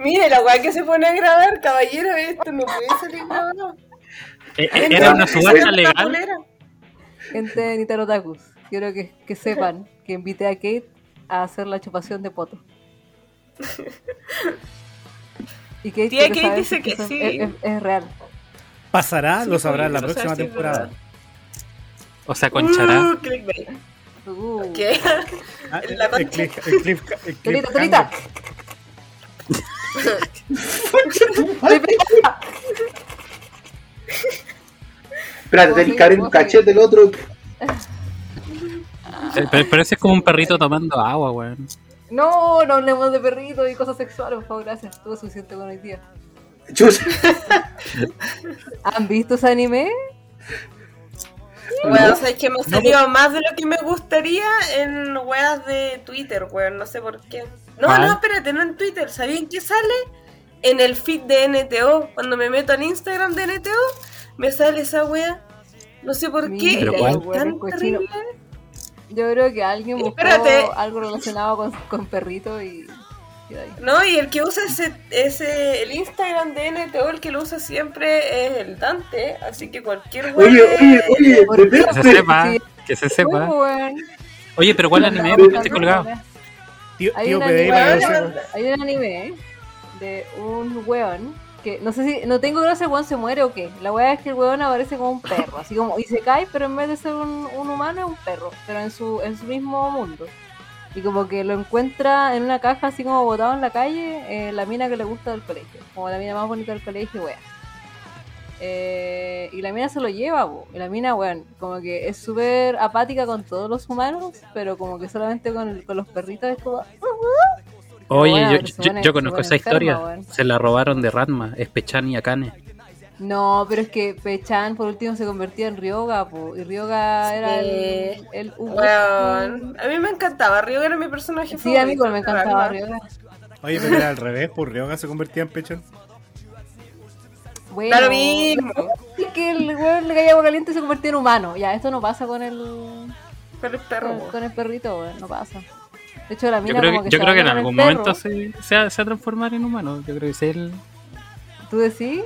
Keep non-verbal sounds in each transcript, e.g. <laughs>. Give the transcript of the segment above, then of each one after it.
Mire, la weá que se pone a grabar, caballero, esto no puede salir grabado. Eh, eh, ¿Era una subasta legal? Gente de Nitarotakus, quiero que, que sepan que invité a Kate a hacer la chupación de poto. Y Kate, Tía Kate dice que sí. Es, es- es real. Pasará, lo Sí, sabrá en la sea, próxima sí, temporada. O sea, conchará. Uh, clickbait. Uh. ¿Qué? Ah, <laughs> La el clip, el clip, el clip. Espérate, tenés que abrir un cachete el otro. Eh, Pero, pero ese es como un perrito tomando agua, weón. No, no hablemos de perritos y cosas sexuales, por favor, gracias. Estuvo suficiente con hoy día. Chucha. ¿Han visto ese anime? Bueno, sabes que me salió más de lo que me gustaría en weas de Twitter, weón, no sé por qué. No, ¿Cuál? no, espérate, no en Twitter, ¿sabían qué sale? En el feed de NTO, cuando me meto al Instagram de NTO, me sale esa wea. No sé por qué, ¿Pero cuál? es tan cochino. terrible. Yo creo que alguien buscó Espérate. algo relacionado con, con perrito y. No, y el que usa ese, ese, el Instagram de NTO, el que lo usa siempre es el Dante, así que cualquier wea Oye, oye, oye. Que se sepa, que se sepa. Oye, pero ¿cuál anime? ¿Por qué estoy colgado? Tío, Hay tío un anime, gracias. <laughs> hay un anime de un weón que no sé si, no tengo claro si el weón se muere o qué. La weá es que el weón aparece como un perro, así como, y se cae, pero en vez de ser un, un humano es un perro, pero en su, en su mismo mundo. Y como que lo encuentra en una caja así como botado en la calle, eh, la mina que le gusta del colegio, como la mina más bonita del colegio, weá. Eh, y la mina se lo lleva, po. y la mina, weón, como que es súper apática con todos los humanos, pero como que solamente con, el- con los perritos es como, Oye, Bueno, yo, yo- pone- yo se conozco esa historia. Se la robaron de Ratma, es Pechan y Akane. No, pero es que Pechan por último se convertía en Ryoga, po, y Ryoga era el, el a mí me encantaba, Ryo era mi personaje Sí, a mí favorito, igual me encantaba. Ryoga. Oye, pero era al revés, por Ryoga se convertía en pechón. Bueno, lo mismo. Es que el weón le caía agua caliente y se convertía en humano. Ya, esto no pasa con el Pero el perro, con, con el perrito, weón, no pasa. De hecho, la Yo mina creo como que, que yo creo que en con algún momento se, se, va, se va a transformar en humano. Yo creo que es el. ¿Tú decís?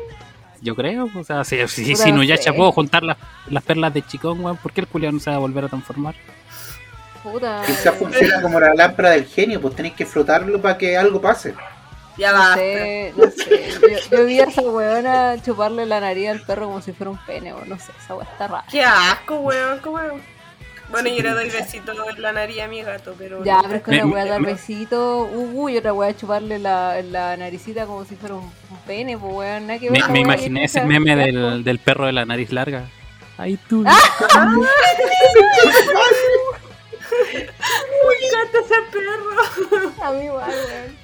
Yo creo, o sea, si, si, Puta, si no ya puedo juntar las, las perlas de chicón, weón, ¿por qué el culiao no se va a volver a transformar? Puta. Quizás eh, funciona como la lámpara del genio, pues tenéis que frotarlo para que algo pase. Ya No basta. sé, no sé. Yo, yo vi a esa weona chuparle la nariz al perro como si fuera un pene, o no sé, esa weá está rara. Qué asco, weón, qué weón. Bueno, yo le doy besitos en la nariz a mi gato, pero. Ya, pero es que una Me- weá dar me- besito, uh, uh, y otra weá chuparle la, la naricita como si fuera un, un pene, pues weón, nada que Me, ver. me imaginé que ese meme del, del perro de la nariz larga. Ay, tú. <laughs> <laughs> Me encanta ese perro. A mí igual, weón.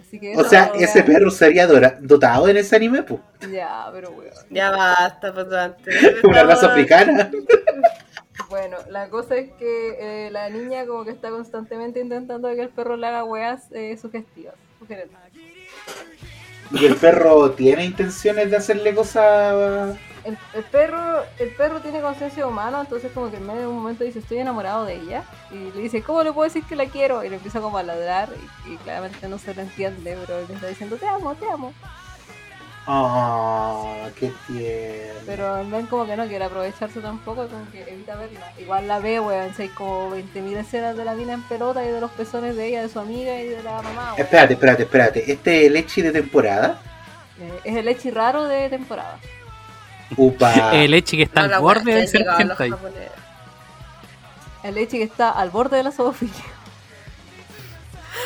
Así que O sea, ese perro sería dotado en ese anime, pues. Ya, pero weón. Ya basta, pues Dante. <laughs> Una raza africana. <laughs> Bueno, la cosa es que eh, la niña como que está constantemente intentando que el perro le haga weas eh, sugestivas. sugerentes. Y el perro tiene intenciones de hacerle cosas. El, perro el perro tiene conciencia humana, entonces como que en medio de un momento dice estoy enamorado de ella y le dice ¿cómo le puedo decir que la quiero? Y le empieza como a ladrar y, y claramente no se lo entiende, pero le está diciendo te amo, te amo. Oh, qué tierno. Pero en vez como que no quiere aprovecharse tampoco, como que evita verla. Igual la ve, weón, si hay como 20.000 escenas de la mina en pelota y de los pezones de ella, de su amiga y de la mamá. weón. Espérate, espérate, espérate. ¿Este es el Echi de temporada? Eh, es el echi raro de temporada. Upa. <laughs> El Echi que está No, al borde que de han ser llegado los hentai. japoneses. El echi que está al borde de la zoofilia.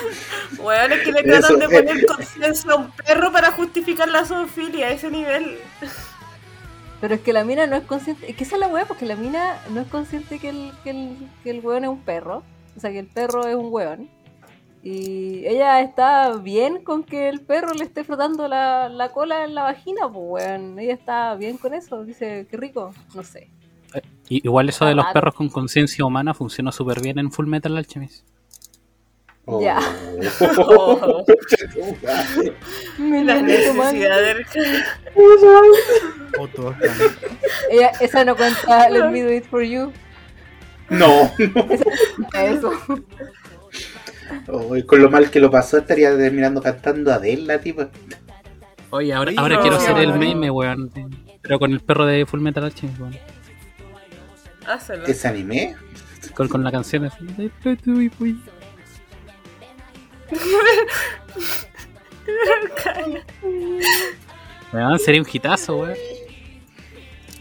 <laughs> Weón, es que le Eso, tratan de eh. poner conciencia a un perro para justificar la zoofilia a ese nivel. Pero es que la mina no es consciente. Es que esa es la weá, porque la mina no es consciente que el, que, el, que el weón es un perro. O sea, que el perro es un weón. Y ella está bien con que el perro le esté frotando la, la cola en la vagina, pues weón. Ella está bien con eso. Dice, qué rico. No sé. Y- Igual eso de los perros con conciencia humana funciona súper bien en Full Metal Alchemist. Oh. Ya. Oh, <laughs> Me la necesidad del. O todos están- Ella, esa no cuenta Let me do it for you. No, Eso. Oh, y con lo mal que lo pasó, estaría terminando cantando Adele, la tipa. Oye, ahora, Oye, ahora no, quiero ser el no. meme, weón. Pero con el perro de Full Metal Alchemist, weón. Hazlo. ¿Ese anime? Con, con la canción así. De. Weón, sería un hitazo, weón.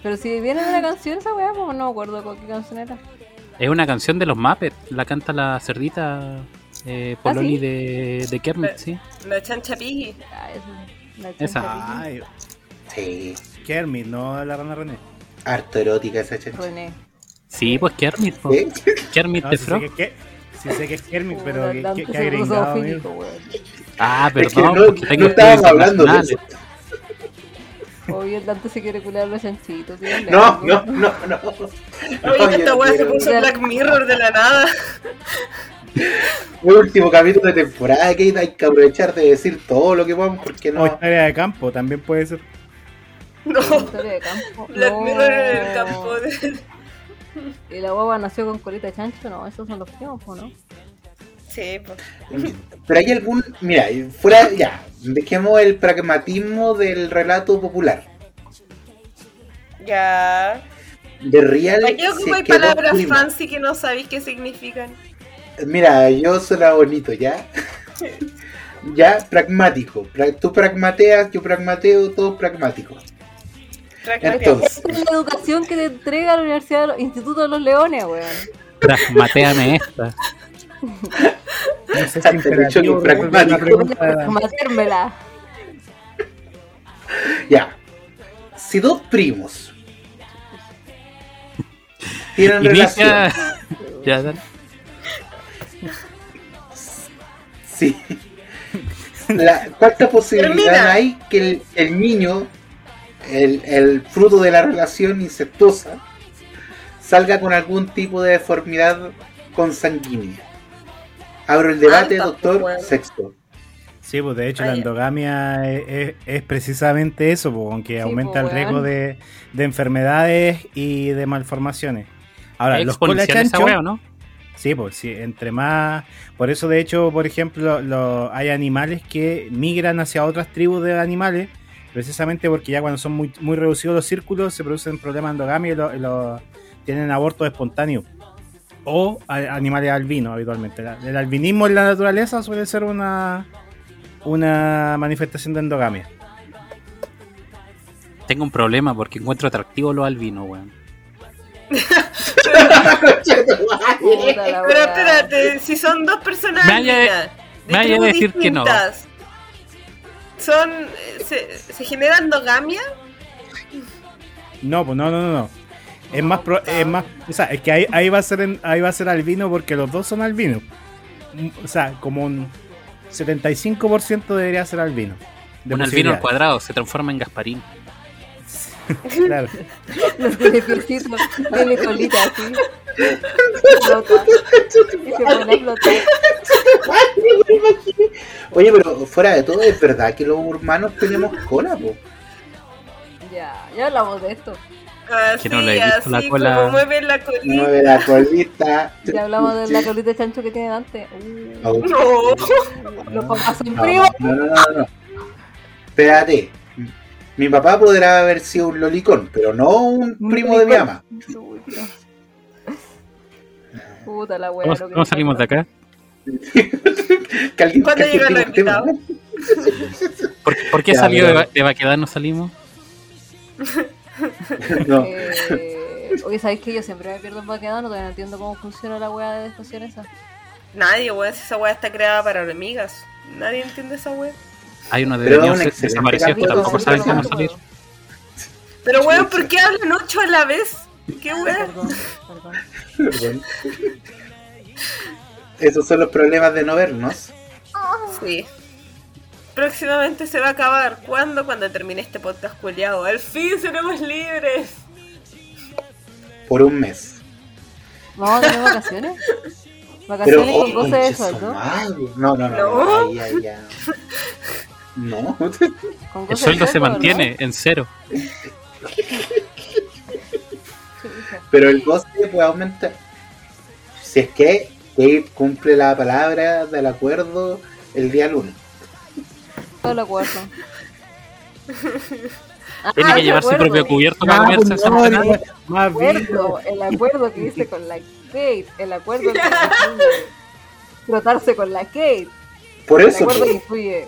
Pero si viene de una canción esa weá, pues no me acuerdo con qué canción era. Es una canción de los Muppets. La canta la cerdita eh, Pololi ¿Ah, sí? de, de Kermit, sí. La chancha piggy. Ah, esa. La Esa. chancha Ay, Sí. Kermit, no la rana René. Harto erótica esa chancha. René. Sí, pues Kermit, po. ¿Sí? Kermit No, sé Frog. Sí sé que es Kermit, pero que, que, que amigo. weón. Ah, Es que perdón, no, porque tengo no estábamos hablando de eso. Oye, el Dante se quiere cular los chanchitos. tío, No, loco. no, no, no. Oye, esta weá se puso Black Mirror de la nada. El último capítulo de temporada que hay que aprovechar de decir todo lo que podamos porque O no. historia de campo, también puede ser. No. Historia de campo. Black No. Mirror en el campo de... <laughs> ¿Y la guagua nació con colita de chancho? No, esos son los ¿o ¿no? Sí, pues. Pero hay algún. Mira, fuera. Ya, dejemos el pragmatismo del relato popular. Ya. De Real. ¿Para qué si ocupáis es que dos palabras primos- fancy que no sabéis qué significan? Mira, yo suena bonito, ¿ya? <laughs> ya, pragmático. Pra- Tú pragmateas, yo pragmateo, todos pragmáticos. Entonces, Esta es la educación que te entrega la Universidad de los Instituto de los Leones, weón. Pragmateame esta. No sé Te lo he dicho imperativo, pragmático. ya. Si dos primos tienen Inicia. relación. <laughs> ya, dale. Sí. La, ¿Cuánta posibilidad Termina. hay que el, el niño, el, el fruto de la relación incestuosa, salga con algún tipo de deformidad consanguínea? Abro el debate, Alta, doctor. Sexto. Sí, pues de hecho la endogamia es, es- es precisamente eso, pues, aunque Sí, aumenta pues, el riesgo de, de enfermedades y de malformaciones. Ahora, los colachanchos, wea, ¿o ¿no? sí, pues sí, entre más... Por eso, de hecho, por ejemplo, lo- hay animales que migran hacia otras tribus de animales, precisamente porque ya cuando son muy, muy reducidos los círculos se producen problemas de endogamia y, lo- y lo- tienen abortos espontáneos. O a- animales albinos habitualmente. La- El albinismo en la naturaleza suele ser una, una manifestación de endogamia. Tengo un problema porque encuentro atractivo los albinos, weón. <laughs> Pero espérate, si son dos personas Me vaya- me vaya a decir que no. Son. Se, se genera endogamia. No, pues no, no, no, no. Es más, pro- es más, o sea, es que ahí, ahí va a ser en- ahí va a ser albino porque los dos son albinos. Mm, O sea, como un 75% debería ser albino. de Un albino al cuadrado se transforma en Gasparín. <laughs> Claro. Los tiene piecito, tiene colita así. Flota. Oye, pero fuera de todo, es verdad que los humanos tenemos cola, po. Ya, ya hablamos de esto. Así, Que no le he visto la así cola. como mueven la colita. Mueve la colita. Ya hablamos de la colita de chancho que tiene Dante. Uh, No. los papás son no, primos. no, no, no, no. Espérate. Mi papá podrá haber sido un lolicón, pero no un Un primo de mi ama. <laughs> Puta la wea. ¿Cómo, lo que cómo salimos de acá? <laughs> ¿Cuándo llegan los invitados? ¿Por, por qué Ya, salió pero- de, de Baquedad no salimos? <laughs> No. Eh, oye, ¿sabéis que yo siempre me pierdo en Baquedano? Todavía no entiendo cómo funciona la wea de estación esa. Nadie, weón. Esa weá está creada para hormigas. Nadie entiende esa weá. Hay uno de Pero excelente desapareció, capítulo, tampoco sí, saben cómo salir. Pero weón, ¿por qué hablan ocho a la vez? ¿Qué weá? Perdón, perdón. <laughs> Esos son los problemas de no vernos. Sí. Próximamente se va a acabar. ¿Cuándo? Cuando termine este podcast culiado. Al fin seremos libres. Por un mes. ¿Vamos a tener vacaciones? Pero, Vacaciones oh, con goce de conche su sueldo. madre. No, no, no. No. <laughs> No. El sueldo se ¿no? mantiene en cero. <laughs> Pero el goce puede aumentar. Si es que Kate cumple la palabra del acuerdo el día lunes. Todo lo acuerdo. <laughs> Tiene Ah, que el llevar su acuerdo, propio cubierto para Ah, comerse pues esa Más bien. acuerdo, el acuerdo que hice con la Kate, el acuerdo que incluye frotarse <laughs> con la Kate, Por el eso. acuerdo que.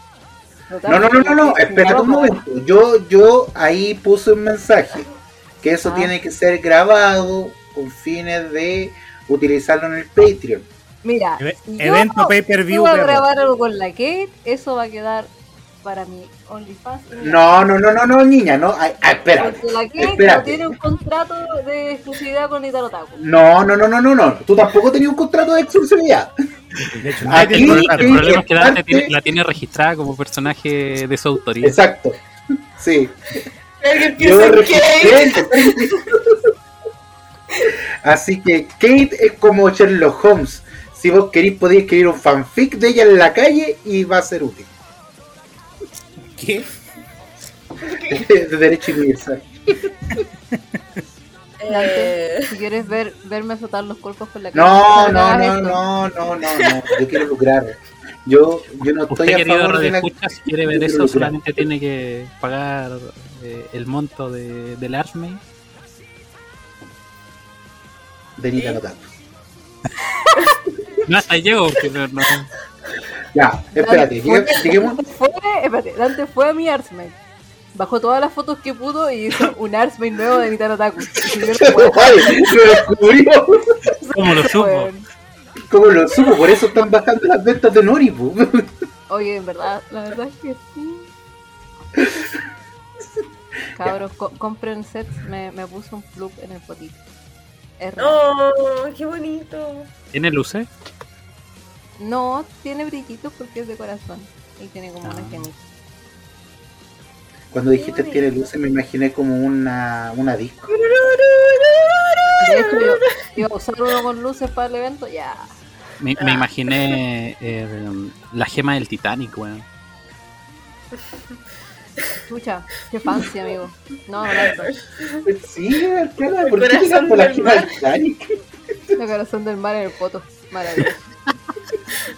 No, no, no, no, no, espérate un momento. Yo, yo ahí puse un mensaje que eso Ah. tiene que ser grabado con fines de utilizarlo en el Patreon. Mira, Eve- si yo evento pay per view. iba a perro. grabar algo con la Kate, eso va a quedar para mi OnlyFans. No, no, no, no, no, niña, no. Ay, ay, espérate. Porque la Kate no tiene un contrato de exclusividad con Italo Taco. No, no, no, no, no, no. Tú tampoco tenías un contrato de exclusividad. De hecho, Aquí- nadie tiene El problema es que Dante tiene- la tiene registrada como personaje de su autoría. Exacto. Sí. Yo registré. Kate. Así que Kate es como Sherlock Holmes. Si vos queréis, podéis escribir un fanfic de ella en la calle y va a ser útil. ¿Qué? <laughs> de derecho universal. Dante, Eh, si quieres ver, verme frotar los cuerpos con la Kate, No, no no, no, esto. no, no, no, no. Yo quiero lucrar. Yo, yo no estoy Usted, a favor de la. Escucha, si quiere ver eso, quiero solamente tiene que pagar eh, el monto de, del Archmate. de Nita Notato. No, hasta ahí llego, porque no, no- Ya, espérate, Dante fue- lleguemos- lleguemos. Fue, espérate, Dante fue a mi Artsmate. Bajó todas las fotos que pudo y hizo <laughs> un Artsmate nuevo de Nitano Taku. ¡Lo descubrió! ¿Cómo lo supo? ¿Cómo lo supo? Por eso están bajando las ventas de Nori. po. <laughs> Oye, en verdad, la verdad es que sí. <laughs> Cabros, co- compren sets, me, me puse un plug en el potito. Oh, qué bonito. ¿Tiene luces? No, tiene brillitos porque es de corazón. Y tiene como una Ah. gemita. Cuando dijiste tiene luces, me imaginé como una, una disco. De hecho, yo iba a usar uno con luces para el evento, ya. Me, me imaginé eh, la gema del Titanic, weón. Chucha, qué fancy, amigo. No, no, no. Sí, claro, ¿por qué por la del gema del Titanic? El corazón del mar en el poto. Maravilloso.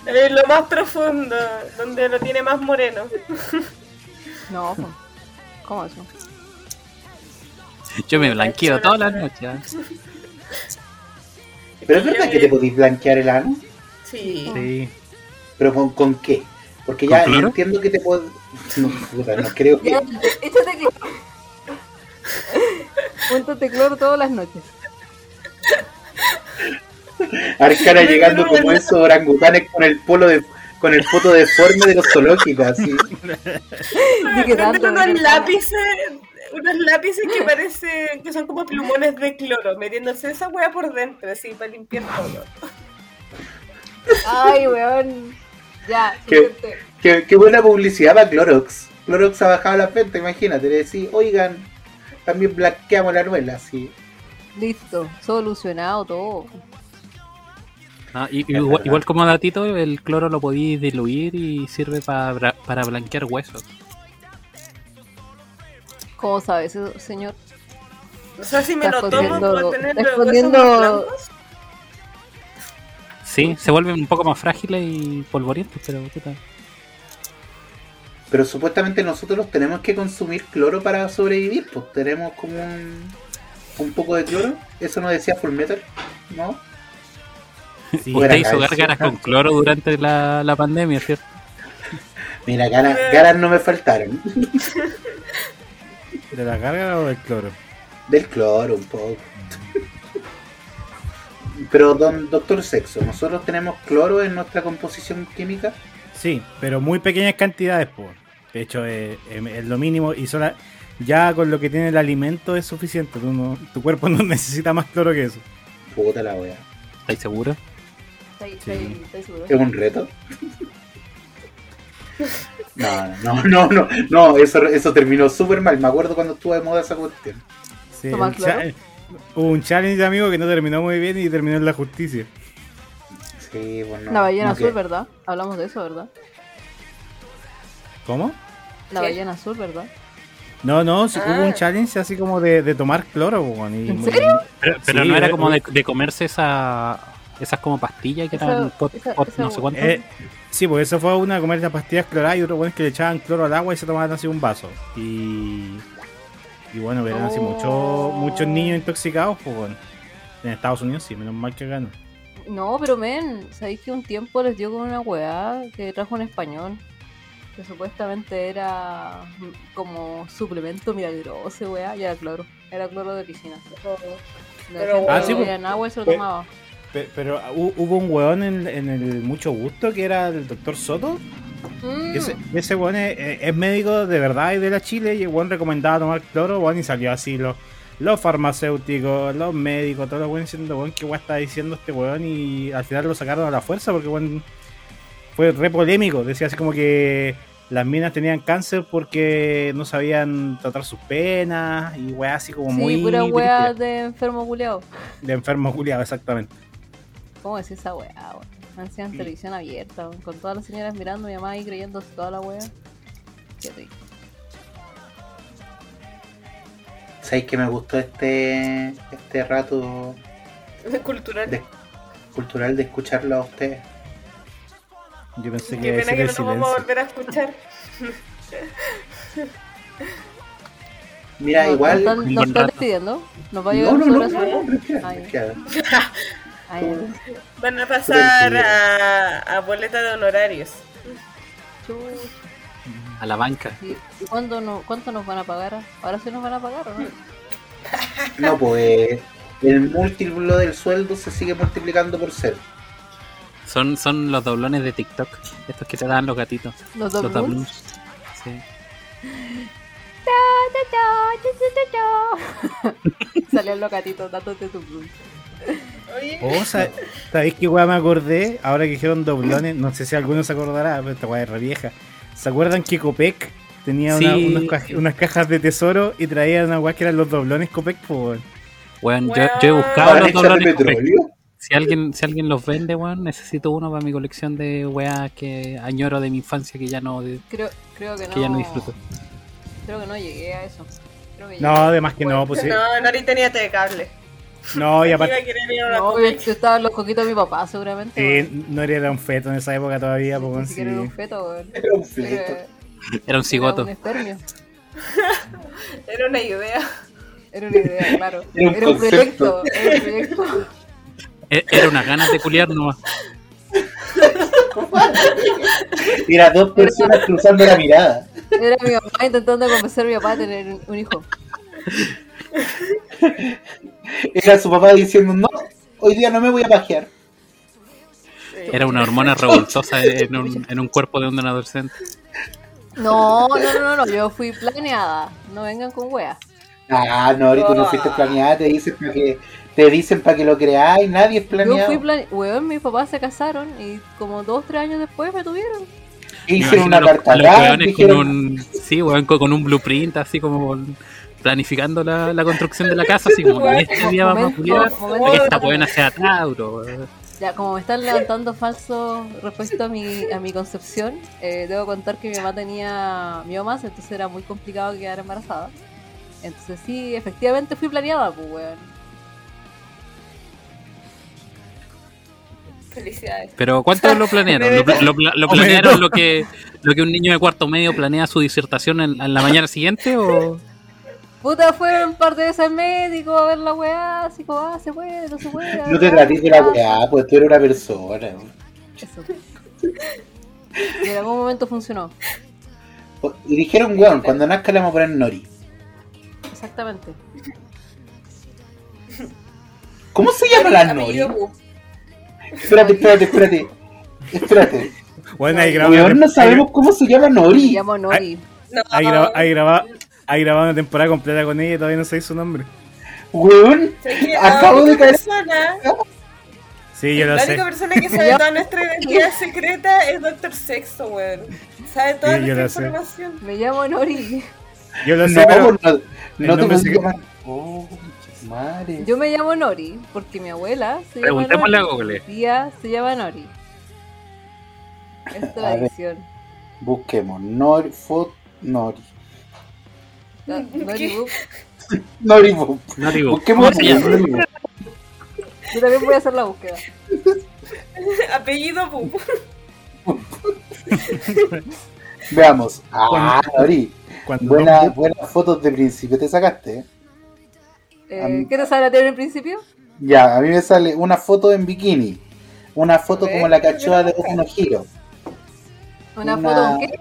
En lo más profundo, donde lo tiene más moreno. No. ¿Cómo eso? Yo me blanqueo todas las noches. Pero es verdad que te podéis blanquear el ano. Sí. Sí. ¿Pero con, con qué? Porque ¿Con ya cloro? entiendo que te puedo. No, puta, no creo que. Échate cloro. Póntate cloro todas las noches. Arcana llegando como esos orangutanes con el polo de. Con el foto deforme de los zoológicos, así. Unos lápices, unos lápices que parecen que son como plumones de cloro, metiéndose esa wea por dentro, así, para limpiar todo. Ay, weón. Ya, <laughs> ¿Qué? Qué, qué buena publicidad para Clorox. Clorox ha bajado la venta, imagínate. Le decís, oigan, también blanqueamos la nuela, así. Listo, solucionado todo. Ah, y- igual, igual como datito, el cloro lo podéis diluir y sirve para, para blanquear huesos. ¿Cómo sabe ese señor? O sea, si me lo tomo, puedo tener los huesos blancos. Sí, se vuelven un poco más frágiles y polvorientos, pero puta. Pero supuestamente nosotros tenemos que consumir cloro para sobrevivir. Pues tenemos como un, un poco de cloro. Eso nos decía Fullmetal, ¿no? Sí. Usted hizo gárgaras con cloro durante la, la pandemia, ¿cierto? Mira, ganas, ganas no me faltaron. ¿De la carga o del cloro? Del cloro, un poco. Pero, don, doctor Sexo, ¿nosotros tenemos cloro en nuestra composición química? Sí, pero muy pequeñas cantidades, pues. De hecho, eh, em, es lo mínimo y sola, ya con lo que tiene el alimento es suficiente. Tú no- tu cuerpo <laughs> no necesita más cloro que eso. Puta la wea. ¿Estáis seguros? ¿Estáis Sí. estáis- estáis seguros? ¿Es un reto? No, no, no, no, no, eso, eso terminó súper mal. Me acuerdo cuando estuvo de moda esa cuestión. Sí, hubo un challenge, amigo, que no terminó muy bien y terminó en la justicia. Sí, bueno. La ballena no azul, que- ¿verdad? Hablamos de eso, ¿verdad? ¿Cómo? La ¿Qué? ballena azul, ¿verdad? No, no, sí, Ah. hubo un challenge así como de, de tomar cloro, y- ¿En serio? Pero, pero Sí, no era como de, de comerse esa esas como pastillas que eran pot, esa- pot esa no sé cuánto. Eh, sí, porque eso fue una a comer las pastillas cloradas y otro bueno es que le echaban cloro al agua y se tomaban así un vaso. Y, y bueno, eran así Oh. muchos muchos niños intoxicados, pues bueno. En Estados Unidos sí, menos mal que ganó. No, pero men, ¿sabéis que un tiempo les dio con una weá que trajo en español? Que supuestamente era como suplemento milagroso, weá, y era cloro. Era cloro de piscina. La Pero gente Ah, lo sí, veía pues. en agua y se lo tomaba. Pero, hu- hubo un weón en, en el Mucho Gusto que era el doctor Soto. Mm. Ese, ese weón es, es médico de verdad y de la Chile y el weón recomendaba tomar cloro, weón, y salió así los, los farmacéuticos, los médicos, todos los weones diciendo, weón, qué weón está diciendo este weón y al final lo sacaron a la fuerza porque weón fue re polémico, decía así como que las minas tenían cáncer porque no sabían tratar sus penas y weá así como Sí, muy pura weá de enfermo culeado. de enfermo culiado, exactamente. ¿Cómo decir esa weá, weón? Hacían televisión abierta, weón, con todas las señoras mirando, mi mamá ahí creyéndose toda la weá. Qué rico. ¿Sabéis que me gustó este este rato Cultural. de- cultural de escucharlo a ustedes? Yo pensé que Qué pena que no nos vamos a volver a escuchar. Mira, ¿Nos- igual. ¿Nos, están- nos despidiendo? ¿Nos va a No, llegar no, no, no, Van a pasar a, a boleta de honorarios. A la banca. ¿Y cuándo no, cuánto nos van a pagar? ¿Ahora sí nos van a pagar o no? No, pues el múltiplo del sueldo se sigue multiplicando por cero. Son, son los doblones de TikTok. Estos que te dan los gatitos. Los Los dos doblones. Sí. <laughs> Salían los gatitos dándote tu blues. Oye, Oh, sa- ¿sabéis qué weá me acordé? Ahora que dijeron doblones, no sé si alguno se acordará, pero esta weá es re vieja. ¿Se acuerdan que Copec tenía una- Sí. unas, ca- unas cajas de tesoro y traía una weá que eran los doblones Copec? Pues, Weón, yo, yo he buscado ¿Para los doblones. Copec. Si alguien, si alguien los vende, weón, necesito uno para mi colección de weas que añoro de mi infancia que ya no, Creo, creo que no. que ya no disfruto. Creo que no llegué a eso. Creo que no, además que no, pues sí. <laughs> no, Nori tenía de cable. No, y aparte, una No, yo estaba en los coquitos de mi papá, seguramente. sí, no era un feto en esa época todavía, pues Ni weón, siquiera sí. era un feto, weón. Era un fleto. Era, Era un era cigoto. un espermio. <laughs> Era una idea. Era una idea, claro. <laughs> Era un Era un proyecto. Era un proyecto. E- Era unas ganas de culiar nomás. Era dos personas cruzando la mirada. Era mi mamá intentando convencer a mi papá a tener un- un hijo. <laughs> Era su papá diciendo, no, hoy día no me voy a pajear. Era una hormona revoltosa en un, en un cuerpo de un adolescente. No, no, no, no, no, yo fui planeada. No vengan con weas. Ah, no, ahorita no fuiste planeada, te dicen para que, te dicen para que lo creáis, nadie es Yo planeado. fui planeada. Weón, mis papás se casaron y como dos, tres años después me tuvieron. Hicieron una carta los atrás, weones dijeron, con un, sí, weón, con, con un blueprint, así como planificando la, la construcción de la casa, así como en este día vamos a culiar, que esta buena sea Tauro. Ya, como me están levantando falsos respecto a mi, a mi concepción, eh, debo contar que mi mamá tenía miomas, entonces era muy complicado quedar embarazada. Entonces sí, efectivamente fui planeada, pues weón. Felicidades. Pero ¿cuántos lo planearon? ¿Lo, pla- lo pla- lo <laughs> planearon lo que, lo que un niño de cuarto medio planea su disertación en, en la mañana siguiente o...? Puta, fueron un par de veces al médico a ver la weá, así como, ah, se puede, no se puede. no te trates de la weá, pues tú eres una persona. Eso. Y en algún momento funcionó, Y dijeron, weón, cuando nazca le vamos a poner Nori. exactamente. ¿Cómo se llama la Nori? Espérate, espérate, espérate. Espérate. Bueno, ahí grabado, Weón, no sabemos cómo se llama Me Nori. llamo Nori. No, ahí, graba- ahí grabado una temporada completa con ella y todavía no sé su nombre. Weón, que acabo la de única caer. persona, Sí, yo lo la sé. única persona que sabe <laughs> toda nuestra identidad secreta es Doctor Sexto, weón. Sabe toda Sí, nuestra la sé. información. Me llamo Nori. Yo lo sé, No, pero no, no te se- llamar. Oh, madre. Yo me llamo Nori porque mi abuela se llama Preguntémosle a Nori. Google. Mi tía se llama Nori. Es tradición. Busquemos Nori, Fot, Nori. Ah, Nori ¿Qué? Boop. Nori, Boop. No digo, Busquemos ¿cómo se llama? Nori, Boop. Yo también voy a hacer la búsqueda. <laughs> Apellido Pup. <laughs> Veamos. Ah, Nori. Buena, Don- buenas fotos de principio te sacaste. ¿eh? Eh, Am- ¿Qué te sale a ti en el principio? Ya, a mí me sale una foto en bikini. Una foto como la cachoa de ¿qué Boku no Hero. ¿Una, Una- foto con qué?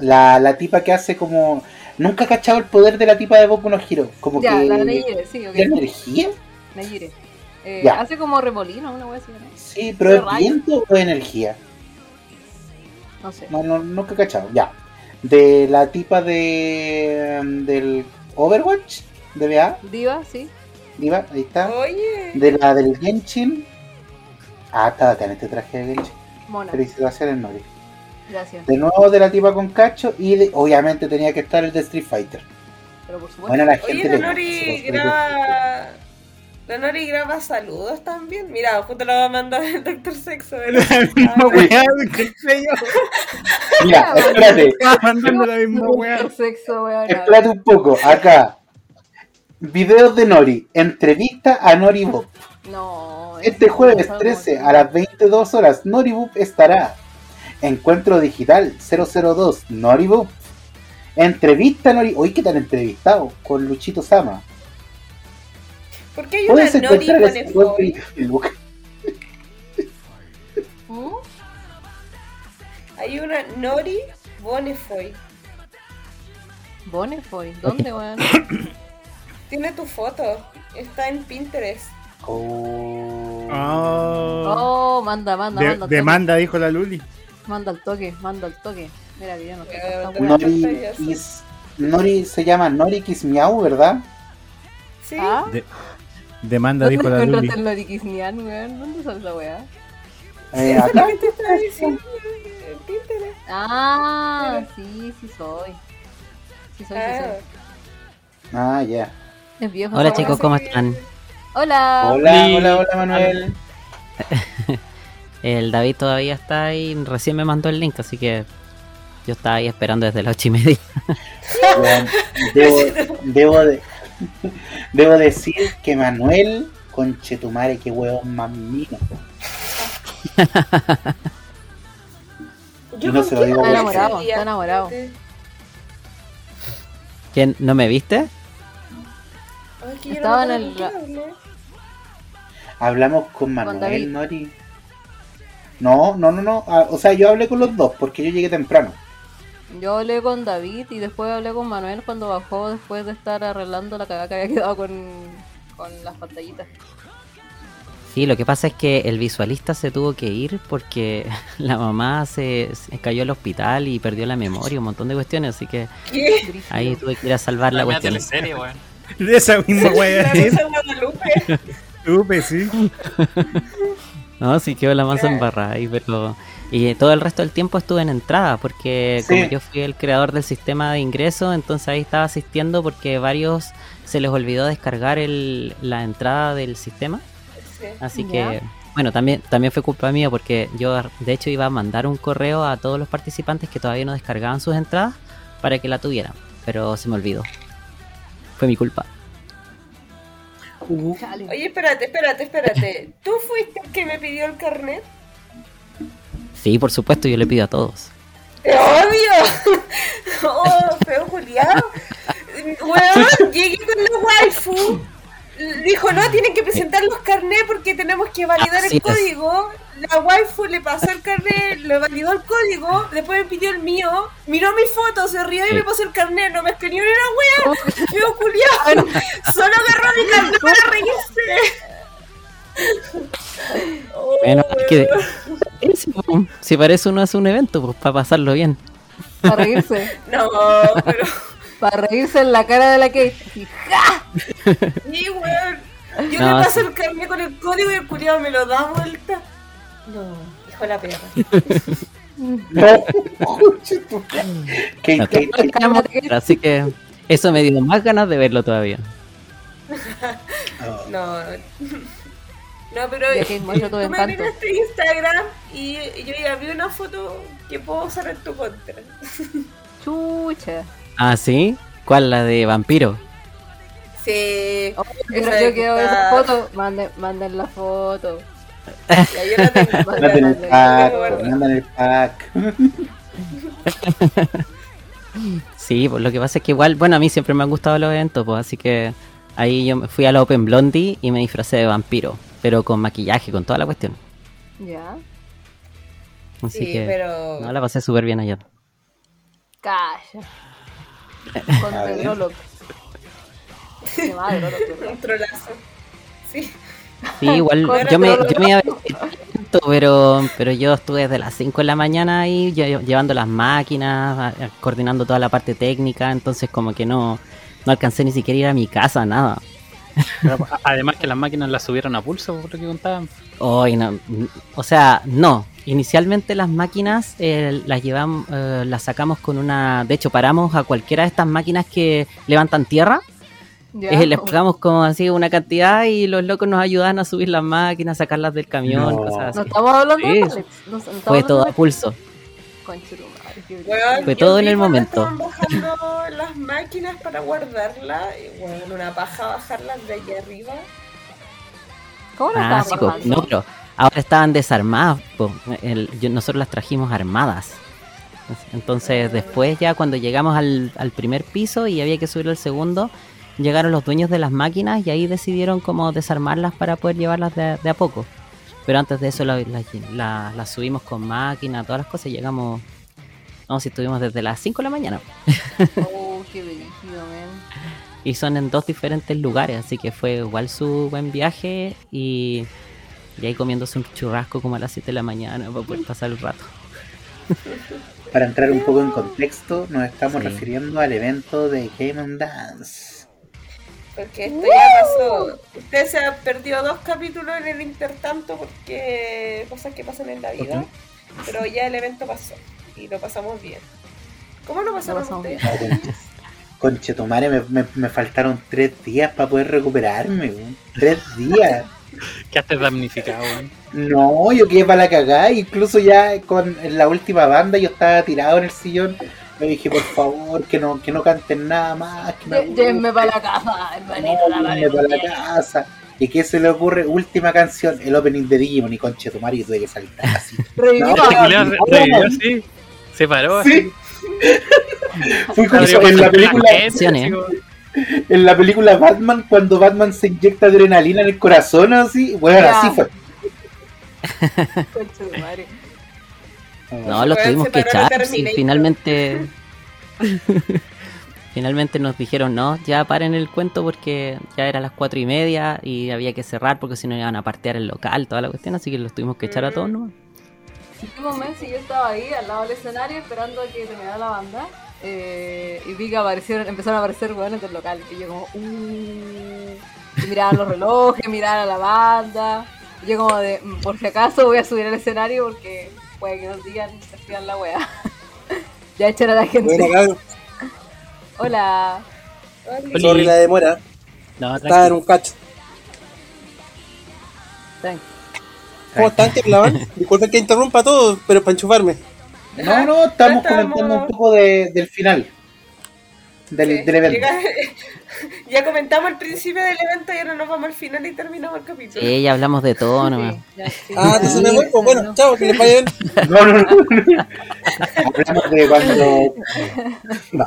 La, la tipa que hace como. Nunca he cachado el poder de la tipa de Boku no Hero. Como Ya, que. la Neyire, sí. ¿Qué energía? Neyire. Eh, hace como remolino, una wea así, ¿no? Sí, pero ¿De ¿es viento o energía? No sé. No, no, nunca he cachado. Ya. De la tipa de. del Overwatch. De BA. Diva, sí. Diva, ahí está. Oye. De la del Genshin. Ah, está acá en este traje de Genshin. Mona. Felicitaciones, Nori. Gracias. De nuevo de la tipa con cacho y de, obviamente tenía que estar el de Street Fighter. Pero por supuesto. Bueno, la gente Oye, Nori los graba. La Nori graba saludos también. Mira, justo lo va a mandar el Doctor Sexo. <laughs> misma Ah, weá yo. <laughs> Mira, espérate, <laughs> Estaba mandando la misma weá. Sexo, weón. espérate un poco. Acá. Videos de Nori. Entrevista a Nori Bob. No. Este jueves no 13 sabemos. a las 22 horas, Noribub estará. Encuentro digital 002, Noribub. Entrevista Nori. Hoy qué tan entrevistado con Luchito Sama. ¿Por qué hay una Puedes Nori encontrar con ese el en Facebook. ¿Mm? Hay una Nori Bonefoy. Bonefoy, ¿dónde, weón? <coughs> Tiene tu foto. Está en Pinterest. Oh. Oh. Oh, manda, manda, De- manda. demanda, dijo la Luli. Manda al toque, manda al toque. Mira, que yo no weá. Nori, is- Nori se llama Nori Kismiau, ¿verdad? ¿Sí? ¿Ah? De- demanda, ¿Dónde dijo la Luli. encontraste el Norikisnian, weón? ¿Dónde sale esa weá? Eh, acá. que te diciendo Pinterest. Ah, sí, sí soy. Sí soy, sí Ah, soy. Ah, ya. Es viejo. Hola chicos. ¿cómo están? Hola. Hola, hola, hola, Manuel. <laughs> El David todavía está ahí, recién me mandó el link, así que yo estaba ahí esperando desde las ocho y media. Debo, debo, de- debo decir que Manuel, conchetumare, qué huevón más mino. Yo no se lo quién digo Está enamorado, está enamorado. ¿Quién? ¿No me viste? Ay, que yo no Estaba en el-. Hablamos con Manuel. Nori. No, no, no, no. ah, o sea, yo hablé con los dos porque yo llegué temprano. Yo hablé con David y después hablé con Manuel cuando bajó después de estar arreglando la cagada que había quedado con, con las pantallitas. Sí, lo que pasa es que el visualista se tuvo que ir porque <laughs> la mamá se, se cayó al hospital y perdió la memoria, un montón de cuestiones, así que ahí tuve que ir a salvar la cuestión. teleserie, weón. De <laughs> esa misma Guadalupe. Supe, sí. <laughs> No, sí quedó la masa embarrada ahí, pero... Y todo el resto del tiempo estuve en entrada, porque Sí. como yo fui el creador del sistema de ingreso, entonces ahí estaba asistiendo porque varios se les olvidó descargar el, la entrada del sistema. Sí. Así que, bueno, también, también fue culpa mía porque yo de hecho iba a mandar un correo a todos los participantes que todavía no descargaban sus entradas para que la tuvieran, pero se me olvidó. Fue mi culpa. Chale. Oye, espérate, espérate, espérate. ¿Tú fuiste el que me pidió el carnet? Sí, por supuesto, yo le pido a todos. ¡Obvio! <laughs> ¡Oh, feo Julián! <laughs> Weón, llegué con la waifu. Dijo, no, tienen que presentar los carnets porque tenemos que validar Así el es. código. La waifu le pasó el carnet, le validó el código, después me pidió el mío, miró mi foto, se rió y Sí. me pasó el carnet, no me escribió ni una wea. <laughs> Feo Julián, <laughs> solo agarró mi carnet para reírse. Oh, <laughs> Bueno, es que si, eso uno hace un evento, pues para pasarlo bien. Para reírse. No, pero... Para reírse en la cara de la Kate. Así, ¡ja! Sí, weón. Yo No, le paso sí. el carnet con el código y el culiado me lo da vuelta. No, hijo de la perra. Kate, No, Kate, Kate. Así que eso me dio más ganas de verlo todavía. Oh. No, no, pero que tú me encanto. miraste Instagram y yo ya vi una foto que puedo usar en tu contra. Chucha. Ah, ¿sí? ¿Cuál? La de vampiro. Sí. Oh, Pero yo quiero que esa foto. Manden, manden la foto. <laughs> Ya, yo la tengo. Mandan el la pack, tengo. pues, mandan el pack. <laughs> Sí, pues lo que pasa es que igual, bueno, a mí siempre me han gustado los eventos, pues así que ahí yo me fui a la Open Blondie y me disfracé de vampiro, pero con maquillaje, con toda la cuestión. Ya. Así Sí, que pero. no, la pasé súper bien ayer. Calla. Con A ver. Drolok. <laughs> Sí. Sí, igual yo me, yo me iba a vestir distinto, pero, pero yo estuve desde las 5 de la mañana ahí lle- llevando las máquinas, a- a- coordinando toda la parte técnica, entonces como que no, no alcancé ni siquiera a ir a mi casa, nada. Además que las máquinas las subieron a pulso, por lo que contaban. Hoy no, o sea, no. Inicialmente las máquinas eh, las llevamos, eh, las sacamos con una, de hecho paramos a cualquiera de estas máquinas que levantan tierra, eh, les pagamos como así una cantidad y los locos nos ayudaban a subir las máquinas, sacarlas del camión, No. cosas No así. estamos hablando Sí. de. No, no estamos Fue todo a pulso. de Fue yo todo en el momento. Estaban bajando las máquinas para guardarlas. Y bueno, una paja bajarlas de allá arriba. ¿Cómo lo Ah, sí, no, pero ahora estaban desarmadas, po. El- yo- nosotros las trajimos armadas. Entonces después ya cuando llegamos al, al primer piso y había que subir al segundo, llegaron los dueños de las máquinas y ahí decidieron como desarmarlas para poder llevarlas de, de a poco. Pero antes de eso las la, la- las subimos con máquina, todas las cosas, y llegamos, no, si estuvimos desde las 5 de la mañana. Oh, qué. <laughs> Y son en dos diferentes lugares, así que fue igual su buen viaje y, y ahí comiéndose un churrasco como a las 7 de la mañana para poder pasar el rato. <laughs> Para entrar un poco en contexto, nos estamos Sí. refiriendo al evento de Game on Dance. Porque esto ya pasó. Usted se ha perdido dos capítulos en el intertanto porque cosas que pasan en la vida. Pero ya el evento pasó. Y lo pasamos bien. ¿Cómo lo pasaron pasamos ustedes? <laughs> Conchetumare, me, me, me faltaron tres días para poder recuperarme. Tres días. <laughs> Quedaste damnificado, weón. No, yo quedé para la cagada. Incluso ya con en la última banda yo estaba tirado en el sillón. Me dije, por favor, que no, que no canten nada más. Que me. Llévenme para la casa, hermanito. No, llévenme para la casa. ¿Y qué se le ocurre? Última canción, el opening de Digimon y Conchetumare y tuve que saltar así. Reviva. No, no, revivió así. Se paró así. Sí. <laughs> Fui como en la la película, en la película Batman cuando Batman se inyecta adrenalina en el corazón así, bueno, Ya. así fue. Conchetumare. No, los tuvimos que echar. sí, finalmente. <laughs> finalmente nos dijeron, no, ya paren el cuento porque ya era las cuatro y media y había que cerrar porque si no iban a partear el local, toda la cuestión, así que los tuvimos que echar a todos, ¿no? Último mes y yo estaba ahí al lado del escenario esperando a que terminara la banda eh, y vi que aparecieron, empezaron a aparecer hueones del local y yo como uh, y miraban los relojes, miraban a la banda y yo como de "Mm, por si acaso voy a subir al escenario porque puede que nos digan que hacían la wea <laughs> ya echen a la gente Bueno, hola Oli. sorry la demora. No, Estaba en un cacho. Tranqui. ¿Cómo están? ¿Qué hablaban? <laughs> Disculpen que interrumpa todo, pero para enchufarme. No, no, estamos Estamos- comentando un poco de, del final. Del, Sí, del evento. llega- <laughs> ya comentamos al principio del evento y ahora nos vamos al final y terminamos el capítulo. Sí, ya hablamos de todo, nomás. Sí, ya, sí. <laughs> Ah, entonces me voy. Pues bueno, chao, que les vaya bien. No, no, no. Hablamos de cuando. No.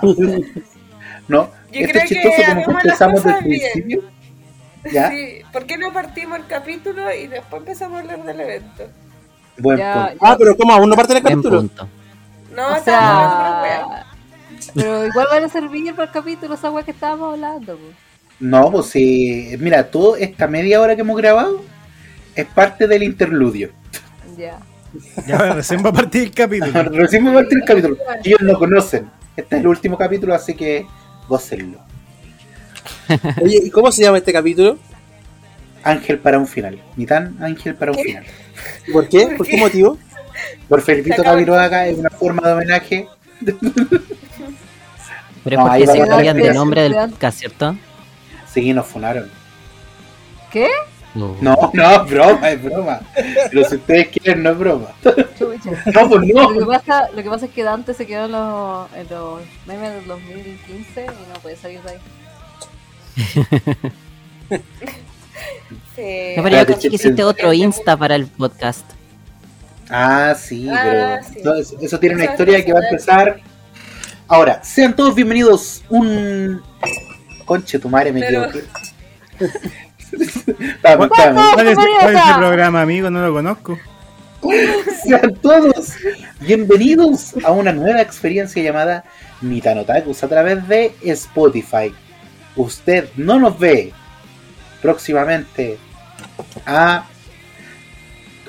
No, Yo esto creo es chistoso que como que empezamos del cosas bien. Sí, ¿por qué no partimos el capítulo y después empezamos a hablar del evento? Buen Ya, punto. Ah, pero ¿cómo? ¿Aún no parte del capítulo? punto. No, o sea pero igual van a servir para el capítulo esa wea que estábamos hablando pues. No, pues sí. Mira, toda esta media hora que hemos grabado es parte del interludio. ya Ya recién va a partir el capítulo. Recién me partir el capítulo. Ellos no conocen. Este es el último capítulo, así que gócenlo. <laughs> Oye, ¿y cómo se llama este capítulo? Ángel para un final. Ni tan ángel para un final. ¿Por qué? ¿Por qué motivo? Por Felipito Camiroaga es una forma de homenaje. Pero No, es ahí porque se cambian de nombre del podcast, ¿cierto? Sí, nos funaron. ¿qué? No. No, no, es broma, es broma. Pero si ustedes quieren, no es broma. Chucha. No, pues no. Lo que, pasa, lo que pasa es que Dante se quedó en los, en los memes del 2015 y no puede salir de ahí. <laughs> Sí. No, pero yo Espérate, pensé que sí, hiciste otro Insta para el podcast. Ah, sí, Ah, pero sí. no, eso, eso tiene una Eso historia que va a empezar. Ahora, sean todos bienvenidos. Un. Conche, tu madre me Pero- equivoqué. <laughs> Vamos, vamos. ¿Cuál es, Mariota. cuál es el programa, amigo? No lo conozco. Sean todos bienvenidos a una nueva experiencia llamada Nitanotakus a través de Spotify. Usted no nos ve próximamente a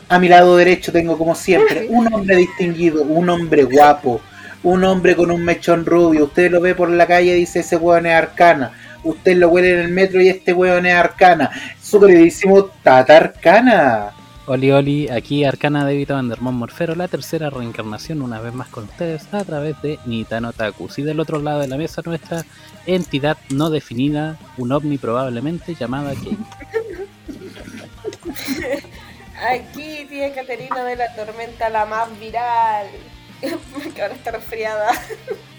a mi lado derecho tengo como siempre <laughs> un hombre distinguido, un hombre guapo, un hombre con un mechón rubio. Usted lo ve por la calle y dice ese hueón es arcana. Usted lo huele en el metro y este hueón es arcana. Su queridísimo Tata Arcana. Oli Oli, aquí Arcana de Vito Vandermont Morfero, la tercera reencarnación una vez más con ustedes a través de Nitano Takus. Y del otro lado de la mesa nuestra entidad no definida, un ovni probablemente llamada Kate. <laughs> Aquí tía Caterina de la tormenta, la más viral. <laughs> que ahora está resfriada.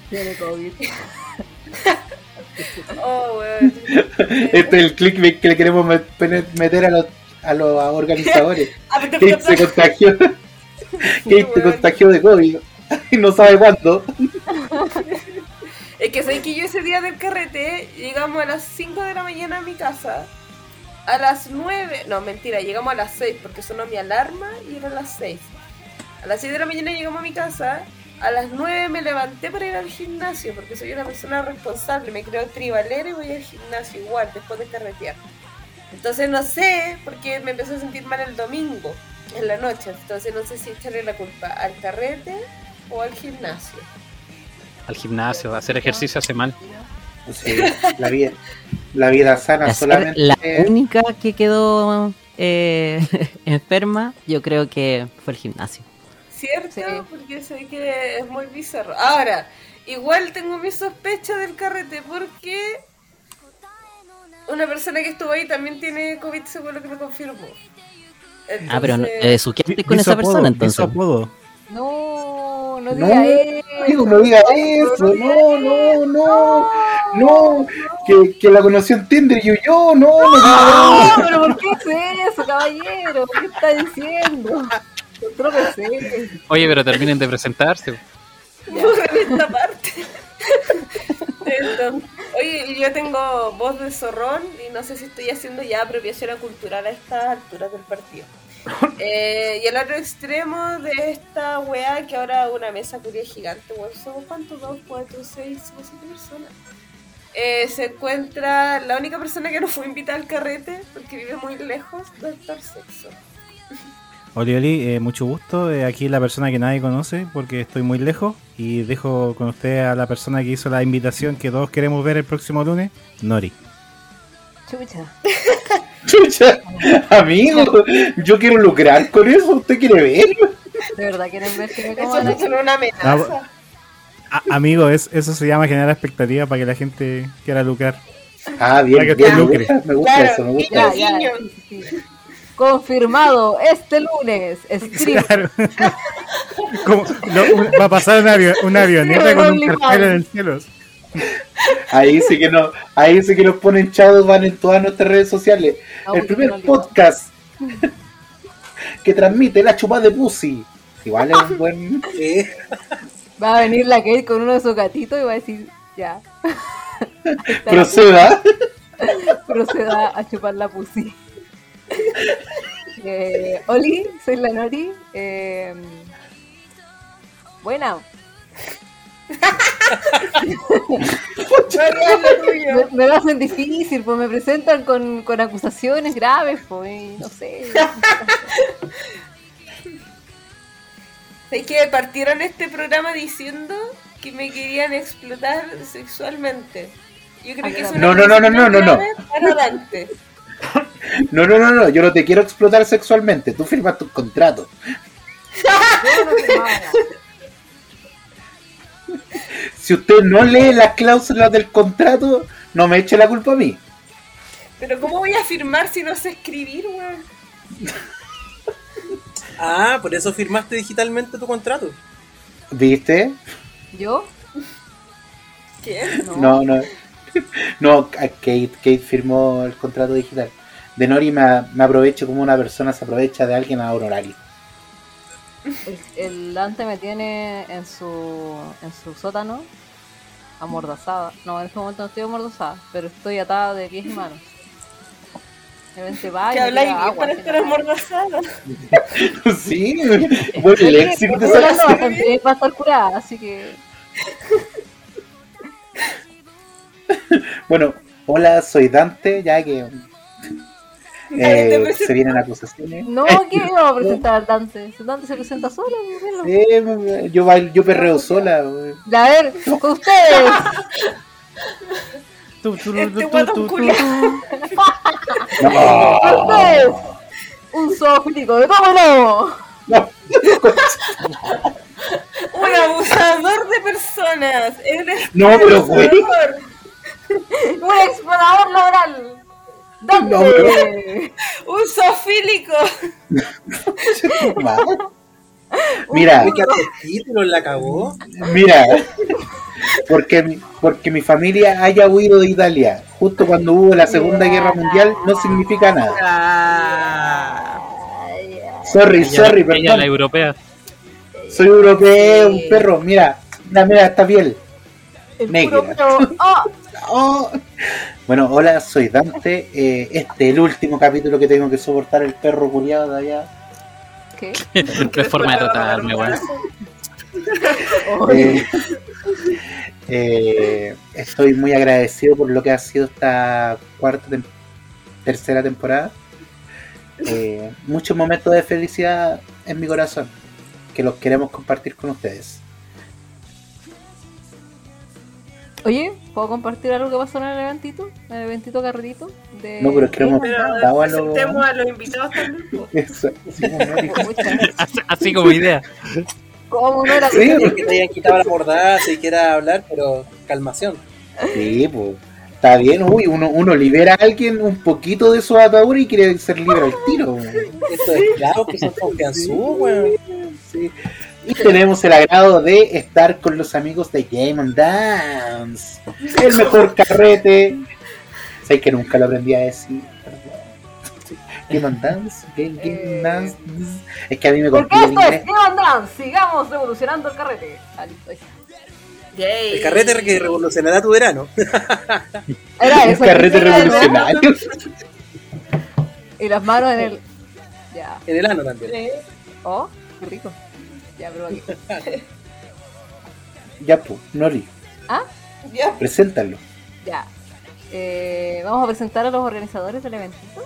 Tiene COVID. <laughs> Oh, weón. Este es el clickbait que le queremos met- meter a los, a los organizadores. <laughs> <laughs> Kate se contagió. Kate se contagió de COVID <laughs> y no sabe cuándo. Es que sé que yo ese día del carrete llegamos a las 5 de la mañana a mi casa. A las 9, no mentira, llegamos a las 6 porque sonó mi alarma y eran las 6. A las 6 de la mañana llegamos a mi casa. A las 9 me levanté para ir al gimnasio porque soy una persona responsable. Me creo tribalera y voy al gimnasio igual después de carretear. Entonces no sé porque me empezó a sentir mal el domingo en la noche. Entonces no sé si echarle la culpa al carrete o al gimnasio. Al gimnasio, hacer ejercicio hace mal. Sí, la vida, la vida sana solamente. la única que quedó eh, <laughs> enferma, yo creo que fue el gimnasio. ¿Cierto? Sí. Porque sé que es muy bizarro. Ahora, igual tengo mi sospecha del carrete porque una persona que estuvo ahí también tiene COVID, según lo que me confirmó. Ah, pero eh, suqueaste con esa apodo, persona entonces. apodo. No, no No, diga eso. no diga eso, no, no, no, no, que, que la conoció en Tinder y yo, no, no, no, No, pero ¿por qué es eso, caballero? ¿Qué está diciendo? Oye, pero terminen de presentarse. Borren esta parte. Oye, yo tengo voz de zorrón y no sé si estoy haciendo ya apropiación cultural a estas alturas del partido. <laughs> Eh, y el otro extremo de esta weá, que ahora una mesa curia gigante, weón, somos cuántos, dos, cuatro, seis, somos siete personas. Eh, se encuentra la única persona que no fue invitada al carrete porque vive muy lejos, Doctor Sexo. Oli, Oli, eh, mucho gusto. Eh, aquí la persona que nadie conoce porque estoy muy lejos. Y dejo con usted a la persona que hizo la invitación que todos queremos ver el próximo lunes, Nori. Chucha. <laughs> chucha, amigo, yo quiero lucrar con eso, ¿usted quiere verlo? ¿De verdad quieren ver que me Eso no es una amenaza. A- amigo, es, eso se llama generar expectativa para que la gente quiera lucrar. Ah, bien, Para que bien, me gusta, me gusta Claro, eso, me gusta Ya, eso. ya, Guiño. sí, sí, sí. Confirmado este lunes. Stream. Claro. <laughs> Como- va a pasar una, avio- una avioneta con un cartel en el cielo. Ahí sí que no, ahí sí que nos ponen chavos, van en todas nuestras redes sociales. Ah, el primer no podcast <laughs> que transmite la chupada de pussy. Igual es un buen. Eh, Va a venir la Kate con uno de sus gatitos y va a decir, ya. <laughs> Proceda. proceda a chupar la pussy. Eh, Oli, soy la Nori. Eh, buena, me, me lo hacen difícil, pues me presentan con, con acusaciones graves, pues, no sé. Es que partieron este programa diciendo que me querían explotar sexualmente. Yo creo que es una No, no, no, no, no, no, no. <laughs> No, no, no, no, yo no te quiero explotar sexualmente. Tú firmas tu contrato. <laughs> Si usted no lee las cláusulas del contrato, no me eche la culpa a mí. Pero ¿cómo voy a firmar si no sé escribir, weón? <laughs> ah, por eso firmaste digitalmente tu contrato. ¿Viste? ¿Yo? ¿Quién? No, no. No, <laughs> a Kate, Kate firmó el contrato digital. De Nori me, me aprovecho como una persona se aprovecha de alguien a honorario. El, el Dante me tiene en su, en su sótano amordazada. No, en este momento no estoy amordazada, pero estoy atada de pies y manos. De repente va y habláis bien para estar amordazada. <laughs> Sí, <laughs> buen léxico te Estoy hablando sacaste. bastante bien para estar curada, así que <laughs> Bueno, hola, soy Dante, ya que eh, <laughs> se vienen acusaciones. no que <laughs> vamos a presentar Dante. Dante se presenta solo, míralo. Eh, yo, bailo, yo perreo sola. A ver, con ustedes. Tu, tu, Este tu, culiao. Con No, ustedes. Un zoofílico de todo lobo. no. Un abusador de personas. Eres No, pero güey. Un explorador laboral. Dante. No, pero- Un zoofílico. Mira, ¿Qué hace el título? ¿La cagó? mira, porque, mi- porque mi familia haya huido de Italia justo cuando hubo la Segunda Guerra Mundial no significa nada. Ah. Sorry, Ella, sorry, ella, la perdón. europea. Soy europeo, un perro. Mira, mira, mira esta piel. El Negra. puro ¡Ah! Oh. <laughs> Bueno, hola, soy Dante. Eh, este es el último capítulo que tengo que soportar el perro culiado de allá. ¿Qué? <laughs> No es forma de tratarme, weón. Eh, eh, estoy muy agradecido por lo que ha sido esta cuarta, tem- tercera temporada. Eh, muchos momentos de felicidad en mi corazón que los queremos compartir con ustedes. Oye, ¿puedo compartir algo que pasó en el eventito? En el eventito carrerito. De... No, pero es que hemos presentado a los... presentemos a los invitados también. <laughs> Eso, sí, como <laughs> Así, así como idea. ¿Cómo no era? Sí, que te hayan quitado la mordaza y quiera hablar, pero calmación. Sí, pues. Está bien, uy, uno, uno libera a alguien un poquito de su atadura y quiere ser libre al tiro. weón. Estos esclavos que son confianzudos, weón. Sí. Y tenemos el agrado de estar con los amigos de Game and Dance. El mejor carrete. Sé que nunca lo aprendí a decir. Game and Dance, Game, Game and Dance. Es que a mí me Porque complica el esto es inglés. Game and Dance. Sigamos revolucionando el carrete. Ah. Yay. El carrete que revolucionará tu verano. <laughs> Era eso. carrete. Era, ¿no? revolucionario. Y las manos en el. Ya. En el ano también. Oh, qué rico. Ya, pero aquí. <laughs> Ya, pues, Nori, Ah, Ya. preséntalo. ya. Eh, vamos a presentar a los organizadores del eventito.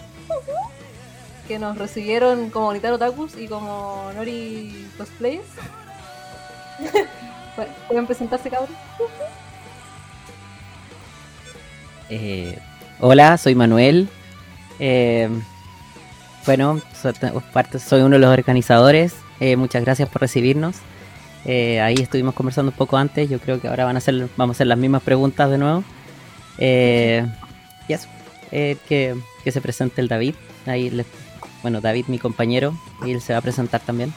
Que nos recibieron como Unitaro Otakus y como Nori Cosplayers. <laughs> ¿Pueden presentarse, cabrón? Eh, hola, soy Manuel. Eh, bueno, parte- soy uno de los organizadores. Eh, muchas gracias por recibirnos. Eh, ahí estuvimos conversando un poco antes. Yo creo que ahora van a hacer, vamos a hacer las mismas preguntas de nuevo. Eh, y eso, eh, que, que se presente el David. Ahí les- bueno, David, mi compañero, y él se va a presentar también.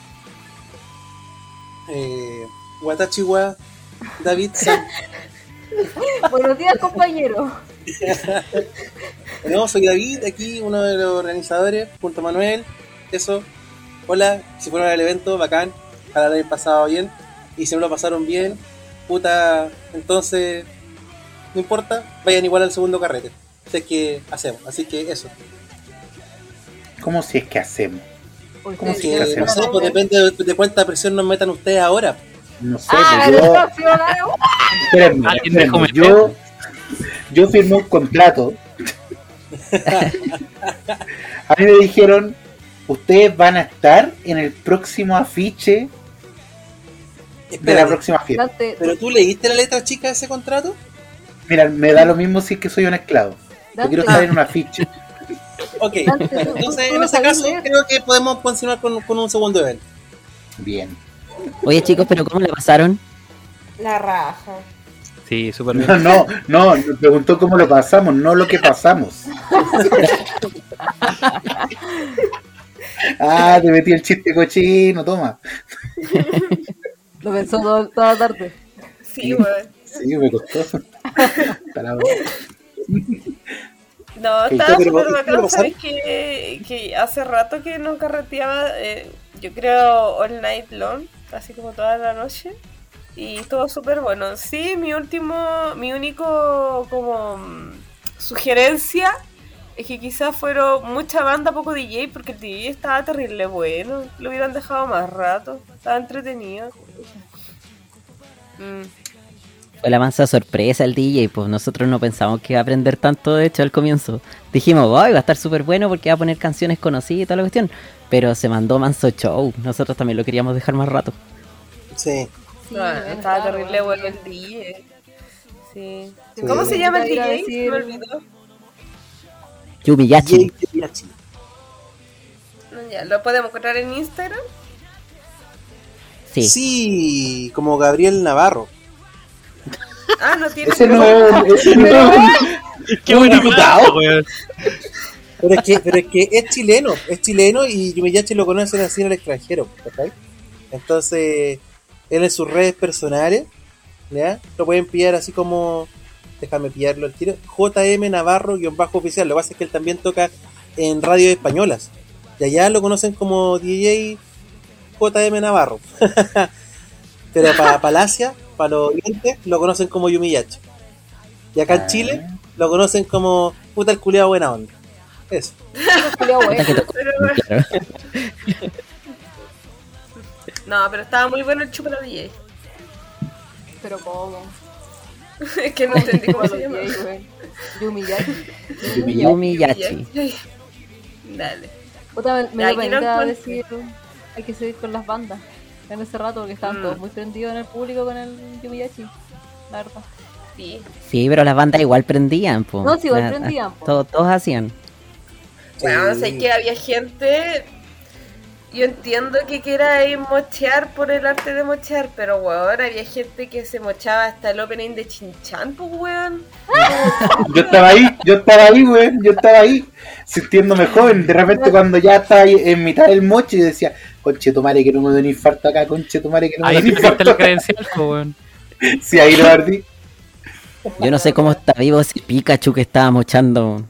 Eh, Watachiwa, David <laughs> San. Buenos días, compañero. <laughs> No, soy David, aquí uno de los organizadores, junto a Manuel. Eso. Hola, si fueron al evento, bacán. Ojalá lo hayan pasado bien. Y si no lo pasaron bien, puta, entonces, no importa, vayan igual al segundo carrete. Si es que hacemos. Así que eso. ¿Cómo si es que hacemos? ¿Cómo si es que sí, no hacemos? sé, pues depende de, de cuánta presión nos metan ustedes ahora. No sé, Ah, pues yo... Espérenme, espérenme. Yo, yo firmé un contrato. <laughs> A mí me dijeron, ustedes van a estar en el próximo afiche de la próxima fiesta. ¿pero tú leíste la letra chica de ese contrato? Mira, me da lo mismo si es que soy un esclavo. Yo quiero estar en un afiche. Ok, Dante, <laughs> entonces en ese caso leer. creo que podemos continuar con, con un segundo evento. Bien. Oye chicos, pero ¿cómo le pasaron? La raja. Sí, súper bien. No, no, no, me preguntó cómo lo pasamos, no lo que pasamos. <laughs> Ah, te metí el chiste cochino, toma. Lo pensó todo- toda la tarde. Sí, weón. Sí, me costó. Para- No, estaba pero- súper ¿qué bacán? ¿sabes? Que, que hace rato que no carreteaba, eh, yo creo, all night long, así como toda la noche. Y estuvo súper bueno. Sí, mi último, mi único como mm, sugerencia es que quizás fueron mucha banda, poco DJ, porque el DJ estaba terrible bueno. Lo hubieran dejado más rato, estaba entretenido. Mm. Fue la mansa sorpresa el DJ, pues nosotros no pensamos que iba a aprender tanto, de hecho, al comienzo. Dijimos, "Ay, va a estar súper bueno porque va a poner canciones conocidas y toda la cuestión. Pero se mandó manso show. Nosotros también lo queríamos dejar más rato. Sí. Sí, No, bueno, estaba terrible bueno, el DJ. Sí. Sí. ¿Cómo se llama el DJ? decir- Me olvidó. Yumiyachi. No, Ya, ¿Lo podemos encontrar en Instagram? Sí. Sí, como Gabriel Navarro. Ah, no tiene. Ese no es ese no Qué un buena diputado. weón. Pero es que, pero es que es chileno, es chileno y Yumiyachi lo conocen así en el extranjero, ¿cachai? Entonces, él en sus redes personales, ¿ya? Lo pueden pillar así como, déjame pillarlo al tiro, JM Navarro-oficial. Lo que pasa es que él también toca en radios españolas. Y allá lo conocen como DJ JM Navarro. <laughs> Pero para <laughs> Palacia, para los oyentes, lo conocen como Yumiyachi. Y acá en Chile lo conocen como puta el culiao buena onda. Eso. <laughs> No, pero estaba muy bueno el chupalo DJ. Pero cómo. <laughs> es que no entendí cómo se llama. Yumiyachi. Yumiyachi. Dale. Puta, me, penita encuentro. decir hay que seguir con las bandas en ese rato porque estaban Mm. todos muy prendidos en el público con el Yumiyachi. La verdad. Sí. Sí, pero las bandas igual prendían, po. No, sí, igual La- prendían, po. Todos, todos hacían. Bueno, Sí. sé que había gente. Yo entiendo que quiera ir mochear por el arte de mochear, pero weón, había gente que se mochaba hasta el opening de Chinchan, pues weón. Yo estaba ahí, yo estaba ahí, güey, yo estaba ahí, sintiéndome joven. De repente, cuando ya estaba ahí en mitad del moche, yo decía, conche tu madre, que no me dé un infarto acá, conche tu madre, que no me Ahí dé un infarto. la acá". credencial, po, weón. Sí, ahí lo perdí. Yo no sé cómo está vivo ese Pikachu que estaba mochando.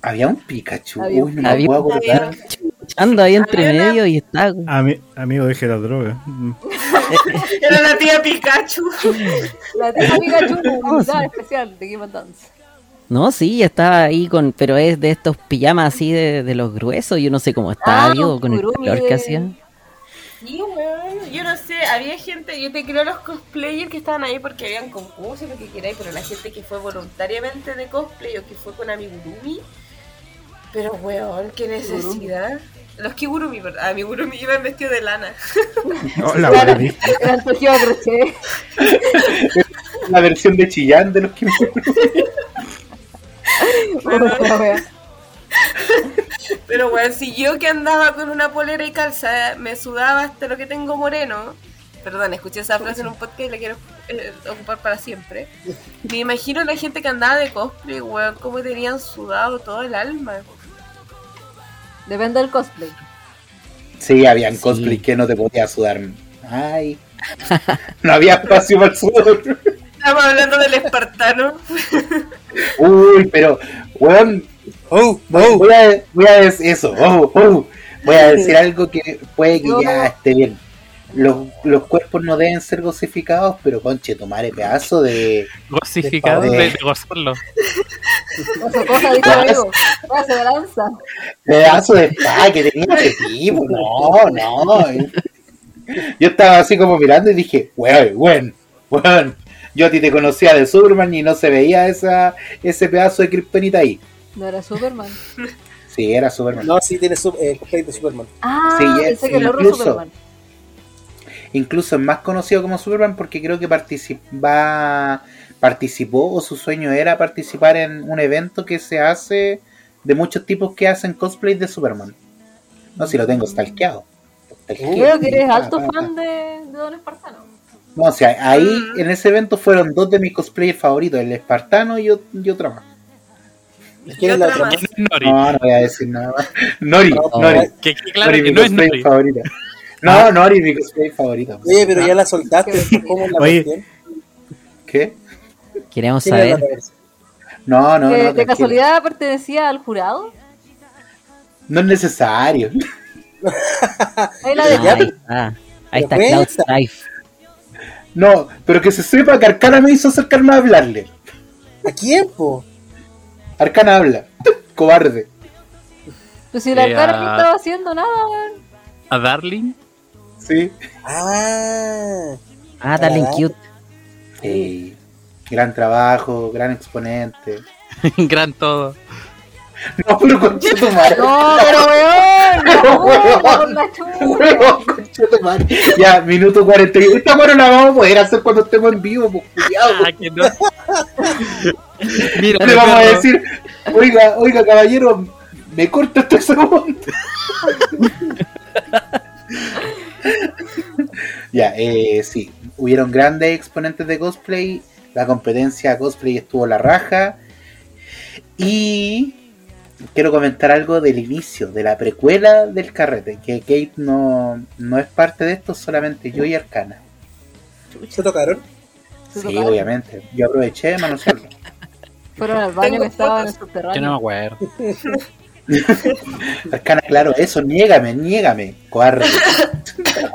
Había un Pikachu, Había uy, no me había puedo un acordar. Mochando ahí entre Había una- medio y está. Ami- amigo, deje la droga. <laughs> Era la tía Pikachu. La tía Pikachu, invitada sí. especial de Game of Dance. No, sí, estaba ahí con. Pero es de estos pijamas así de, de los gruesos. Yo no sé cómo estaba Ah, vivo con el calor de- que hacía. Sí. Yo no sé, había gente, yo te creo los cosplayers que estaban ahí porque habían concursos y lo que queráis, pero la gente que fue voluntariamente de cosplay o que fue con amigurumi. Pero weón, qué necesidad. Los kigurumi, ¿verdad? amigurumi iban vestidos de lana. Hola, Claro, a. <laughs> La versión de Chillán de los que Otra wea. Pero weón, si yo que andaba con una polera y calza me sudaba hasta lo que tengo moreno, perdón, escuché esa frase en un podcast y la quiero eh, ocupar para siempre. Me imagino la gente que andaba de cosplay, weón, cómo tenían sudado todo el alma. Depende del cosplay. Sí, habían Sí. cosplay que no te podía sudar. Ay. <laughs> No había espacio para el sudor. Estamos hablando del espartano. Uy, pero, weón, Oh, voy, oh. voy a, voy a decir eso. oh, oh. Voy a decir algo que puede que No. ya esté bien. Los, los cuerpos no deben ser gosificados, pero conche, tomar el pedazo de. Gosificado De de, de gozarlo. Pedazo de spa que tenía ese tipo. No, no. Yo estaba así como mirando y dije, weón, weón, weón. Yo a ti te conocía de Superman y no se veía esa, ese pedazo de kriptonita ahí. No era Superman. Sí, era Superman. No, sí tiene su, eh, de Superman. Ah, Sí, pensé que el otro incluso- Superman. Incluso es más conocido como Superman porque creo que participa, participó o su sueño era participar en un evento que se hace de muchos tipos que hacen cosplay de Superman. No, si lo tengo stalkeado. Stalkeado. Creo que eres Pa, alto pa. fan de, de Don Espartano. No, o sea, ahí Mm. en ese evento fueron dos de mis cosplayers favoritos, el espartano y, ot- y otra más. ¿Quién es la otra Nori? No, no voy a decir nada más. Nori, No, Nori. Que claro Nori, que mi no es Nori. favorita. No, Nori, mi cosplayer favorita. Oye, pero ya la soltaste. ¿Cómo la Oye. cuestión? ¿Qué? Queremos ¿Quién era la saber. No, no, ¿Que no. ¿De tranquilo. casualidad pertenecía al jurado? No es necesario. Ahí la de Ah, ahí está. Ahí está Cloud. Strife. No, pero que se sepa que Arcana me hizo acercarme a hablarle. ¿A quién, po? Arcana habla. Cobarde. Pues si la Eh, cara ah. no estaba haciendo nada, weón. A Darling. Sí. Ah, Ah, Darling. Cute. Sí. Gran trabajo, gran exponente. <laughs> Gran todo. No, pero concha tu madre. No, pero weón, <laughs> no, Weón. <laughs> Weón, concha tu madre. Ya, minuto 41. Esta mano la vamos a poder hacer cuando estemos en vivo, pues cuidado. Ah, que no. Mira, Le vamos a decir, oiga, oiga, caballero, me corta este segundo. <laughs> ya, eh, sí, hubieron grandes exponentes de cosplay. La competencia cosplay estuvo la raja. Y quiero comentar algo del inicio, de la precuela del carrete. Que Kate no, no es parte de esto, solamente yo y Arcana. ¿se tocaron? Se Sí, tocaron. obviamente. Yo aproveché de manosearlo. Fueron al baño que estaba en el fotos. Yo no me subterráneo. acuerdo. <laughs> <laughs> Arcana, claro, eso, niégame, niégame, cobarde.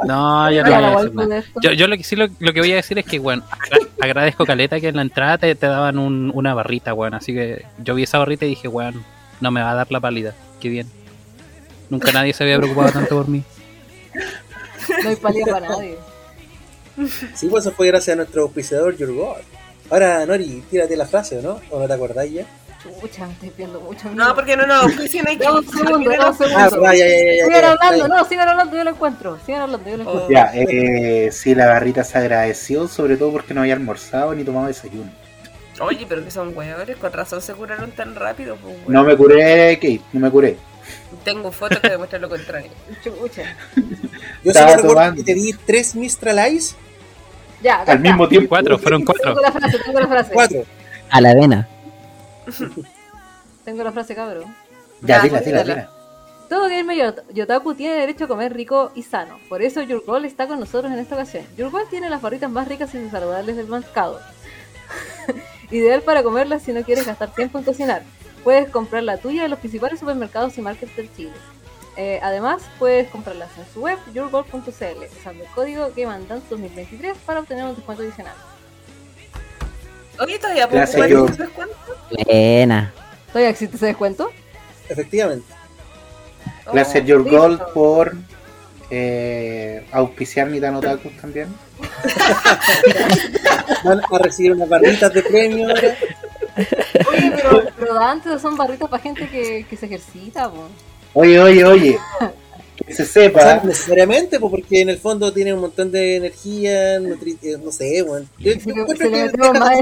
No, yo no voy a decir nada. Yo, yo lo que sí lo, lo que voy a decir es que, bueno, agra- agradezco Caleta que en la entrada te, te daban un- una barrita, weón. Así que yo vi esa barrita y dije, weón, no me va a dar la pálida. Qué bien. Nunca nadie se había preocupado tanto por mí. No hay palía para nadie. Sí, pues eso fue gracias a nuestro auspiciador Your God. Ahora, Nori, tírate la frase, ¿o no? ¿O no te acordáis ya? Chucha, me estoy viendo mucho. No, porque no nos auspician aquí. Dame un segundo, dame un Ah, segundo. ya, ya, ya, Sigan hablando, ya. no, sigan hablando, yo lo encuentro. Sigan hablando, yo lo encuentro. Ya, eh, sí, la barrita se agradeció, sobre todo porque no había almorzado ni tomado desayuno. Oye, pero que son hueones, con razón se curaron tan rápido. Pues. No me curé, Kate, no me curé. Tengo fotos que demuestran lo contrario. <laughs> Chucha. Yo Estaba solo recuerdo tomando. que te di tres Mistral Ice, Ya, Al mismo tiempo. Cuatro, fueron cuatro. Tengo la frase, tengo la frase. cuatro. A la avena. <laughs> Tengo la frase, cabrón. Ya, Ya, dila, dila, dila. Todo gamer yot- yotaku tiene derecho a comer rico y sano. Por eso Yurgol está con nosotros en esta ocasión. Yurgol tiene las barritas más ricas y saludables del mercado. <laughs> Ideal para comerlas si no quieres gastar tiempo en cocinar. Puedes comprar la tuya en los principales supermercados y markets del Chile. Eh, además, puedes comprarlas en su web, yourgol.cl, usando el código GameandDance2023 para obtener un descuento adicional. Oye, todavía puedo Gracias, jugar descuento? Buena. ¿Todavía existe ese descuento? Efectivamente. Gracias, Oh, Your listo. Gold, por eh, auspiciar mi Tanotakus también. <laughs> Van a recibir unas barritas de premio ahora. Oye, pero, pero antes son barritas para gente que, que se ejercita, po. Oye, oye, oye. <laughs> Que se O sea, sepa. necesariamente, pues, porque en el fondo tiene un montón de energía, nutri- eh, no sé, weón. Yo, Si yo le- deja más-.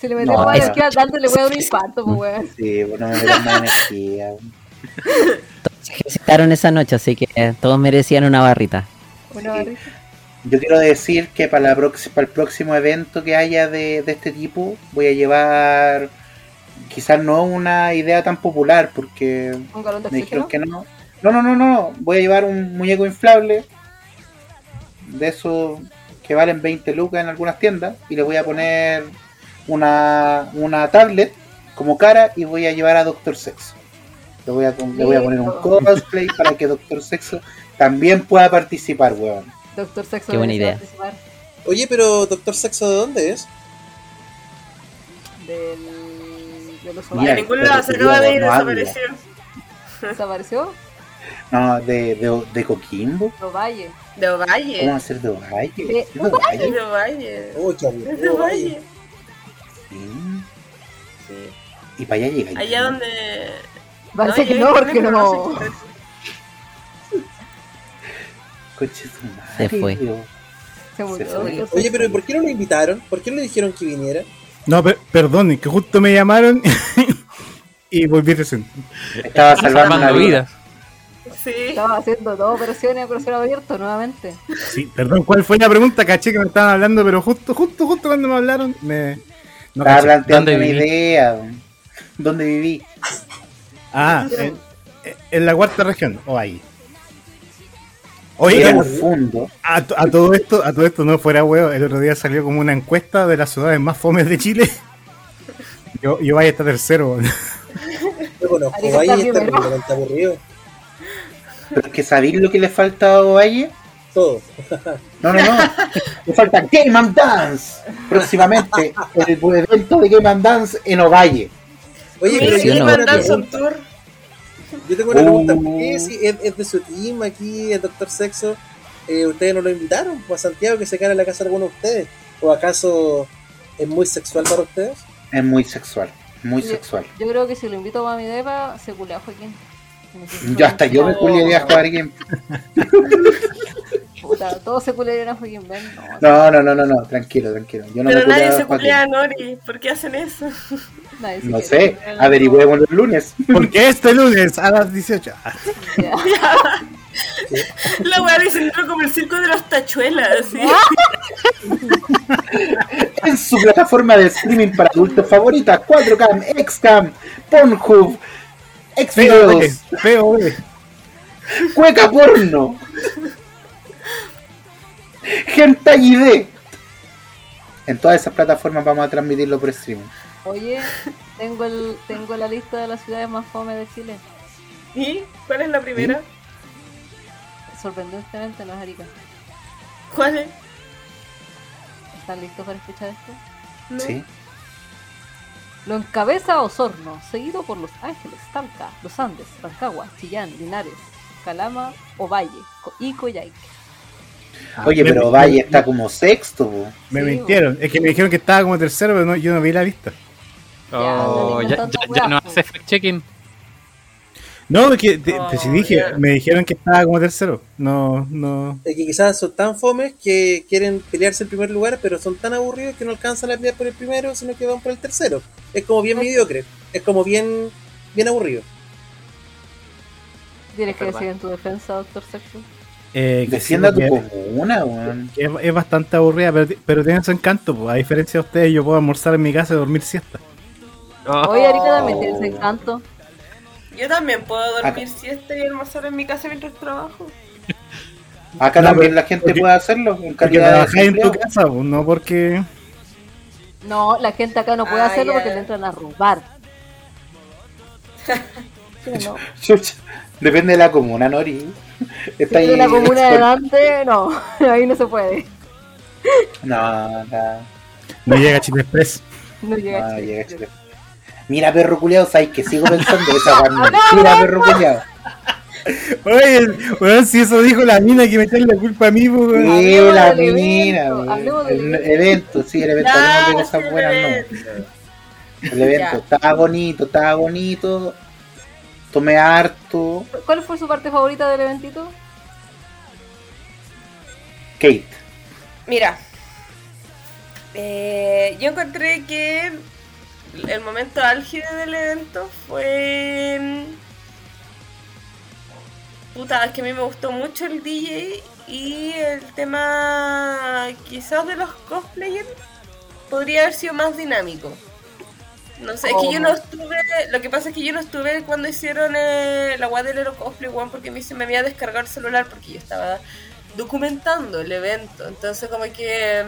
Si <laughs> le metemos No, más energía, Dante le voy a dar un infarto, pues, weón. Sí, bueno, me metan más energía. <laughs> Se ejercitaron esa noche, así que todos merecían una barrita. Una barrita. Yo quiero decir que para, la para el próximo evento que haya de, de este tipo, voy a llevar quizás no una idea tan popular, porque Un galón de me dijeron que no. No, no, no, no. Voy a llevar un muñeco inflable de esos que valen 20 lucas en algunas tiendas y le voy a poner una, una tablet como cara y voy a llevar a Doctor Sexo. Le voy a, le voy a poner un cosplay para que Doctor Sexo también pueda participar, weón. Doctor Sexo. Qué buena idea. participar Oye, pero Doctor Sexo, ¿de dónde es? Del, de los Mira, ovarios. ningún lado se acaba de ir, No habla. desapareció. ¿Desapareció? No, de, de, de Coquimbo. De ¿Cómo va Ovalle. a ser de Ovalle? De ¿Es de Ovalle? De Ovalle. Oh. De Ovalle. Sí. Sí. Y para allá llega. Allá donde. Parece que yo- no, porque no. sé Coche su madre, Se fue. Se murió. Se Oye, pero ¿por qué no lo invitaron? ¿Por qué no le dijeron que viniera? No, per- perdonen, que justo me llamaron <laughs> y volví recién. Estaba salvando la Salvando vida. vidas. Sí. Estaba haciendo dos operaciones a corazón abierto nuevamente. Sí, perdón, ¿cuál fue la pregunta? Caché que me estaban hablando, pero justo, justo, justo cuando me hablaron, me. No Estaba planteando ¿Dónde una idea. ¿Dónde viví? Ah, en, en la cuarta región, o ahí. Oye, Era a, todo esto, a todo esto no fuera huevo, el otro día salió como una encuesta de las ciudades más fomes de Chile. <laughs> Yo, yo vaya a estar tercero. weón. Yo conozco Arica Valle está está aburrido. Pero es que ¿sabéis lo que le falta a Ovalle? Todo. No, no, no. <laughs> Le falta Game and Dance. Próximamente, el evento de Game and Dance en Ovalle. Oye, pero sí, una mandan su pregunta. tour. Yo tengo una Uh. pregunta. ¿Por qué si es, es de su team aquí, el Doctor Sexo? eh, ¿Ustedes no lo invitaron? Pues a Santiago que se quede en la casa de alguno de ustedes. ¿O acaso es muy sexual para ustedes? Es muy sexual. Muy Yo- sexual. Yo creo que si lo invito a mi depa, se culea a Joaquín. Ya hasta yo me culiaría a jugar <laughs> game. Puta, todos se culearían a Joaquín Ben. No, No, no, no, no, no, tranquilo, tranquilo. Yo no Pero me nadie se culea a Nori. ¿Por qué hacen eso? No sé, averigüemos los lunes. Porque este lunes a las 18. Ah, <laughs> Ya. La weá diciendo como el circo de los tachuelas. ¿sí? <laughs> En su plataforma de streaming para adultos favorita, 4cam, Xcam, Pornhub, Feo, eh. Cueca Porno, Hentai ID. En todas esas plataformas vamos a transmitirlo por streaming. Oye, tengo, el, tengo la lista de las ciudades más fome de Chile. ¿Y cuál es la primera? Sorprendentemente no es Arica. ¿Cuál es? ¿Están listos para escuchar esto? No. Sí. Lo encabeza Osorno, seguido por Los Ángeles, Talca, Los Andes, Rancagua, Chillán, Linares, Calama, Ovalle y Coyhaique. Oye, Me- pero me- Valle está como sexto. Me Sí, mintieron. Es que me dijeron que estaba como tercero, pero no, yo no vi la lista. Oh, ya, ya- ya no hace fact-checking. No, es que te, Oh, te- si dije, me dijeron que estaba como tercero. No, no. Es que quizás son tan fomes que quieren pelearse en primer lugar, pero son tan aburridos que no alcanzan a pelear por el primero, sino que van por el tercero. Es como bien mediocre. Es como bien, bien aburrido. Tienes que decir en tu defensa, doctor Sexo. Eh, que Defienda sí, tu porque comuna, weón. es, es bastante aburrida, pero, pero tiene su encanto. Pues. A diferencia de ustedes, yo puedo almorzar en mi casa y dormir siesta. Oye, Arica también tiene ese encanto. Yo también puedo dormir Acá. siesta y almorzar en mi casa mientras trabajo. Acá No, también la gente porque- puede hacerlo en Porque calidad de en tu casa, pues, no porque. No, la gente acá no puede Ah, hacerlo porque le entran a robar. <laughs> Depende de la comuna, Nori. Si Está es ahí. de la comuna de delante, no, <laughs> ahí no se puede. No, no, No llega Chile Express. No llega no, Chile. llega Chile. Mira, perro culiado, sabes que sigo pensando esa weón. <laughs> Mira, perro culiado. Oye, weón, si eso dijo la mina que me echan la culpa a mí, pues, weón. Sí, la mina, evento, del El evento. sí, el evento. Hablemos de cosas sí, buenas, el no. El evento estaba bonito, estaba bonito. Tomé harto. ¿Cuál fue su parte favorita del eventito? Kate. Mira, eh, yo encontré que el momento álgido del evento fue. Puta, es que a mí me gustó mucho el DJ y el tema quizás de los cosplayers podría haber sido más dinámico. No sé, es que yo no estuve, lo que pasa es que yo no estuve cuando hicieron eh, la guay del Cosplay One porque a mí se me había descargado el celular porque yo estaba documentando el evento. Entonces como que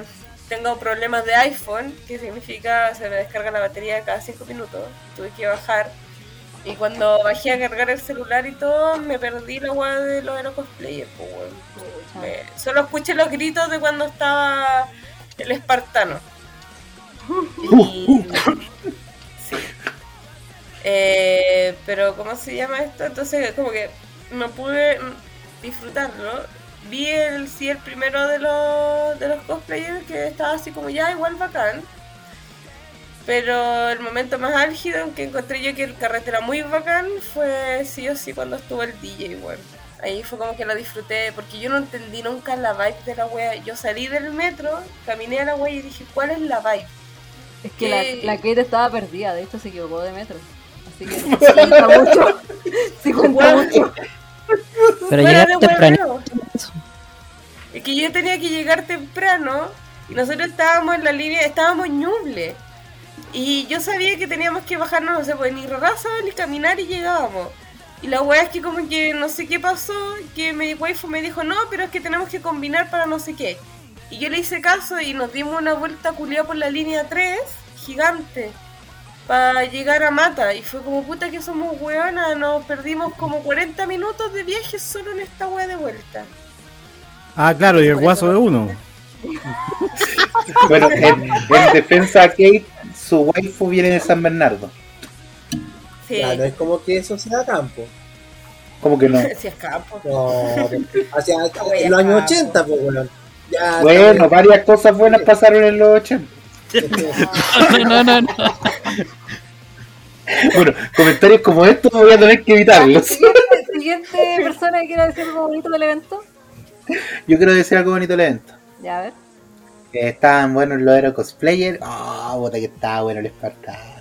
tengo problemas de iPhone, que significa se me descarga la batería cada 5 minutos. Tuve que bajar. Y cuando bajé a cargar el celular y todo, me perdí la guay de los Hero Cosplayers. pues. Me- solo escuché los gritos de cuando estaba el espartano. <laughs> Y- sí. Eh, pero, ¿cómo se llama esto? Entonces, como que no pude disfrutarlo. Vi el, sí, el primero de los, de los cosplayers que estaba así como ya igual bacán. Pero el momento más álgido en que encontré yo que el carrete era muy bacán fue sí o sí cuando estuvo el DJ igual. Ahí fue como que la disfruté porque yo no entendí nunca la vibe de la wea. Yo salí del metro, caminé a la wea y dije, ¿cuál es la vibe? Es que la, la Kate estaba perdida, de hecho se equivocó de metro. Así que <laughs> sí cuenta mucho. Sí cuenta mucho. Pero de temprano. Es que yo tenía que llegar temprano y nosotros estábamos en la línea, estábamos en Ñuble. Y yo sabía que teníamos que bajarnos, no sé, pues ni raza ni caminar y llegábamos. Y la weá es que como que no sé qué pasó, que mi waifu me dijo, no, pero es que tenemos que combinar para no sé qué. Y yo le hice caso y nos dimos una vuelta culiada por la línea 3, gigante, para llegar a Mata. Y fue como puta que somos weonas, nos perdimos como 40 minutos de viaje solo en esta weá de vuelta. Ah, claro, y el guaso de uno. <laughs> <laughs> Bueno, en, en defensa a Kate, su waifu viene de San Bernardo. Sí, no es como que eso sea campo. ¿Cómo que no? <laughs> si escapo. No, hacia en los años campo. 80, pues, weón. Ya, Bueno, varias cosas buenas pasaron en los 80. No, no, no. Bueno, comentarios como estos voy a tener que evitarlos. Siguiente, siguiente persona que quiera decir algo bonito del evento. Yo quiero decir algo bonito del evento. Ya, a ver. Que estaban buenos los Aero Cosplayer. Ah, puta que estaba bueno el Espartano.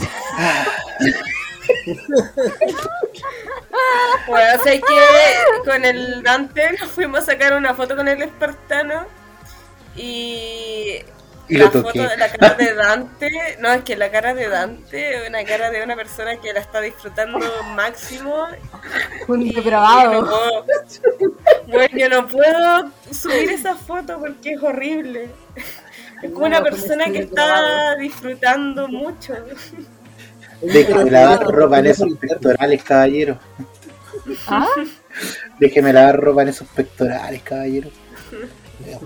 <laughs> Bueno, sea que con el Dante nos fuimos a sacar una foto con el espartano y, Y la lo foto toqué. de la cara de Dante, no es que la cara de Dante es una cara de una persona que la está disfrutando máximo Un no depravado. puedo, bueno, yo no puedo subir esa foto porque es horrible. Es como una No, persona que está disfrutando mucho. Déjeme lavar ropa en esos pectorales, caballero. ¿Ah? Déjeme lavar ropa en esos pectorales, caballero.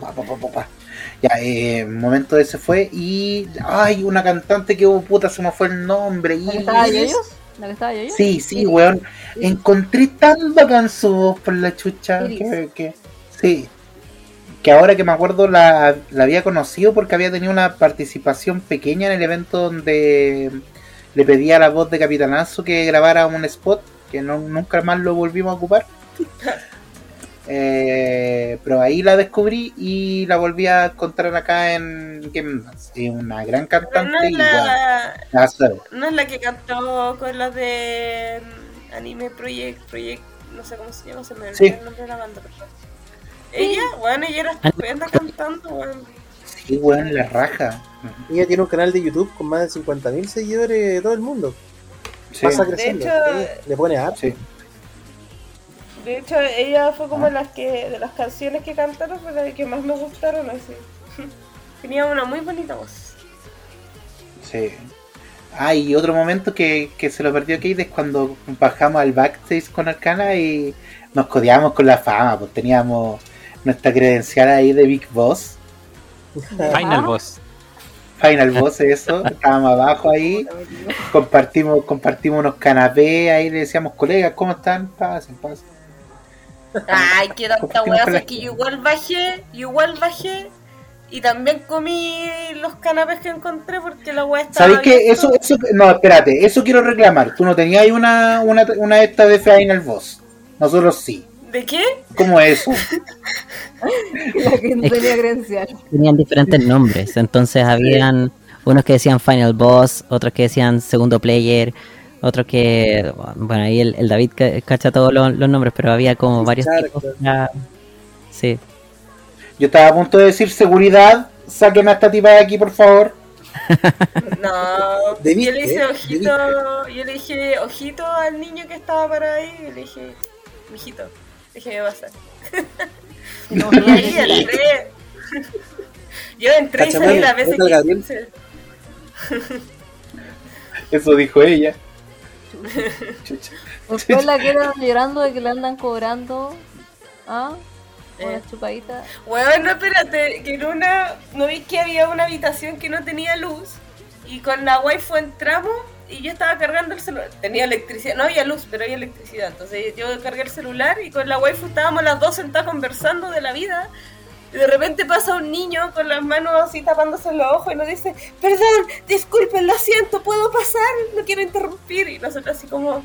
Pa, pa, pa, pa, pa. Ya, eh, momento ese fue. Y. Ay, una cantante que hubo puta, se me fue el nombre. ¿La que Iris. estaba yoyos? ¿La que estaba yoyos? Sí, sí, weón. Encontré tan bacán su voz por la chucha. Iris. Que, que- sí. Que ahora que me acuerdo la, la había conocido porque había tenido una participación pequeña en el evento donde le pedía a la voz de Capitanazo que grabara un spot, que no, nunca más lo volvimos a ocupar. <laughs> Eh, pero ahí la descubrí y la volví a encontrar acá en Game. Es una gran Pero no cantante es la. No es la que cantó con los de mm, Anime Project, Project, no sé cómo se llama, se me olvidó Sí. el nombre de la banda. pero- Ella, bueno, ella era estupenda cantando, bueno. Sí, weón, la raja. Ella tiene un canal de YouTube con más de 50.000 seguidores de todo el mundo. Sí. Pasa De creciendo. hecho, le pone arte. Sí. De hecho, ella fue como las que, de las canciones que cantaron, fue la que más me gustaron así. <laughs> Tenía una muy bonita voz. Sí. Ah, y otro momento que, que se lo perdió Kate es cuando bajamos al backstage con Arcana y nos codeamos con la fama, pues teníamos nuestra credencial ahí de Big Boss, <laughs> Final Boss. Final Boss, eso, estábamos abajo ahí, compartimos, compartimos unos canapés, ahí le decíamos, colegas, ¿cómo están? Pasen, pasen. Ay, qué tanta weá, es que yo igual bajé, yo igual bajé. Y también comí los canapés que encontré porque la weá estaba. ¿Sabéis que abierto. eso, eso, no, espérate, eso quiero reclamar, tú no tenías ahí una, una, una esta de Final Boss, nosotros sí. ¿De qué? ¿Cómo es eso? La que no tenía credencial. Tenían diferentes nombres, entonces habían unos que decían Final Boss, otros que decían Segundo Player, otros que, bueno, ahí el, el David ca- cacha todos los, los nombres, pero había como varios Claro, tipos. claro. ya- Sí, Yo estaba a punto de decir seguridad, sáqueme a esta tipa de aquí, por favor. <laughs> No, ¿De yo le hice ¿De ojito, yo le dije ojito al niño que estaba para ahí y le dije, mijito, déjeme pasar. No, <laughs> Y ahí entré. <laughs> Yo entré y salí las veces ¿dónde que. Eso dijo ella. <laughs> Chucha. Después la quedan llorando de que le andan cobrando. ¿Ah? Una Eh. chupadita. Bueno, espérate, que en una, ¿no vi que había una habitación que no tenía luz? Y con la wifi entramos y yo estaba cargando el celular. Tenía electricidad, no había luz, pero había electricidad. Entonces yo cargué el celular y con la wifi estábamos las dos sentadas conversando de la vida. Y de repente pasa un niño con las manos así tapándose los ojos y nos dice, perdón, disculpen, lo siento, ¿puedo pasar? No quiero interrumpir. Y nosotros así como,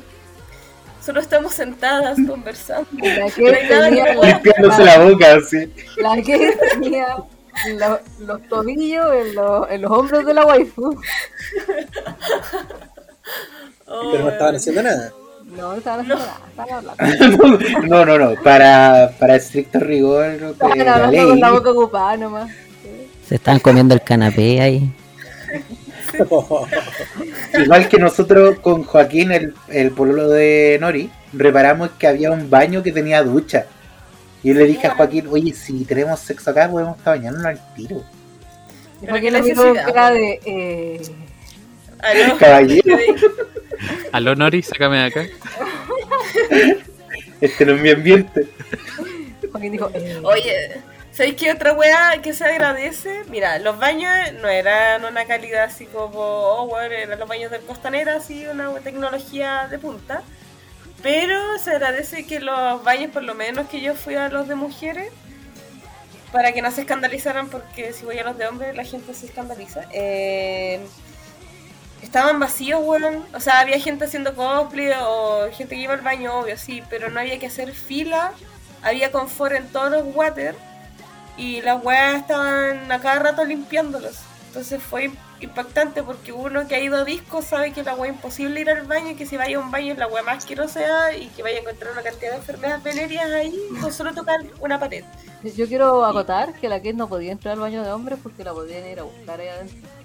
solo estamos sentadas <laughs> conversando. La que No hay nada tenía, que la, Limpiándose la boca, así. la que tenía lo- los tobillos en, los- en los hombros de la waifu. Oh, Pero no estaban haciendo nada. No, no estaban hablando. <laughs> No, no, no. Para, para estricto rigor de Estaban la hablando ley. con la boca ocupada nomás. se estaban comiendo el canapé ahí. <laughs> Igual que nosotros con Joaquín, el, el pololo de Nori, reparamos que había un baño que tenía ducha. Y yo le dije a Joaquín, oye, si tenemos sexo acá, podemos estar bañándonos al tiro. Porque necesidad. era de. Eh, Aló. Caballero. <laughs> <laughs> Aló Nori, sácame de acá. <laughs> Este no es mi ambiente. Joaquín dijo. eh, Oye, ¿sabéis qué otra weá que se agradece? Mira, los baños no eran una calidad así como, oh, bueno, eran los baños del Costanera, así, una tecnología de punta. Pero se agradece que los baños, por lo menos que yo fui a los de mujeres, para que no se escandalizaran, porque si voy a los de hombres la gente se escandaliza. eh, estaban vacíos, weón. O sea, había gente haciendo cosplay o gente que iba al baño, obvio, sí, pero no había que hacer fila. Había confort en todos los water y las weas estaban a cada rato limpiándolos. Entonces fue impactante porque uno que ha ido a disco sabe que la wea es imposible ir al baño y que si vaya a un baño es la wea más asquerosa y que vaya a encontrar una cantidad de enfermedades venéreas ahí con <laughs> solo tocar una pared. Yo quiero acotar que la Kate no podía entrar al baño de hombres porque la podían ir a buscar ahí adentro.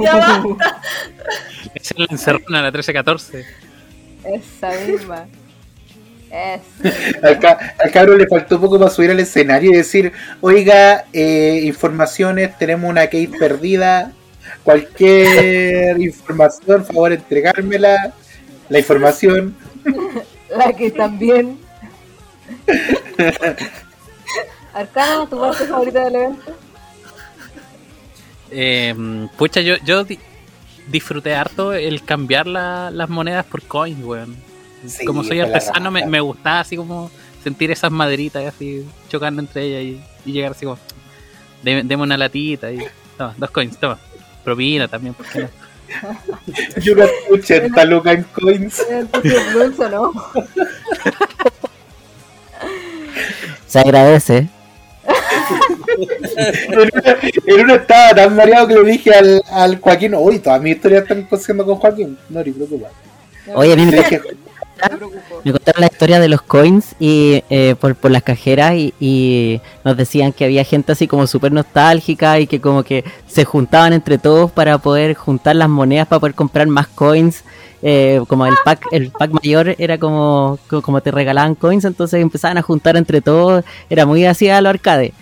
Ya basta. Esa es la encerrona, la 1314. Esa misma. Al, ca- al cabro le faltó poco para subir al escenario y decir, oiga, eh, informaciones, tenemos una case perdida, cualquier información, favor entregármela, la información. La que también. Arcana, tu parte favorita del evento. Eh, pucha, yo, yo di- disfruté harto el cambiar la- las monedas por coins, weón. Sí, como soy artesano, me, me gustaba así como sentir esas maderitas así chocando entre ellas y, y llegar así como, "Deme- deme una latita y toma, dos coins, toma. Propina también, ¿por qué no? <laughs> Yo gasté 80 lucas en coins. <laughs> ¿o no? Se agradece. <laughs> En una, en una estaba tan mareado que le dije al, al Joaquín, uy, todas mis historias están cosiendo con Joaquín. No te preocupes. Oye, a mí me, dije, contaron la historia de los coins y eh, por, por las cajeras y, y nos decían que había gente así como súper nostálgica y que como que se juntaban entre todos para poder juntar las monedas para poder comprar más coins. Eh, como el pack el pack mayor era como, co- como te regalaban coins, entonces empezaban a juntar entre todos. Era muy así a lo arcade.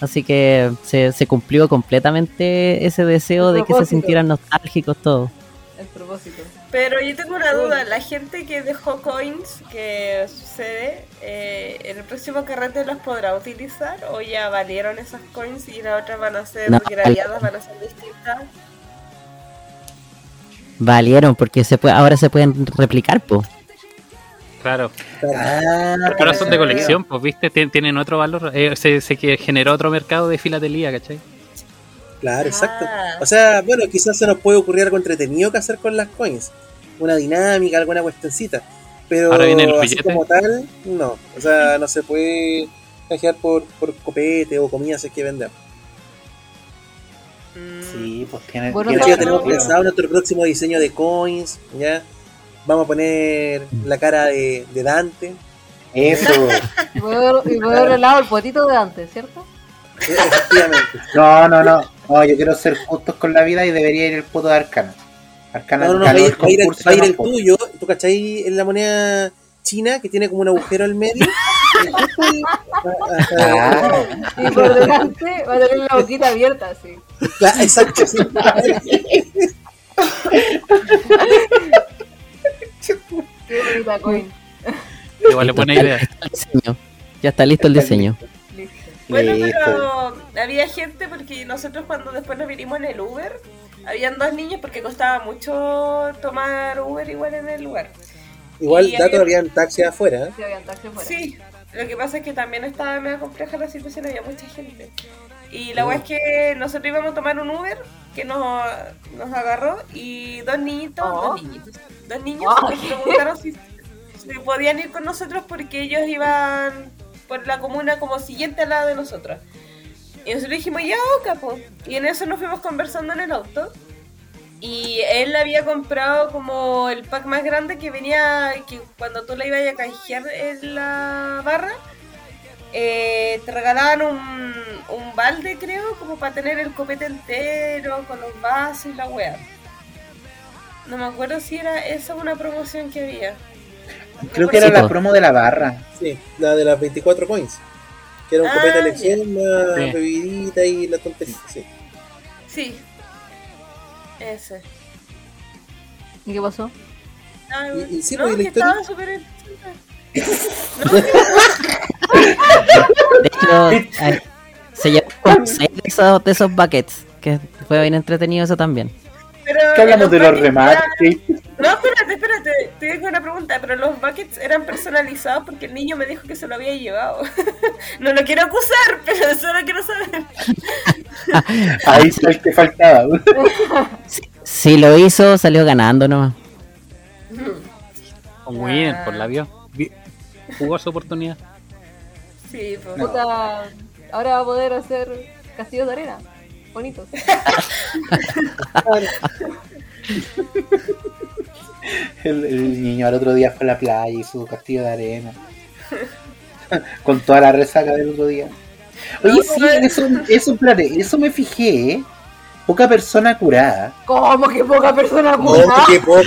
Así que se, se cumplió completamente ese deseo de que se sintieran nostálgicos todos. El propósito. Pero yo tengo una duda, la gente que dejó coins, que sucede, eh, ¿en el próximo carrete los podrá utilizar o ya valieron esas coins y las otras van a ser No, gradeadas, van a ser distintas? Valieron porque se puede, ahora se pueden replicar, po. Claro, ah, ahora son de colección, pues viste, Tien- tienen otro valor, eh, se, se que generó otro mercado de filatelía, ¿cachai? Claro, exacto. Ah. O sea, bueno, quizás se nos puede ocurrir algo entretenido que hacer con las coins. Una dinámica, alguna cuestioncita. Pero Ahora viene el así como tal, no. O sea, no se puede canjear por, por copete o comida si es que vender. Mm, Sí, pues tiene. Bueno, ya tenemos pensado nuestro próximo diseño de coins, ¿ya? Vamos a poner la cara de, de Dante. Eso. <laughs> Y poder, y poder al lado el potito de antes, ¿cierto? Efectivamente. No, no, no. No, yo quiero ser justos con la vida y debería ir el puto de Arcana. Arcana No, no, no, va ir, va a ir va a ir el tuyo. ¿Tú cachai en la moneda china que tiene como un agujero al medio? <laughs> Ah, Y por delante va a tener la boquita abierta, así. Ah, Exacto, sí. <laughs> <laughs> <laughs> Igual le pone idea. Ya está listo el diseño. Bueno, pero había gente porque nosotros cuando después nos vinimos en el Uber, habían dos niños porque costaba mucho tomar Uber igual en el lugar. Igual Y da había- en taxi afuera. Sí, habían taxi fuera. Sí, lo que pasa es que también estaba medio compleja la situación, había mucha gente. Y la weá es que nosotros íbamos a tomar un Uber que nos, nos agarró y dos niñitos, Oh. dos niñitos, dos niños Oh. nos preguntaron si, si podían ir con nosotros porque ellos iban por la comuna como siguiente al lado de nosotros. Y nosotros dijimos, ya, ok, po. Y en eso nos fuimos conversando en el auto. Y él había comprado como el pack más grande que venía, que cuando tú le ibas a canjear en la barra, eh, te regalaban un, un balde, creo, como para tener el copete entero, con los vasos y la wea. No me acuerdo si era esa una promoción que había. Creo que era Sí, la promo de la barra. Sí, la de las 24 coins. Que era un Ah, copete de elección, Sí. bebidita y la tontería. Sí. Sí. Ese. ¿Y qué pasó? Ay, Y- y sí, no, pues, y la que historia- estaba súper <laughs> <laughs> De hecho, ay, se llevó seis de esos, de esos buckets, que fue bien entretenido eso también. Pero ¿Qué hablamos de los buckets remates? No, espérate, espérate. Te tengo una pregunta. Pero los buckets eran personalizados porque el niño me dijo que se lo había llevado. <laughs> no lo quiero acusar, pero solo quiero saber. <laughs> Ahí está el que faltaba. Si lo hizo, salió ganando nomás. Con Winner, por la vio. Vi- Jugó su oportunidad. Sí, pues. Puta, ahora va a poder hacer castillos de arena. Bonitos. <laughs> El, el niño al otro día fue a la playa y su castillo de arena. <laughs> Con toda la resaca del otro día. Oye, No, sí, pues- eso, eso, espérate, eso me fijé, ¿eh? Poca persona curada. ¿Cómo que poca persona curada? qué poco.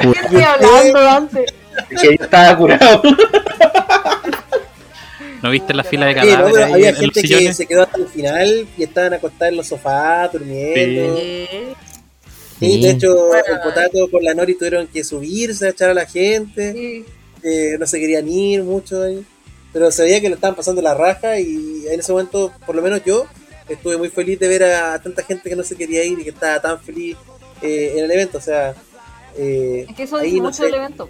¿Qué estoy hablando antes? Que yo estaba curado. <laughs> ¿No viste la fila de Sí, no, cadáveres había gente que sillones? se quedó hasta el final y estaban acostados en los sofás, durmiendo. Sí. Sí, Sí. de hecho, Bueno. el potato con la Nori tuvieron que subirse a echar a la gente. Sí. eh, no se querían ir mucho ahí. Pero se veía que le estaban pasando la raja y en ese momento, por lo menos yo, estuve muy feliz de ver a tanta gente que no se quería ir y que estaba tan feliz eh, en el evento. O sea, eh, Es que eso ahí dice no mucho sé. del evento.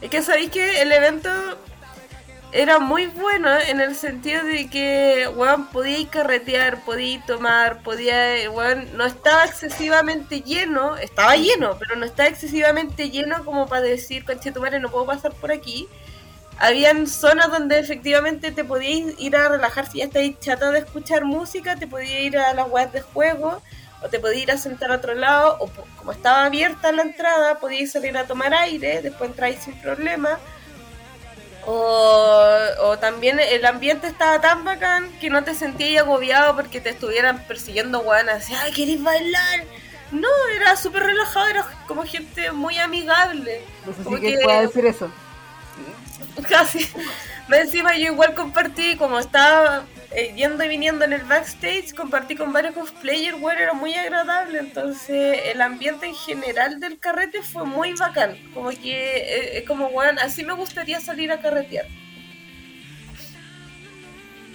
Es que sabéis que el evento era muy bueno en el sentido de que, weón, podíais carretear, podíais tomar, podía, weón, no estaba excesivamente lleno, estaba lleno, pero no estaba excesivamente lleno como para decir, conche tu madre, no puedo pasar por aquí. Habían zonas donde efectivamente te podías ir a relajar si ya estáis chata de escuchar música, te podías ir a las webs de juego, o te podías ir a sentar a otro lado, o como estaba abierta la entrada, podías salir a tomar aire, después entráis sin problema. O, o también el ambiente estaba tan bacán que no te sentías agobiado porque te estuvieran persiguiendo guanas, así, ay, ¿querés bailar? No, era súper relajado, era como gente muy amigable. No sé Como si que que- pueda decir eso. <laughs> Casi. Encima yo igual compartí, como estaba eh, yendo y viniendo en el backstage, compartí con varios cosplayers, bueno, era muy agradable. Entonces el ambiente en general del carrete fue muy bacán. Como que, eh, eh, como, bueno, así me gustaría salir a carretear.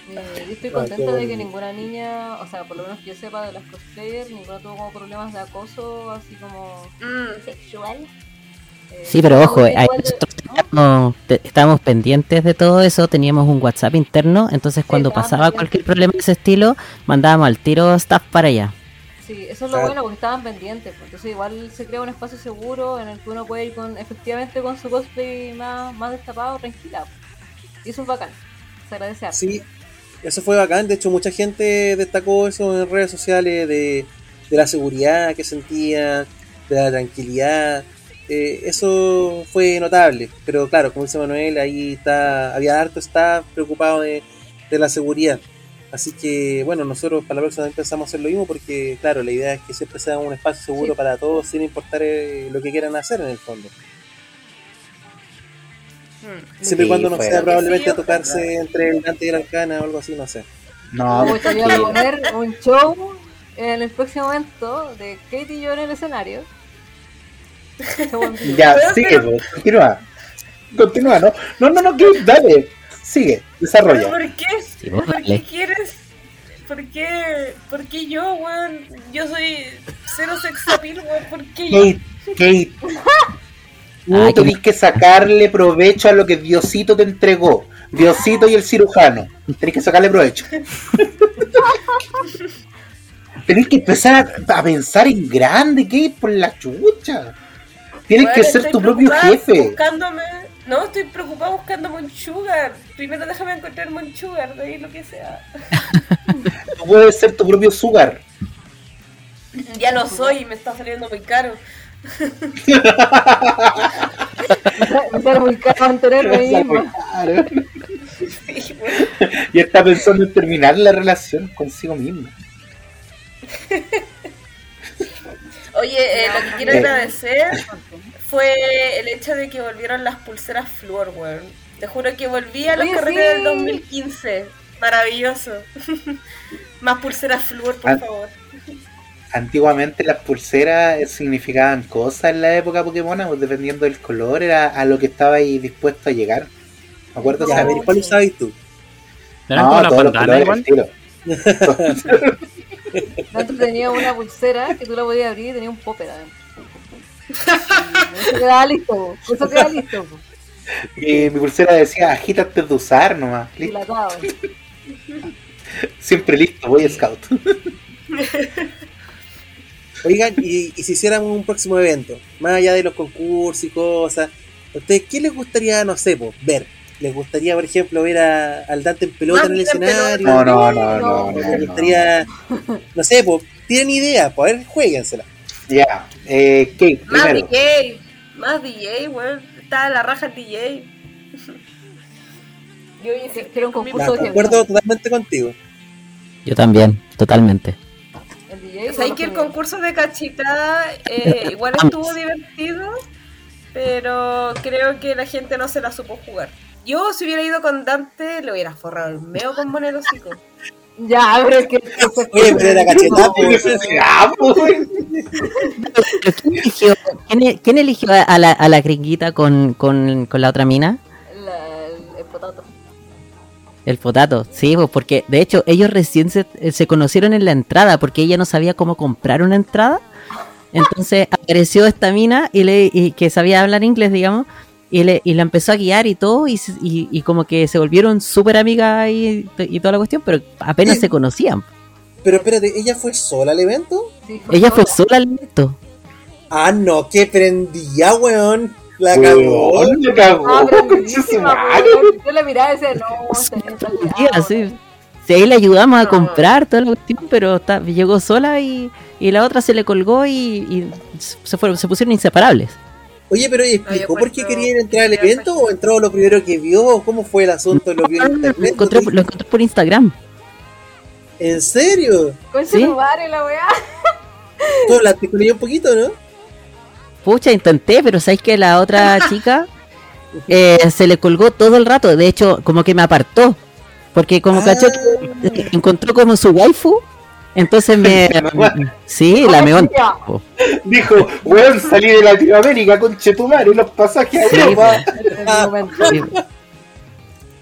Eh, yo estoy Ah, contenta qué de que ninguna niña, o sea, por lo menos que yo sepa de las cosplayers, ninguna tuvo como problemas de acoso, así como Mm. sexual. Eh, Sí, pero ojo, ahí de- nosotros estábamos, te- estábamos pendientes de todo eso, teníamos un WhatsApp interno, entonces cuando pasaba cualquier problema de ese estilo, mandábamos al tiro staff para allá. Sí, eso es lo Claro. bueno porque estaban pendientes. pues, Entonces igual se crea un espacio seguro en el que uno puede ir con, efectivamente con su cosplay más, más destapado, tranquila. Y eso es bacán. Se agradece harto. Sí, eso fue bacán. De hecho, mucha gente destacó eso en redes sociales de, de la seguridad que sentía, de la tranquilidad. Eh, eso fue notable. Pero claro, como dice Manuel, ahí está, había harto staff preocupado de, de la seguridad. Así que, bueno, nosotros para la próxima empezamos a hacer lo mismo porque, claro, la idea es que siempre sea un espacio seguro Sí. para todos sin importar eh, lo que quieran hacer en el fondo. Mm. Siempre y Sí, cuando no sea probablemente Sí, tocarse entre el Dante y el Arcana o algo así, no sé. No, Me gustaría porque- poner un show en el próximo momento de Katie y yo en el escenario. Ya, Pero- sigue, pero- pues, continúa. Continúa, ¿no? No, no, no, que dale. Sigue, ¿Pero desarrolla. por qué? Sí, ¿Por qué quieres? ¿Por qué? ¿Por qué yo, weón? Yo soy cero sex appeal, weón. ¿Por qué yo? Kate, Kate. <laughs> Tú qué tenés que sacarle provecho a lo que Diosito te entregó. Diosito y el cirujano. Tenés que sacarle provecho. <laughs> tenés que empezar a, a pensar en grande, Kate, por la chucha. Tienes que ser tu propio jefe. Buscándome. No, estoy preocupada buscándome un sugar. Primero déjame encontrarme un sugar, de ahí lo que sea. <laughs> Tú puedes ser tu propio sugar. <laughs> Ya lo soy, me está saliendo muy caro. <laughs> Me sale muy caro mantenerme misma. Sí, Y está pensando en terminar la relación consigo mismo. Oye, eh, lo que quiero Eh. agradecer fue el hecho de que volvieron las pulseras Fluor, weón. Te juro que volví a los Oye, carretes sí. del 2015. Maravilloso. <laughs> Más pulseras Fluor, por favor. Antiguamente las pulseras eh, significaban cosas en la época Pokémon, pues dependiendo del color, era a lo que estaba ahí dispuesto a llegar. Me acuerdo, ¿cuál usabas tú? ¿Eran no, todos los colores igual? <laughs> <laughs> Dentro tenía una pulsera que tú la podías abrir y tenía un popper adentro. Eso quedaba listo, po. eso quedaba listo. po. Y mi pulsera decía, agita antes de usar nomás. Listo. Dilatado. Siempre listo, voy scout. Oigan, y, y si hiciéramos un próximo evento, más allá de los concursos y cosas, ¿a ustedes qué les gustaría, no sé, po, ver? ¿Les gustaría, por ejemplo, ver a, al Dante en pelota en el escenario? No, no, no, no, No, no. ¿Les gustaría, no sé, pues, tienen idea, pues, a ver, jueguensela. Ya, eh, Kate, Más primero. DJ. Más DJ, weón. Está la raja DJ. Yo Quiero un concurso de concuerdo totalmente contigo. Yo también, totalmente. El DJ. O sea, hay que el concurso de cachitada eh, igual estuvo divertido, pero creo que la gente no se la supo jugar. Yo, si hubiera ido con Dante, le hubiera forrado el meo con Monelosico. <laughs> Ya, pero es que. Oye, pero era cachetada, <laughs> ¿Qué pues. necesidad, pues? ¿Pero ¿Quién eligió, quién quién eligió a- la, a la gringuita con, con, con la otra mina? La- el, el potato. El potato, sí, pues porque de hecho ellos recién se, eh, se conocieron en la entrada porque ella no sabía cómo comprar una entrada. Entonces <laughs> apareció esta mina y le y que sabía hablar inglés, digamos, y, le, y la empezó a guiar y todo, y, se- y, y como que se volvieron súper amigas y, y toda la cuestión, pero apenas se conocían. Pero espérate, ¿ella fue sola al evento? Ella fue sola. al evento. Ah, no, que prendía, weón. La Weón, cagó. la cagó, Ah, weón. Yo la miraba y decía, no, está está. Sí. Sí, ahí le ayudamos a comprar toda la cuestión, pero está- llegó sola y, y la otra se le colgó y, y se, fueron, se pusieron inseparables. Oye, pero ¿y Ay, explicó por qué encuentro- quería entrar al evento o entró lo primero que vio? ¿Cómo fue el asunto? ¿Lo vio en Lo internet? encontré, lo encontré por Instagram. ¿En serio? Concha Sí. tu madre, la weá. Tú hablaste con ella un poquito, ¿no? Pucha, intenté, pero sabéis que la otra <laughs> chica eh, se le colgó todo el rato. De hecho, como que me apartó. Porque como Ah. cachó que encontró como su waifu. Entonces <laughs> me. sí, la meó. en- po. Dijo, weón, salí de Latinoamérica, conche tu madre, los pasajes a Sí, Europa. En el momento. Sí,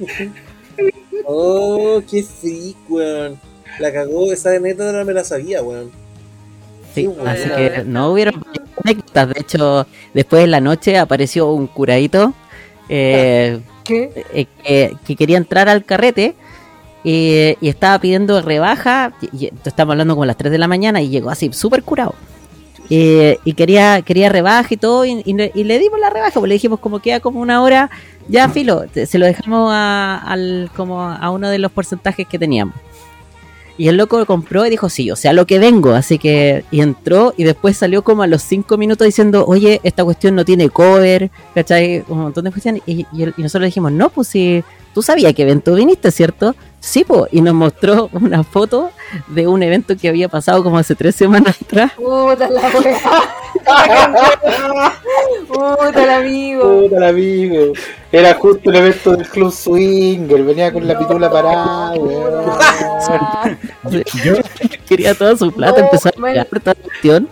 <laughs> Oh, qué freak, weón. La cagó, esa anécdota no me la sabía, weón. sí, buena. así que no hubieron anécdotas. De hecho, después en la noche apareció un curadito. eh, ¿Qué? eh, que, que quería entrar al carrete y, y estaba pidiendo rebaja. Y, y estamos hablando como a las 3 de la mañana y llegó así súper curado. Eh, y quería quería rebaja y todo y, y le- dimos la rebaja, pues le dijimos como queda como una hora, ya filo, se lo dejamos a, como a uno de los porcentajes que teníamos. Y el loco lo compró y dijo, sí, o sea, lo que vengo. Así que y entró y después salió como a los cinco minutos diciendo, oye, esta cuestión no tiene cover, ¿cachai? Un montón de cuestiones. Y, y nosotros le dijimos, no, pues si tú sabías qué evento viniste, ¿cierto? Sí, pues. Y nos mostró una foto de un evento que había pasado como hace tres semanas atrás. Puta la weá. Puta el amigo. Puta el amigo. Era justo el evento del Club Swinger, venía con la pitula parada, weón. <laughs> Yo quería toda su plata, No, empezó a man. pagar toda la cuestión.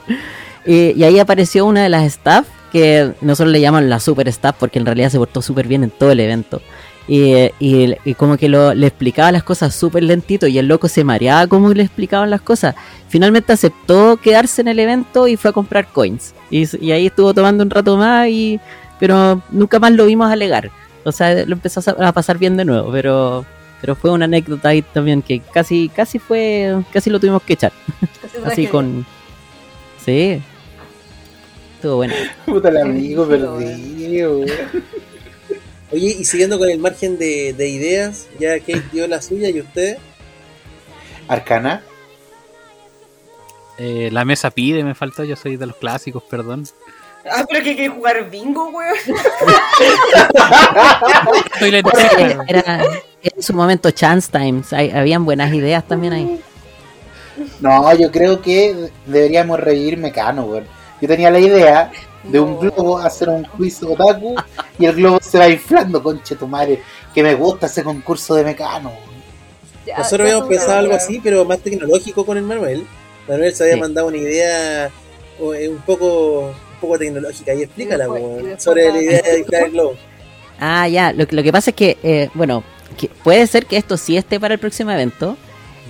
Y, y ahí apareció una de las staff, que nosotros le llaman la super staff, porque en realidad se portó súper bien en todo el evento. Y, y- y como que lo, le explicaba las cosas súper lentito y el loco se mareaba como le explicaban las cosas. Finalmente aceptó quedarse en el evento y fue a comprar coins. Y, ahí estuvo tomando un rato más, y pero nunca más lo vimos alegar. O sea, lo empezó a sa- a pasar bien de nuevo, pero pero fue una anécdota ahí también que casi casi fue casi lo tuvimos que echar así con sí estuvo bueno Puta el amigo perdido. Oye, y siguiendo con el margen de, de ideas, ya Kate dio la suya y usted. Arcana. Eh, la mesa pide, me faltó, yo soy de los clásicos, perdón. Ah, pero que quiere jugar bingo, weón. <laughs> Soy la era, era- en su momento Chance Times, hay- habían buenas ideas también ahí. No, yo creo que deberíamos revivir Mecano, weón. Yo tenía la idea de un globo hacer un quiz otaku y el globo se va inflando, conche tu madre. Que me gusta ese concurso de Mecano. Ya, Nosotros habíamos pensado algo así, pero más tecnológico con el Manuel. Manuel se había Sí. mandado una idea eh, un poco un poco tecnológica y explícala, después sobre la- idea de inflar el globo. Ah, ya, lo, que- lo que pasa es que, eh, bueno, que puede ser que esto sí esté para el próximo evento.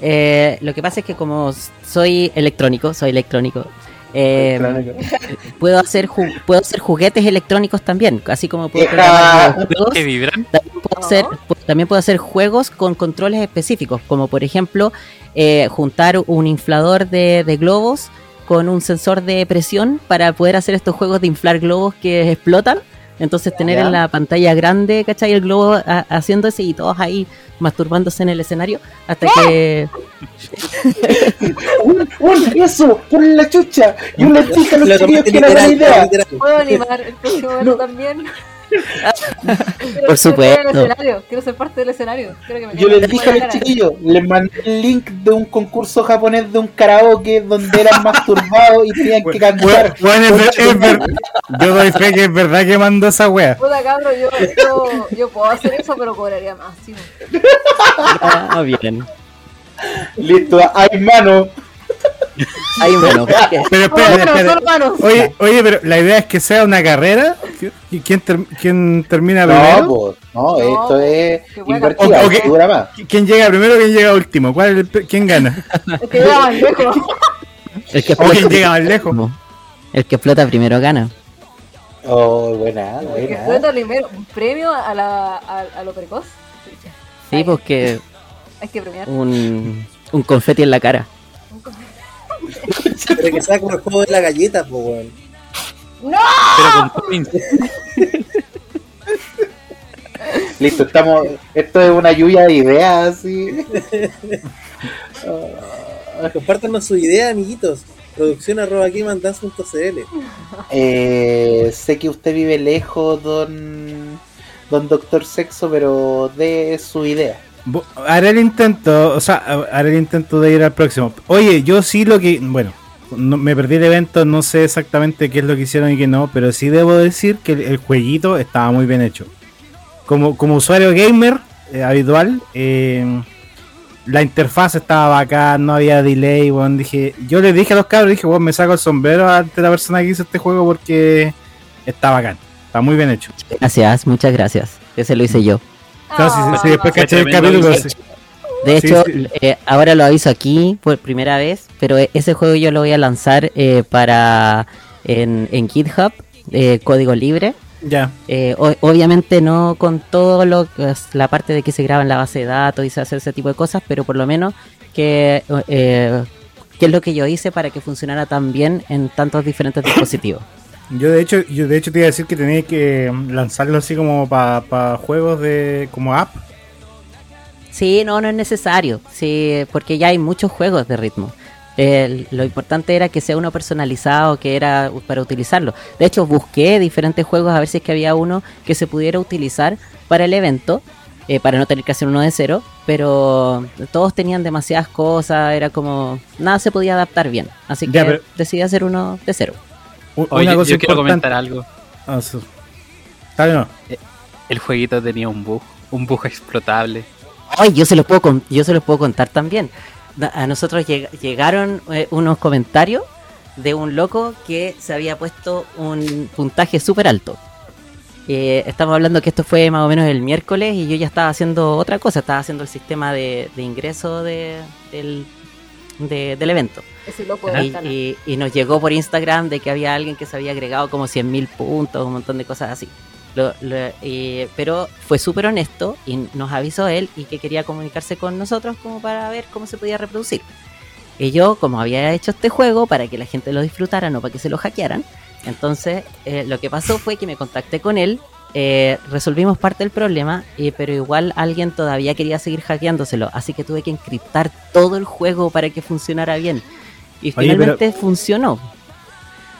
Eh, lo que pasa es que como soy electrónico, soy electrónico, eh, <laughs> puedo hacer puedo hacer juguetes electrónicos también, así como puedo programar. ¿Que vibran? También puedo, hacer, también puedo hacer juegos con controles específicos, como por ejemplo eh, juntar un inflador de, de globos con un sensor de presión para poder hacer estos juegos de inflar globos que explotan. Entonces tener Ya. en la pantalla grande, ¿cachai? El globo a- haciéndose y todos ahí masturbándose en el escenario hasta que... <laughs> ¡Un, un, eso! ¡Por la chucha! Yo les dije a los tomaste que era buena idea. literal. ¿Puedo animar el <laughs> próximo evento también? Quiero- Por supuesto. Quiero, ser parte del escenario. Quiero que me Yo les dije a los chiquillos, les mandé el link de un concurso japonés de un karaoke donde eran masturbados y tenían que cantar. Bueno, es ver- es ver- yo doy fe que es verdad que mandó esa wea. Puta cabrón, yo, yo, yo puedo hacer eso, pero cobraría más. sí. Ah, bien. Listo, hay mano. Ahí bueno, porque- Pero solo manos. Oye, oye, pero la idea es que sea una carrera. ¿Y quién, ter- quién termina No, primero? pues, no, No, esto es qué buena. invertida, O- ok. dura más. ¿Quién llega primero quién llega último? ¿Cuál es el pe- ¿Quién gana? Es que ya más lejos. el que ¿O quién explota llega más lejos? <laughs> El que explota primero gana. Oh, buena, Que buena. cuenta primero un premio a, la, a, a lo precoz. Sí, Ay, porque Hay que premiar. un, un confeti en la cara. Pero que saca el juego de la galleta, pues, weón. Pero con toppings. Listo, estamos. Esto es una lluvia de ideas, así. Compártanos su idea, amiguitos. Producción arroba gamandance.cl. Eh, sé que usted vive lejos, don. Don Doctor Sexo, pero de su idea. Haré el intento, o sea, haré el intento de ir al próximo. Oye, yo sí lo que, bueno, no- me perdí el evento, no sé exactamente qué es lo que hicieron y qué no, pero sí debo decir que el, el jueguito estaba muy bien hecho. Como, como usuario gamer eh, habitual, eh, la interfaz estaba bacán, no había delay, bueno, dije, yo le dije a los cabros, dije, bueno, me saco el sombrero ante la persona que hizo este juego porque está bacán, está muy bien hecho. Gracias, muchas gracias. Ese lo hice yo. Después caché el capítulo. De hecho, sí. eh, ahora lo aviso aquí por primera vez, pero e- ese juego yo lo voy a lanzar eh, para en, en GitHub, eh, código libre. ya. Eh, o- obviamente no con todo lo que es la parte de que se graba en la base de datos y se hace ese tipo de cosas, pero por lo menos que eh, qué es lo que yo hice para que funcionara tan bien en tantos diferentes dispositivos. Yo de hecho, yo de hecho te iba a decir que tenía que mm, lanzarlo así como para juegos de como app. Sí, no, no es necesario, sí, porque ya hay muchos juegos de ritmo. Lo importante era que sea uno personalizado, que era para utilizarlo. De hecho, busqué diferentes juegos a ver si es que había uno que se pudiera utilizar para el evento, eh, para no tener que hacer uno de cero, pero todos tenían demasiadas cosas, era como nada se podía adaptar bien, así que Ya, pero- decidí hacer uno de cero. Oye, Una cosa yo quiero importante. comentar algo. Ah, sí. Dale, no. El jueguito tenía un bug, un bug explotable. Ay, yo se los puedo con- yo se los puedo contar también. A nosotros lleg- llegaron eh, unos comentarios de un loco que se había puesto un puntaje súper alto. Eh, estamos hablando que esto fue más o menos el miércoles y yo ya estaba haciendo otra cosa, estaba haciendo el sistema de, de ingreso de- del, de- del evento. Ese loco de Y, y- y nos llegó por Instagram de que había alguien que se había agregado como 100.000 puntos, un montón de cosas así. Lo- lo- pero fue súper honesto y nos avisó él y que quería comunicarse con nosotros como para ver cómo se podía reproducir. Y yo, como había hecho este juego para que la gente lo disfrutara, no para que se lo hackearan, entonces eh, lo que pasó fue que me contacté con él, eh, resolvimos parte del problema, pero igual alguien todavía quería seguir hackeándoselo, así que tuve que encriptar todo el juego para que funcionara bien. Y Oye, pero- finalmente funcionó.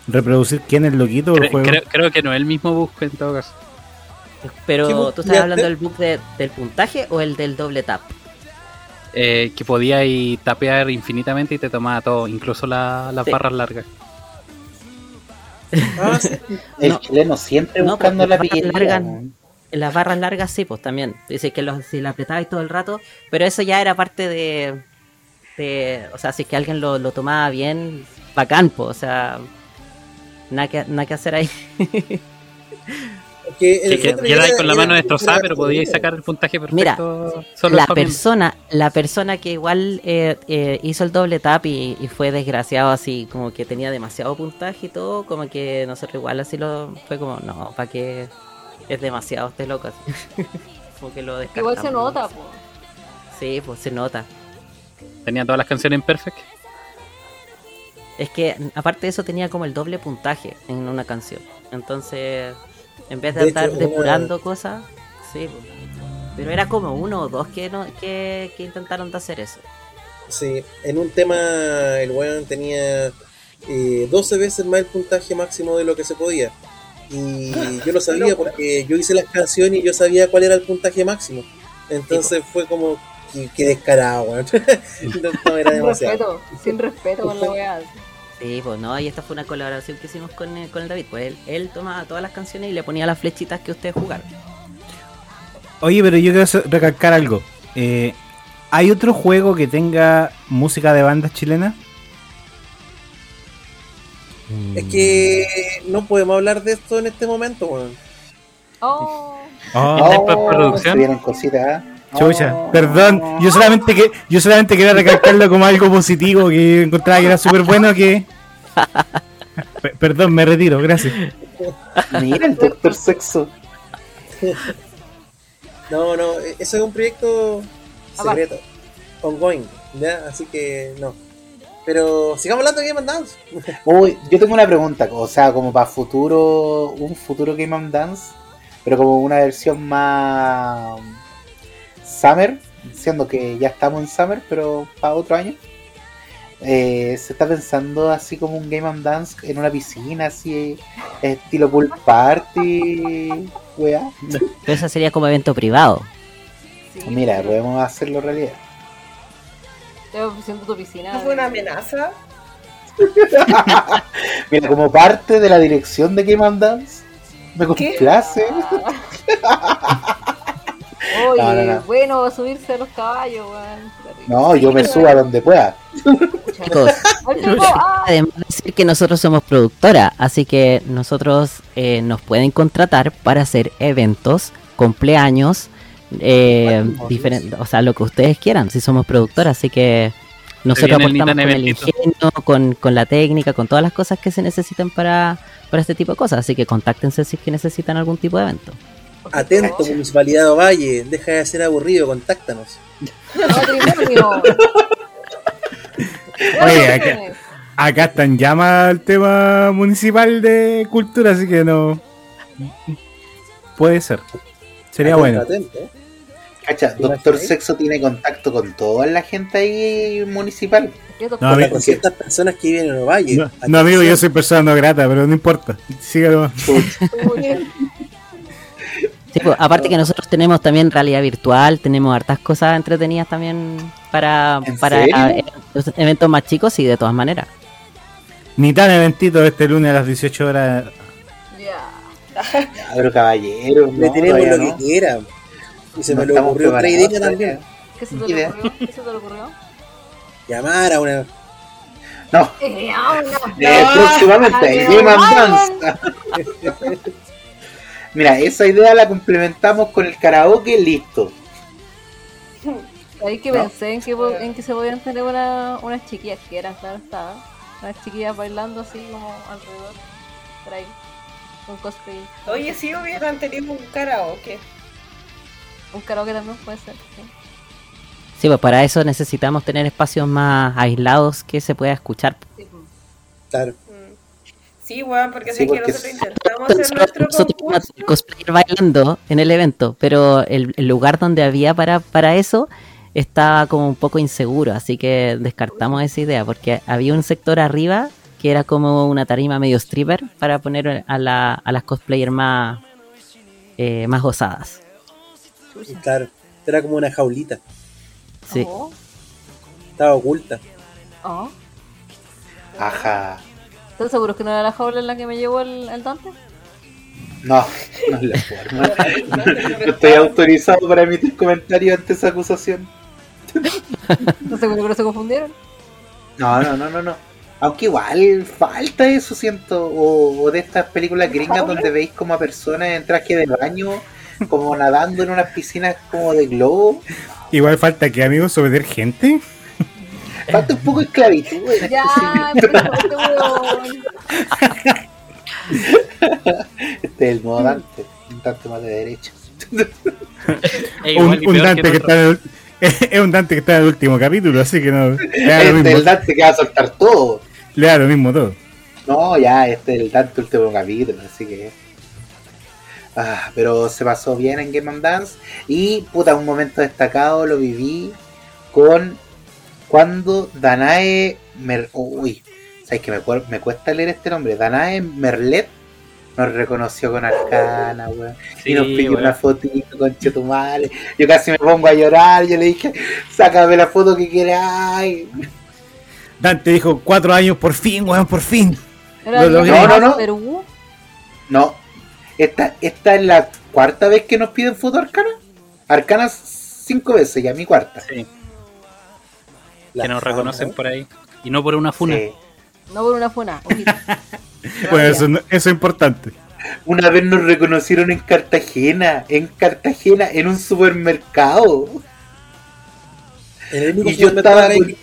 Reproducir quién es loquito el juego. creo, creo que no es el mismo bug en todo caso. Pero ¿Qué bug tú estás hablando del bug de- del puntaje o el del doble tap. Eh, que podía ir tapear infinitamente y te tomaba todo, incluso la- las Sí. barras largas. <laughs> Ah, sí. El No. chileno siempre No, buscando porque la las barras pillería. largas-. Las barras largas sí, pues también. Dice que los, si la apretabais todo el rato, pero eso ya era parte de... de o sea, si es que alguien lo, lo tomaba bien, bacán, pues, o sea... Nada que, nada que hacer ahí. Que, el que era- con la era- mano destrozada, pero podíais sacar el puntaje perfecto. Mira, solo la persona, la persona que igual eh, eh, hizo el doble tap y, y fue desgraciado así, como que tenía demasiado puntaje y todo, como que nosotros igual así lo fue como, no, para que es demasiado este loco así. <laughs> como que lo Igual se nota. Sí, pues se nota. Tenía todas las canciones en perfect. Es que aparte de eso tenía como el doble puntaje en una canción. Entonces, en vez de, De andar hecho, depurando cosas, sí. Pero era como uno o dos que no que, que intentaron de hacer eso. Sí, en un tema el weón tenía eh, 12 veces más el puntaje máximo de lo que se podía. Y yo lo sabía porque yo hice las canciones y yo sabía cuál era el puntaje máximo. Entonces fue como que, que descarado, weón. <laughs> no, no, era Sin demasiado. respeto, sin respeto con la <laughs> weá. Sí, pues no, y esta fue una colaboración que hicimos con, el- con el David. Pues él, él tomaba todas las canciones y le ponía las flechitas que ustedes jugaron. Oye, pero yo quiero recalcar algo. Eh, ¿Hay otro juego que tenga música de bandas chilenas? Es que no podemos hablar de esto en este momento, weón. Oh, Oh, ¿Está en postproducción? se vienen cositas. Chucha, Oh. perdón. Yo solamente que yo solamente quería recalcarlo como algo positivo que encontraba que era súper bueno que. <laughs> Pe- perdón, me retiro, gracias. Mira el doctor sexo. No, no, e- eso es un proyecto secreto, ongoing, ¿ya? Así que no. Pero sigamos hablando de Game and Dance. <laughs> Uy, yo tengo una pregunta, o sea, como para futuro, un futuro Game of Dance, pero como una versión más Summer, siendo que ya estamos en Summer, pero para otro año. Eh, se está pensando así como un Game of Dance en una piscina, así estilo pool party, weá. Pero eso sería como evento privado. sí. Mira, pero podemos hacerlo realidad. Estoy ofreciendo tu piscina. ¿No fue una amenaza? <laughs> Mira, como parte de la dirección de Game of Dance, me complace. <laughs> Oye, No, no, no. bueno, subirse a los caballos, weón. No, yo me subo a donde pueda. Chicos, ah, además de decir que nosotros somos productora, así que nosotros eh, nos pueden contratar para hacer eventos, cumpleaños, eh, diferentes, o sea, lo que ustedes quieran, si somos productora, así que nosotros aportamos con el ingenio, con, con la técnica, con todas las cosas que se necesitan para, para este tipo de cosas, así que contáctense si es que necesitan algún tipo de evento. Atento, Municipalidad de Ovalle, deja de ser aburrido, contáctanos. <laughs> Oye, acá, acá está en llama el tema municipal de cultura, así que no. Puede ser. Sería Atento, bueno. atento, ¿eh? Cacha, ¿Te Doctor? Sexo tiene contacto con toda la gente ahí municipal. ¿Qué No, Con a las mí- 200 personas que viven en Ovalle. No, no, amigo, yo soy persona no grata, pero no importa. Sígalo. Sí, pues, aparte que nosotros tenemos también realidad virtual, tenemos hartas cosas entretenidas también para, ¿En para eh, los eventos más chicos y de todas maneras. Ni tan eventito este lunes a las 18 horas. Ya. Cabro caballero, Le no, tenemos lo no. que quieran. Y se No me estamos ocurrió otra idea también. ¿Qué se te ocurrió? ¿Qué se te ocurrió? Llamar a una. No, Eh, no. eh, próximamente, Dance. <laughs> Mira, esa idea la complementamos con el karaoke, listo. Ahí que No. pensé en que, en que se podían tener una, unas chiquillas que eran, claro estaba. Unas chiquillas bailando así como alrededor. Por ahí. Un cosplay. Oye, si hubieran tenido un karaoke. Un karaoke también puede ser. sí. Sí, pues para eso necesitamos tener espacios más aislados que se pueda escuchar. Sí, pues. Claro. Sí, weón, porque Sí, sé que nosotros es- intentamos hacer nuestro Nosotros tuvimos concurso. el cosplayer bailando en el evento, pero el, el lugar donde había para, para eso estaba como un poco inseguro, así que descartamos esa idea, porque había un sector arriba que era como una tarima medio stripper para poner a, la, a las cosplayers más, eh, más osadas. Chucha. Claro, era como una jaulita, Sí. Oh, estaba oculta. oh. Ajá. ¿Estás seguro que no era la jaula en la que me llevó el, el Dante? No, no es la forma. No <laughs> estoy autorizado para emitir comentarios ante esa acusación. ¿Estás seguro que no se confundieron? No, no, no, no, no. Aunque igual falta eso, siento. O, o de estas películas gringas donde veis como a personas en traje de baño, como nadando en unas piscinas como de globo. Igual falta que, amigos, someter gente. Falta un poco de esclavitud. en Ya, este pero este. Este es el modo Dante, un tanto más de derecha. Es <laughs> Un, igual Dante que está en el, <laughs> es un Dante que está en el último capítulo, así que no. Le da lo Este es el Dante que va a soltar todo. le da lo mismo todo. No, ya, este es el Dante último capítulo, así que. Ah, pero se pasó bien en Game of Dance. Y, puta, un momento destacado lo viví con cuando Danae. Mer Uy, ¿sabes que me, cuesta leer este nombre? Danae Merlet nos reconoció con Arcana, weón. y nos pidió una fotito con Chetumare. Yo casi me pongo a llorar. Yo le dije, sácame la foto que queráis. Dante dijo, cuatro años, por fin, weón, por fin. No, no, no. Perú. No, esta, esta es la cuarta vez que nos piden foto Arcana. Arcana cinco veces, ya mi cuarta. Sí, La que nos fama, reconocen ¿no? por ahí. Y no por una funa. Sí. No por una funa. ojito. <laughs> Bueno, eso, no- eso es importante. Una vez nos reconocieron en Cartagena, en Cartagena, en un supermercado. El único Y yo estaba con-.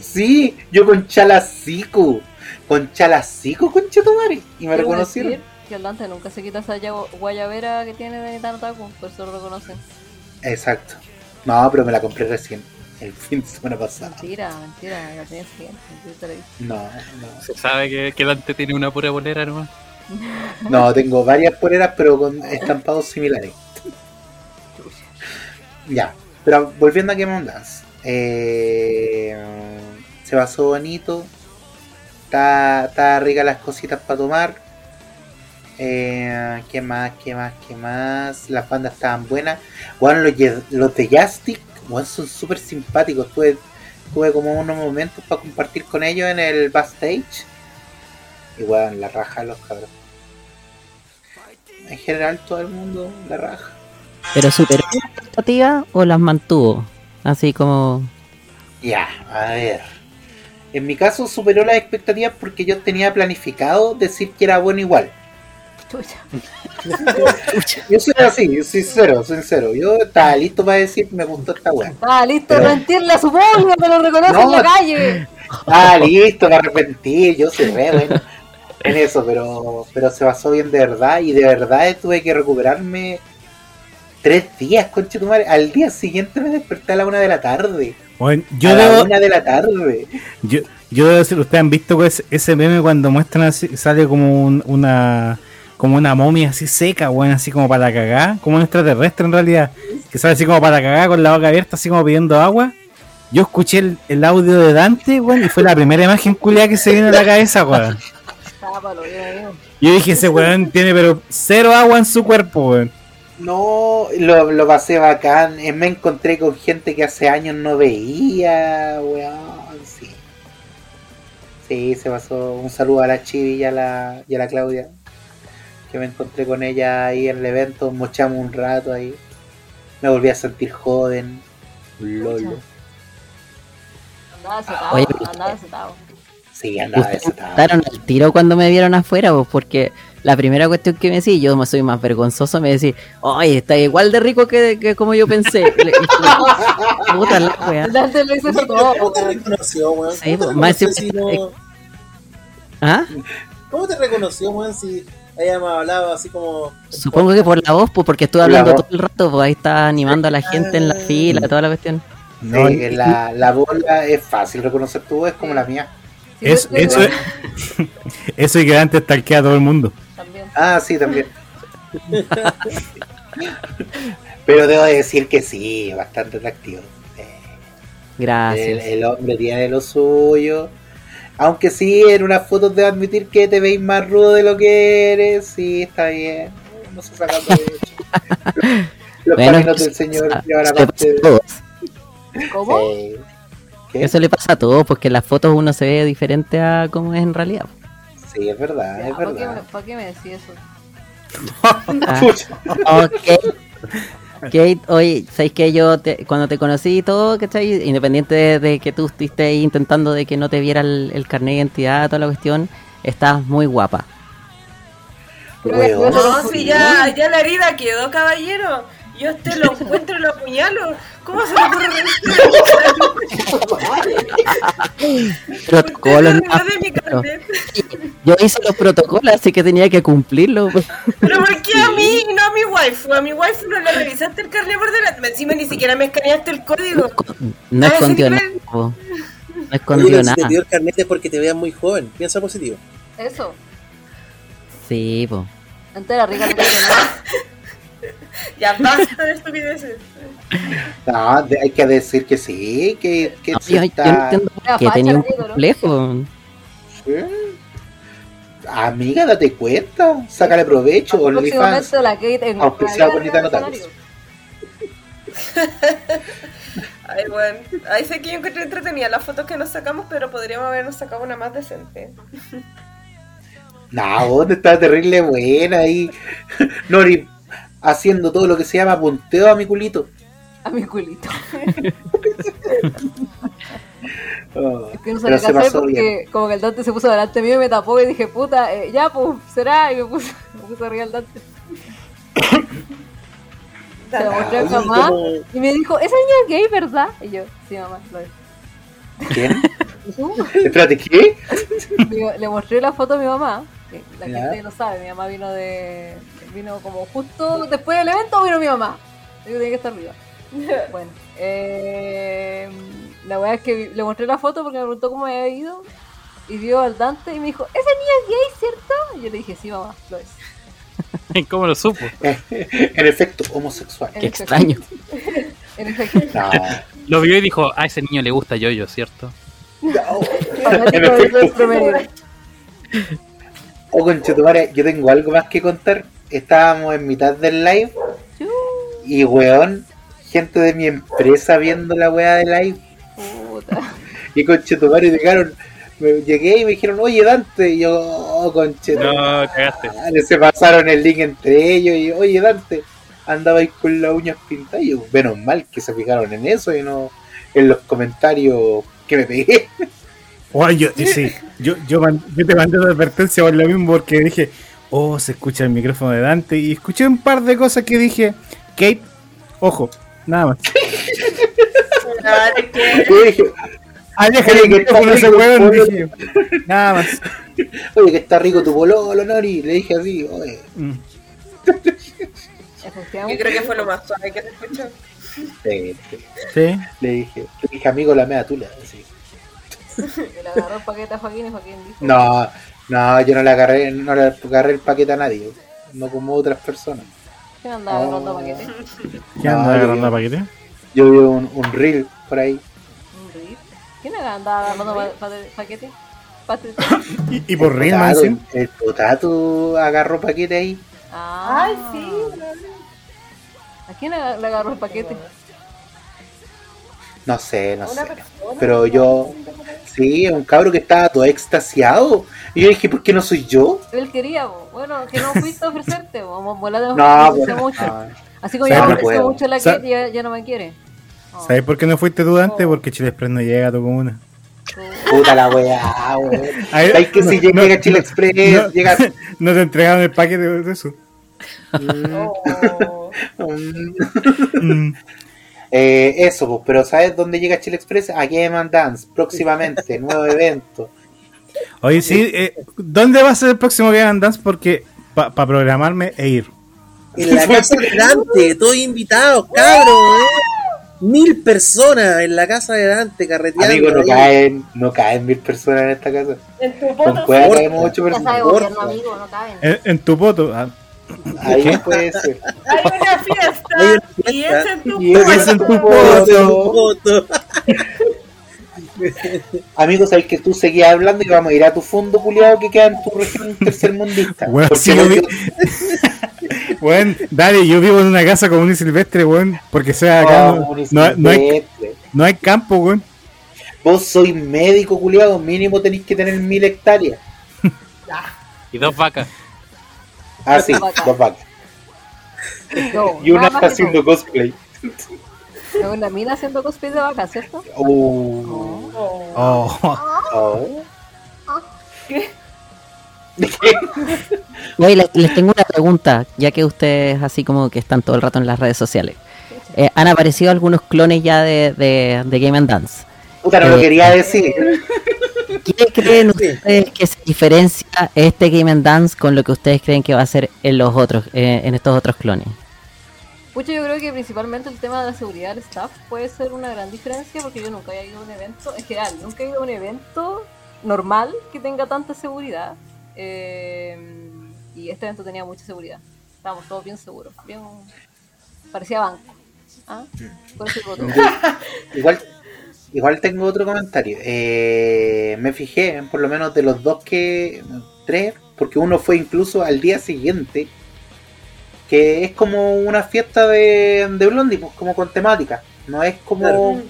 Sí, yo con Chalacico. Con Chalacico, con Chetumare. Y me reconocieron. decir Que Dante nunca se quita esa guayabera que tiene de Tartaku, por eso lo reconocen. Exacto. No, pero me la compré recién. El <laughs> fin de semana pasado. Mentira, mentira, la tenía siguiente. No, no. Se sabe que, que Dante tiene una pura bolera nomás. <laughs> No, tengo varias poleras, pero con estampados similares. Ya, pero volviendo a Game of Dance. Eh, se basó bonito. Está, está rica las cositas para tomar. Eh, ¿Qué más? ¿Qué más? ¿Qué más? Las bandas estaban buenas. Bueno, los, los de Jastic bueno, son súper simpáticos. Tuve, tuve como unos momentos para compartir con ellos en el backstage. Y bueno, la raja de los cabros. En general, todo el mundo la raja. ¿Pero superó las expectativas o las mantuvo? Así como... Ya, a ver. En mi caso superó las expectativas porque yo tenía planificado decir que era bueno igual. Chucha. Yo soy así, yo soy sincero, sincero. Yo estaba listo para decir me gustó esta weá. Ah, listo, Pero- mentirle a su público, que lo reconoce en la calle. Estaba listo para arrepentir, yo soy re bueno en eso, pero, pero se basó bien de verdad y de verdad tuve que recuperarme tres días, conche tu madre. Al día siguiente me desperté a la una de la tarde. Bueno, yo a la una de la tarde. yo, yo debo decir, ustedes han visto pues, ese meme cuando muestran así, sale como un- una como una momia así seca, weón, así como para cagar, como un extraterrestre en realidad, que sale así como para cagar con la boca abierta, así como pidiendo agua. Yo escuché el, audio de Dante, weón, y fue la primera imagen culiada que se vino a la cabeza, weón. Yo dije, ese weón tiene pero cero agua en su cuerpo, weón. No, lo, lo pasé bacán. Me encontré con gente que hace años no veía, weón. Sí. Sí, se pasó. Un saludo a la Chivi y a la, y a la Claudia. Que me encontré con ella ahí en el evento. Mochamos un rato ahí. Me volví a sentir joven. Lolo. Andaba desatado, Oye, andaba desatado. Sí, andaba desatado. estaron al tiro cuando me vieron afuera, pues, porque la primera cuestión que me decís, yo me soy más vergonzoso, me decís, oye, está igual de rico que, que como yo pensé. <laughs> Le- y fue, Puta la wea. ¿Cómo te- todo. ¿Cómo te reconoció, weón? Sí, ¿Cómo te más reconoció si no- ¿Ah? ¿Cómo te reconoció, weón, si hayamos hablado así como... Supongo que por la voz, pues, porque estuve La hablando todo el rato, pues ahí está animando a la gente en la fila, toda la cuestión. No, Sí, que la, la bola es fácil reconocer tu voz, es como la mía. Sí, Eso, pues, eso, <laughs> eso y que Dante stalkea a todo el mundo. También. Ah, sí, también. Pero debo decir que sí, bastante atractivo. Eh, El, Gracias. el hombre tiene lo suyo. Aunque sí, en unas fotos debo admitir que te veis más rudo de lo que eres. Sí, está bien. no se saca provecho. <laughs> Los Bueno, caminos del eso- Señor llevan eso a le parte pasa a todos. ¿Cómo? Sí. ¿Qué? Eso le pasa a todos, porque en las fotos uno se ve diferente a cómo es en realidad. Sí, es verdad, es ¿Para qué, me- verdad. pa' qué me decís eso? <laughs> Ah, ok. Kate, oye, ¿sabéis que yo te- cuando te conocí y todo, ¿cachai? Independiente de, de que tú estuviste ahí intentando de que no te viera el, el carnet de identidad, toda la cuestión, estás muy guapa. No, si ya, ya la herida quedó, caballero. Yo a usted lo encuentro y lo apuñalo. ¿Cómo se le ocurre Protocolos, no. Yo hice los protocolos, así que tenía que cumplirlos. Pero ¿por qué a mí y no a mi waifu? A mi waifu no le revisaste el carnet por delante. Encima ni siquiera me escaneaste el código. No escondió nada. No escondió si te nada. pidió el carnet es porque te veas muy joven. Piensa positivo. Eso. Sí, po. Entera rica. Ya basta de estupideces. No, de- hay que decir que sí, que, que No, sí yo, yo está- no entiendo qué facha, tenía un ¿no? complejo. Sí. Amiga, date cuenta, sácale provecho, OnlyFans. Kate en Auspiciado la por real Tacos. <laughs> Ay, bueno. Ahí sé que yo encontré entretenida las fotos que nos sacamos, pero podríamos habernos sacado una más decente. No, vos estás terrible buena ahí. <laughs> Nori haciendo todo lo que se llama punteo a mi culito. A mi culito. <laughs> Oh, Es que no pero sabía se qué hacer pasó bien. porque como que el Dante se puso delante mío y me tapó y dije, puta, eh, ya pues, será. Y me puse, <laughs> me puse arriba el Dante. <coughs> Se lo mostré a mi mamá ¿cómo- y me dijo, esa niña es gay, ¿verdad? Y yo, sí, mamá, lo es. ¿Quién? <laughs> Espérate, ¿qué? Digo, le mostré la foto a mi mamá. que La Ya. gente lo sabe, mi mamá vino de. Vino como justo después del evento, vino mi mamá. Digo, tiene que estar arriba. <laughs> Bueno, eh, la verdad es que le mostré la foto porque me preguntó cómo había ido. Y vio al Dante y me dijo, ¿esa niña es gay, cierto? Y yo le dije, sí, mamá, lo es. <laughs> ¿Cómo lo supo? <laughs> En efecto, homosexual. En Qué efecto. extraño. En efecto. No, Lo vio y dijo, a ese niño le gusta yo-yo, ¿cierto? Fanático del nuestro medio. Oh, conchetumare, yo tengo algo más que contar. Estábamos en mitad del live y, weón, gente de mi empresa viendo la weá de live. Puta. Y conchetumare llegaron, me, llegué y me dijeron, oye Dante, y yo, oh, conchetumare. No, cagaste. Se pasaron el link entre ellos y, oye Dante, andabais con las uñas pintadas. Y yo, menos mal que se fijaron en eso y no en los comentarios que me pegué. Oye, yo, sí, yo, yo, man- yo te mandé una advertencia por lo mismo porque dije, oh, se escucha el micrófono de Dante y escuché un par de cosas que dije, Kate, ojo, nada más. <laughs> Yo <laughs> dije, el Oye, que está ese rico weón, pollo. dije, nada más. oye, que está rico tu pololo, Nori. Le dije así, oye. Mm. Yo creo que fue lo más suave que se escuchó. Sí, sí. Sí, Le dije, le dije, amigo, la mea tula. así. <laughs> Que le agarró el paquete a Joaquín y Joaquín dijo. No, no, yo no le agarré, no le agarré el paquete a nadie. No como otras personas. ¿Quién andaba Oh. agarrando paquete? ¿qué anda No, agarrando paquete? Yo vi un, un reel por ahí. Un reel. ¿Quién andaba agarrando pa- pa- paquete? <laughs> Y, y por El Real potato, Man, El potato agarró paquete ahí. Ah. Ay, sí. ¿A quién le agarró el paquete? No sé, no sé. Pero yo, sí, un cabro que estaba todo extasiado. Y yo dije, ¿por qué no soy yo? Él quería, bo. bueno, que no fuiste a ofrecerte, bo. De <laughs> No, no, pues, mucho. no. Así como ¿Sabes yo por me ofrecí mucho la que ya, ya no me quiere. Oh, ¿Sabes por qué no fuiste tú? Porque Chile Express no llega a tu comuna. Puta la weá, <laughs> weón. Hay que si no, llega no, Chile Express, no. llega. <laughs> No te entregaron el paquete de eso. Oh. Mm, Mm. Eh, eso, pues, pero ¿sabes dónde llega Chile Express? A Game and Dance, próximamente, <laughs> nuevo evento. Oye, sí, eh, ¿dónde va a ser el próximo Game and Dance? Porque para programarme e ir. En la casa de Dante, todos invitados, cabros, ¿eh? Mil personas en la casa de Dante carreteando. Amigo, no caen, no caen mil personas en esta casa. En tu caemos ocho personas. gobierno, amigo, no caben. En, en tu poto. ah, Ahí puede ser. Hay una fiesta. Hay una Y fiesta. es en tu Y es en tu Foto, foto. foto. Amigo, sabes que tú seguías hablando y vamos a ir a tu fondo culiado que queda en tu región tercermundista. Porque sí, vi. <laughs> Weón, dale, yo vivo en una casa como un silvestre, weón, porque sea acá Oh, no, Mauricio no- no hay, Silvestre. no hay campo, weón. Vos sois médico, culiado, mínimo tenéis que tener mil hectáreas. Y dos vacas. Ah, sí, dos vacas. No, <laughs> Y una está haciendo cosplay. Una mina haciendo cosplay de vaca, ¿cierto? Oh. Oh, Oh. Oye, les, les tengo una pregunta, ya que ustedes así como que están todo el rato en las redes sociales. Eh, han aparecido algunos clones ya de, de, de Game and Dance. Puta, no lo Eh, quería decir. ¿Qué creen ustedes que se diferencia este Game and Dance con lo que ustedes creen que va a ser en los otros, eh, en estos otros clones? Pucho, yo creo que principalmente el tema de la seguridad del staff puede ser una gran diferencia porque yo nunca había ido a un evento, en general, nunca he ido a un evento normal que tenga tanta seguridad. eh, y este evento tenía mucha seguridad. Estábamos todos bien seguros, bien parecía banco. ¿Ah? Voto. Igual, igual tengo otro comentario. Eh, me fijé, por lo menos de los dos que. Tres, porque uno fue incluso al día siguiente. Que es como una fiesta de, de Blondie, pues como con temática. No es como. Claro.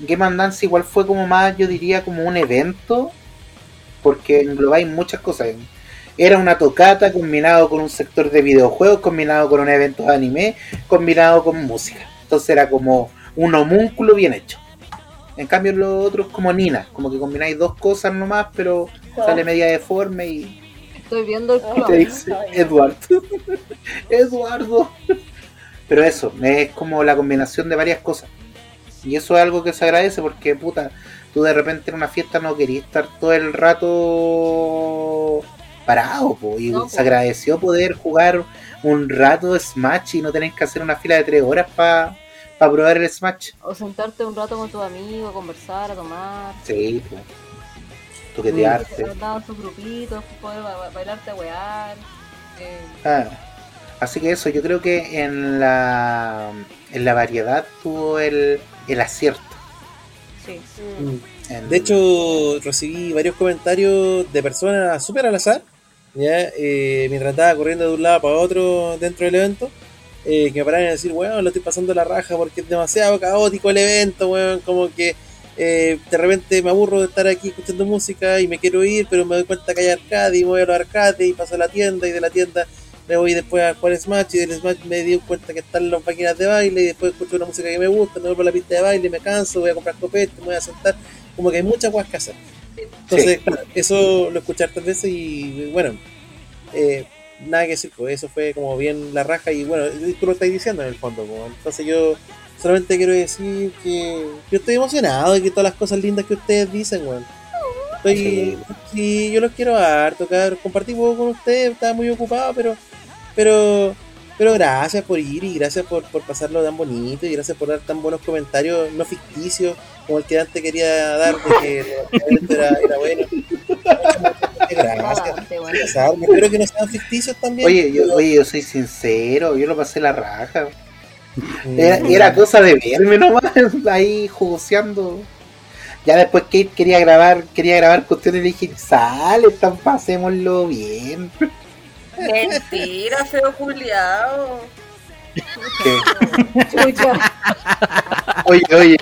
Game and Dance igual fue como más, yo diría, como un evento. Porque englobáis muchas cosas. Era una tocata combinado con un sector de videojuegos, combinado con un evento de anime, combinado con música. Entonces era como un homúnculo bien hecho. En cambio los otros como Nina, como que combináis dos cosas nomás, pero sale media deforme y Estoy viendo el te clon. dice Eduardo. <laughs> Eduardo. Pero eso, es como la combinación de varias cosas. Y eso es algo que se agradece porque, puta, tú de repente en una fiesta no querías estar todo el rato parado, po, y No, po. se agradeció poder jugar un rato Smash y no tener que hacer una fila de tres horas para probar el Smash. O sentarte un rato con tus amigos, a conversar, a tomar. Sí, po. Toquetearte. Andaban sus grupitos, poder ba- ba- bailarte a wear. Eh, Ah, así que eso, yo creo que en la, en la variedad tuvo el, el acierto. sí. En- De hecho, recibí varios comentarios de personas súper al azar, ¿ya? Eh, mientras andaba corriendo de un lado para otro dentro del evento, eh, que me paraban a decir, weón, lo estoy pasando la raja porque es demasiado caótico el evento, weón, como que eh, de repente me aburro de estar aquí escuchando música y me quiero ir, pero me doy cuenta que hay arcade y me voy a los arcades y paso a la tienda y de la tienda me voy después a jugar Smash y del Smash me di cuenta que están las máquinas de baile y después escucho una música que me gusta, me vuelvo a la pista de baile, me canso, voy a comprar copete, me voy a sentar, como que hay muchas cosas que hacer. Entonces, claro, eso lo escuché hartas veces y bueno, eh, nada que decir, pues eso fue como bien la raja y bueno, tú lo estás diciendo en el fondo, pues. entonces yo solamente quiero decir que yo estoy emocionado de que todas las cosas lindas que ustedes dicen, weón. Estoy, sí, yo los quiero harto, cabrón. Compartí poco con ustedes, estaba muy ocupado, pero, pero, pero gracias por ir y gracias por, por pasarlo tan bonito y gracias por dar tan buenos comentarios, no ficticios, como el que antes quería dar de que era, era bueno. Gracias. Espero que no sean ficticios también. Oye, yo, oye, yo soy sincero, yo lo pasé la raja. Mm. Era, era cosa de verme nomás, <laughs> ahí jugoseando. Ya después Kate quería grabar, quería grabar cuestiones y le dije, sale, tan pasémoslo bien. Mentira, feo <laughs> Chucha. Oye, oye.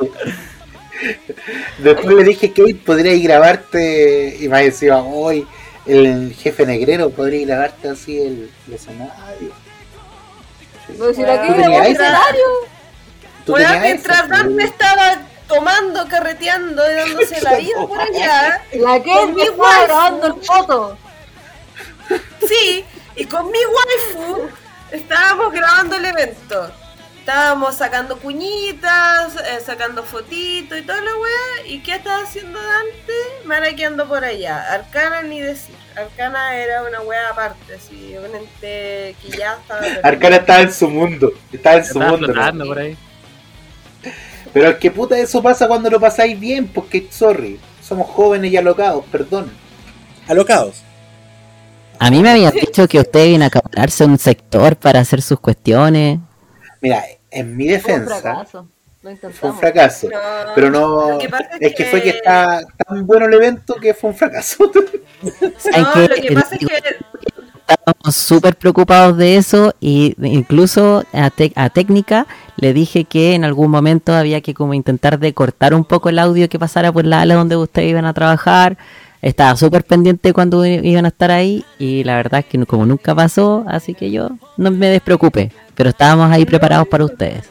Después le dije, Kate, podría ir grabarte. Y me decía, hoy el jefe negrero podría grabarte así el, el escenario. Pero si Bueno, la que escenario. ¿Tú Bueno, tenías mientras? Dante estaba tomando, carreteando y dándose la <laughs> vida por allá, La que Con mi estaba waifu. grabando el foto. sí, y con mi waifu estábamos grabando el evento. Estábamos sacando cuñitas, eh, sacando fotitos y toda la weá. ¿Y qué estaba haciendo Dante? Maraqueando por allá. Arcana ni decir. Arcana era una weá aparte, así, un ente que ya estaba. <laughs> Arcana estaba en su mundo. Estaba en su Estaba mundo. por ahí. Pero es que puta, eso pasa cuando lo pasáis bien, porque sorry, somos jóvenes y alocados, perdón. Alocados. A mí me habían dicho que ustedes iban a acapararse un sector para hacer sus cuestiones. Mira, en mi Fue un defensa fracaso. Lo fue un fracaso. No, Pero no, que es que fue que está tan bueno el evento que fue un fracaso. <laughs> ¿Saben No, qué? lo que pasa es que estábamos súper preocupados de eso y incluso a, a técnica le dije que en algún momento había que como intentar de cortar un poco el audio que pasara por la ala donde ustedes iban a trabajar. Estaba súper pendiente cuando iban a estar ahí y la verdad es que no- como nunca pasó, así que yo no me despreocupé, pero estábamos ahí preparados para ustedes.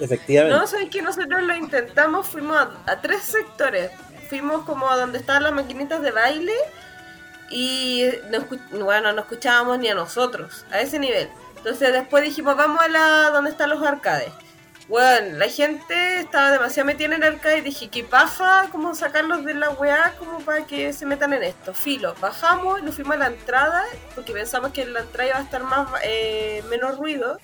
Efectivamente. No, sabes que nosotros lo intentamos, fuimos a, a tres sectores. Fuimos como a donde estaban las maquinitas de baile y no, bueno, no escuchábamos ni a nosotros, a ese nivel. Entonces después dijimos, vamos a la donde están los arcades. Bueno, la gente estaba demasiado metida en el arcade y dije, ¿qué paja? ¿Cómo sacarlos de la weá? Como para que se metan en esto. Filo, bajamos y nos fuimos a la entrada porque pensamos que en la entrada iba a estar más eh, menos ruido.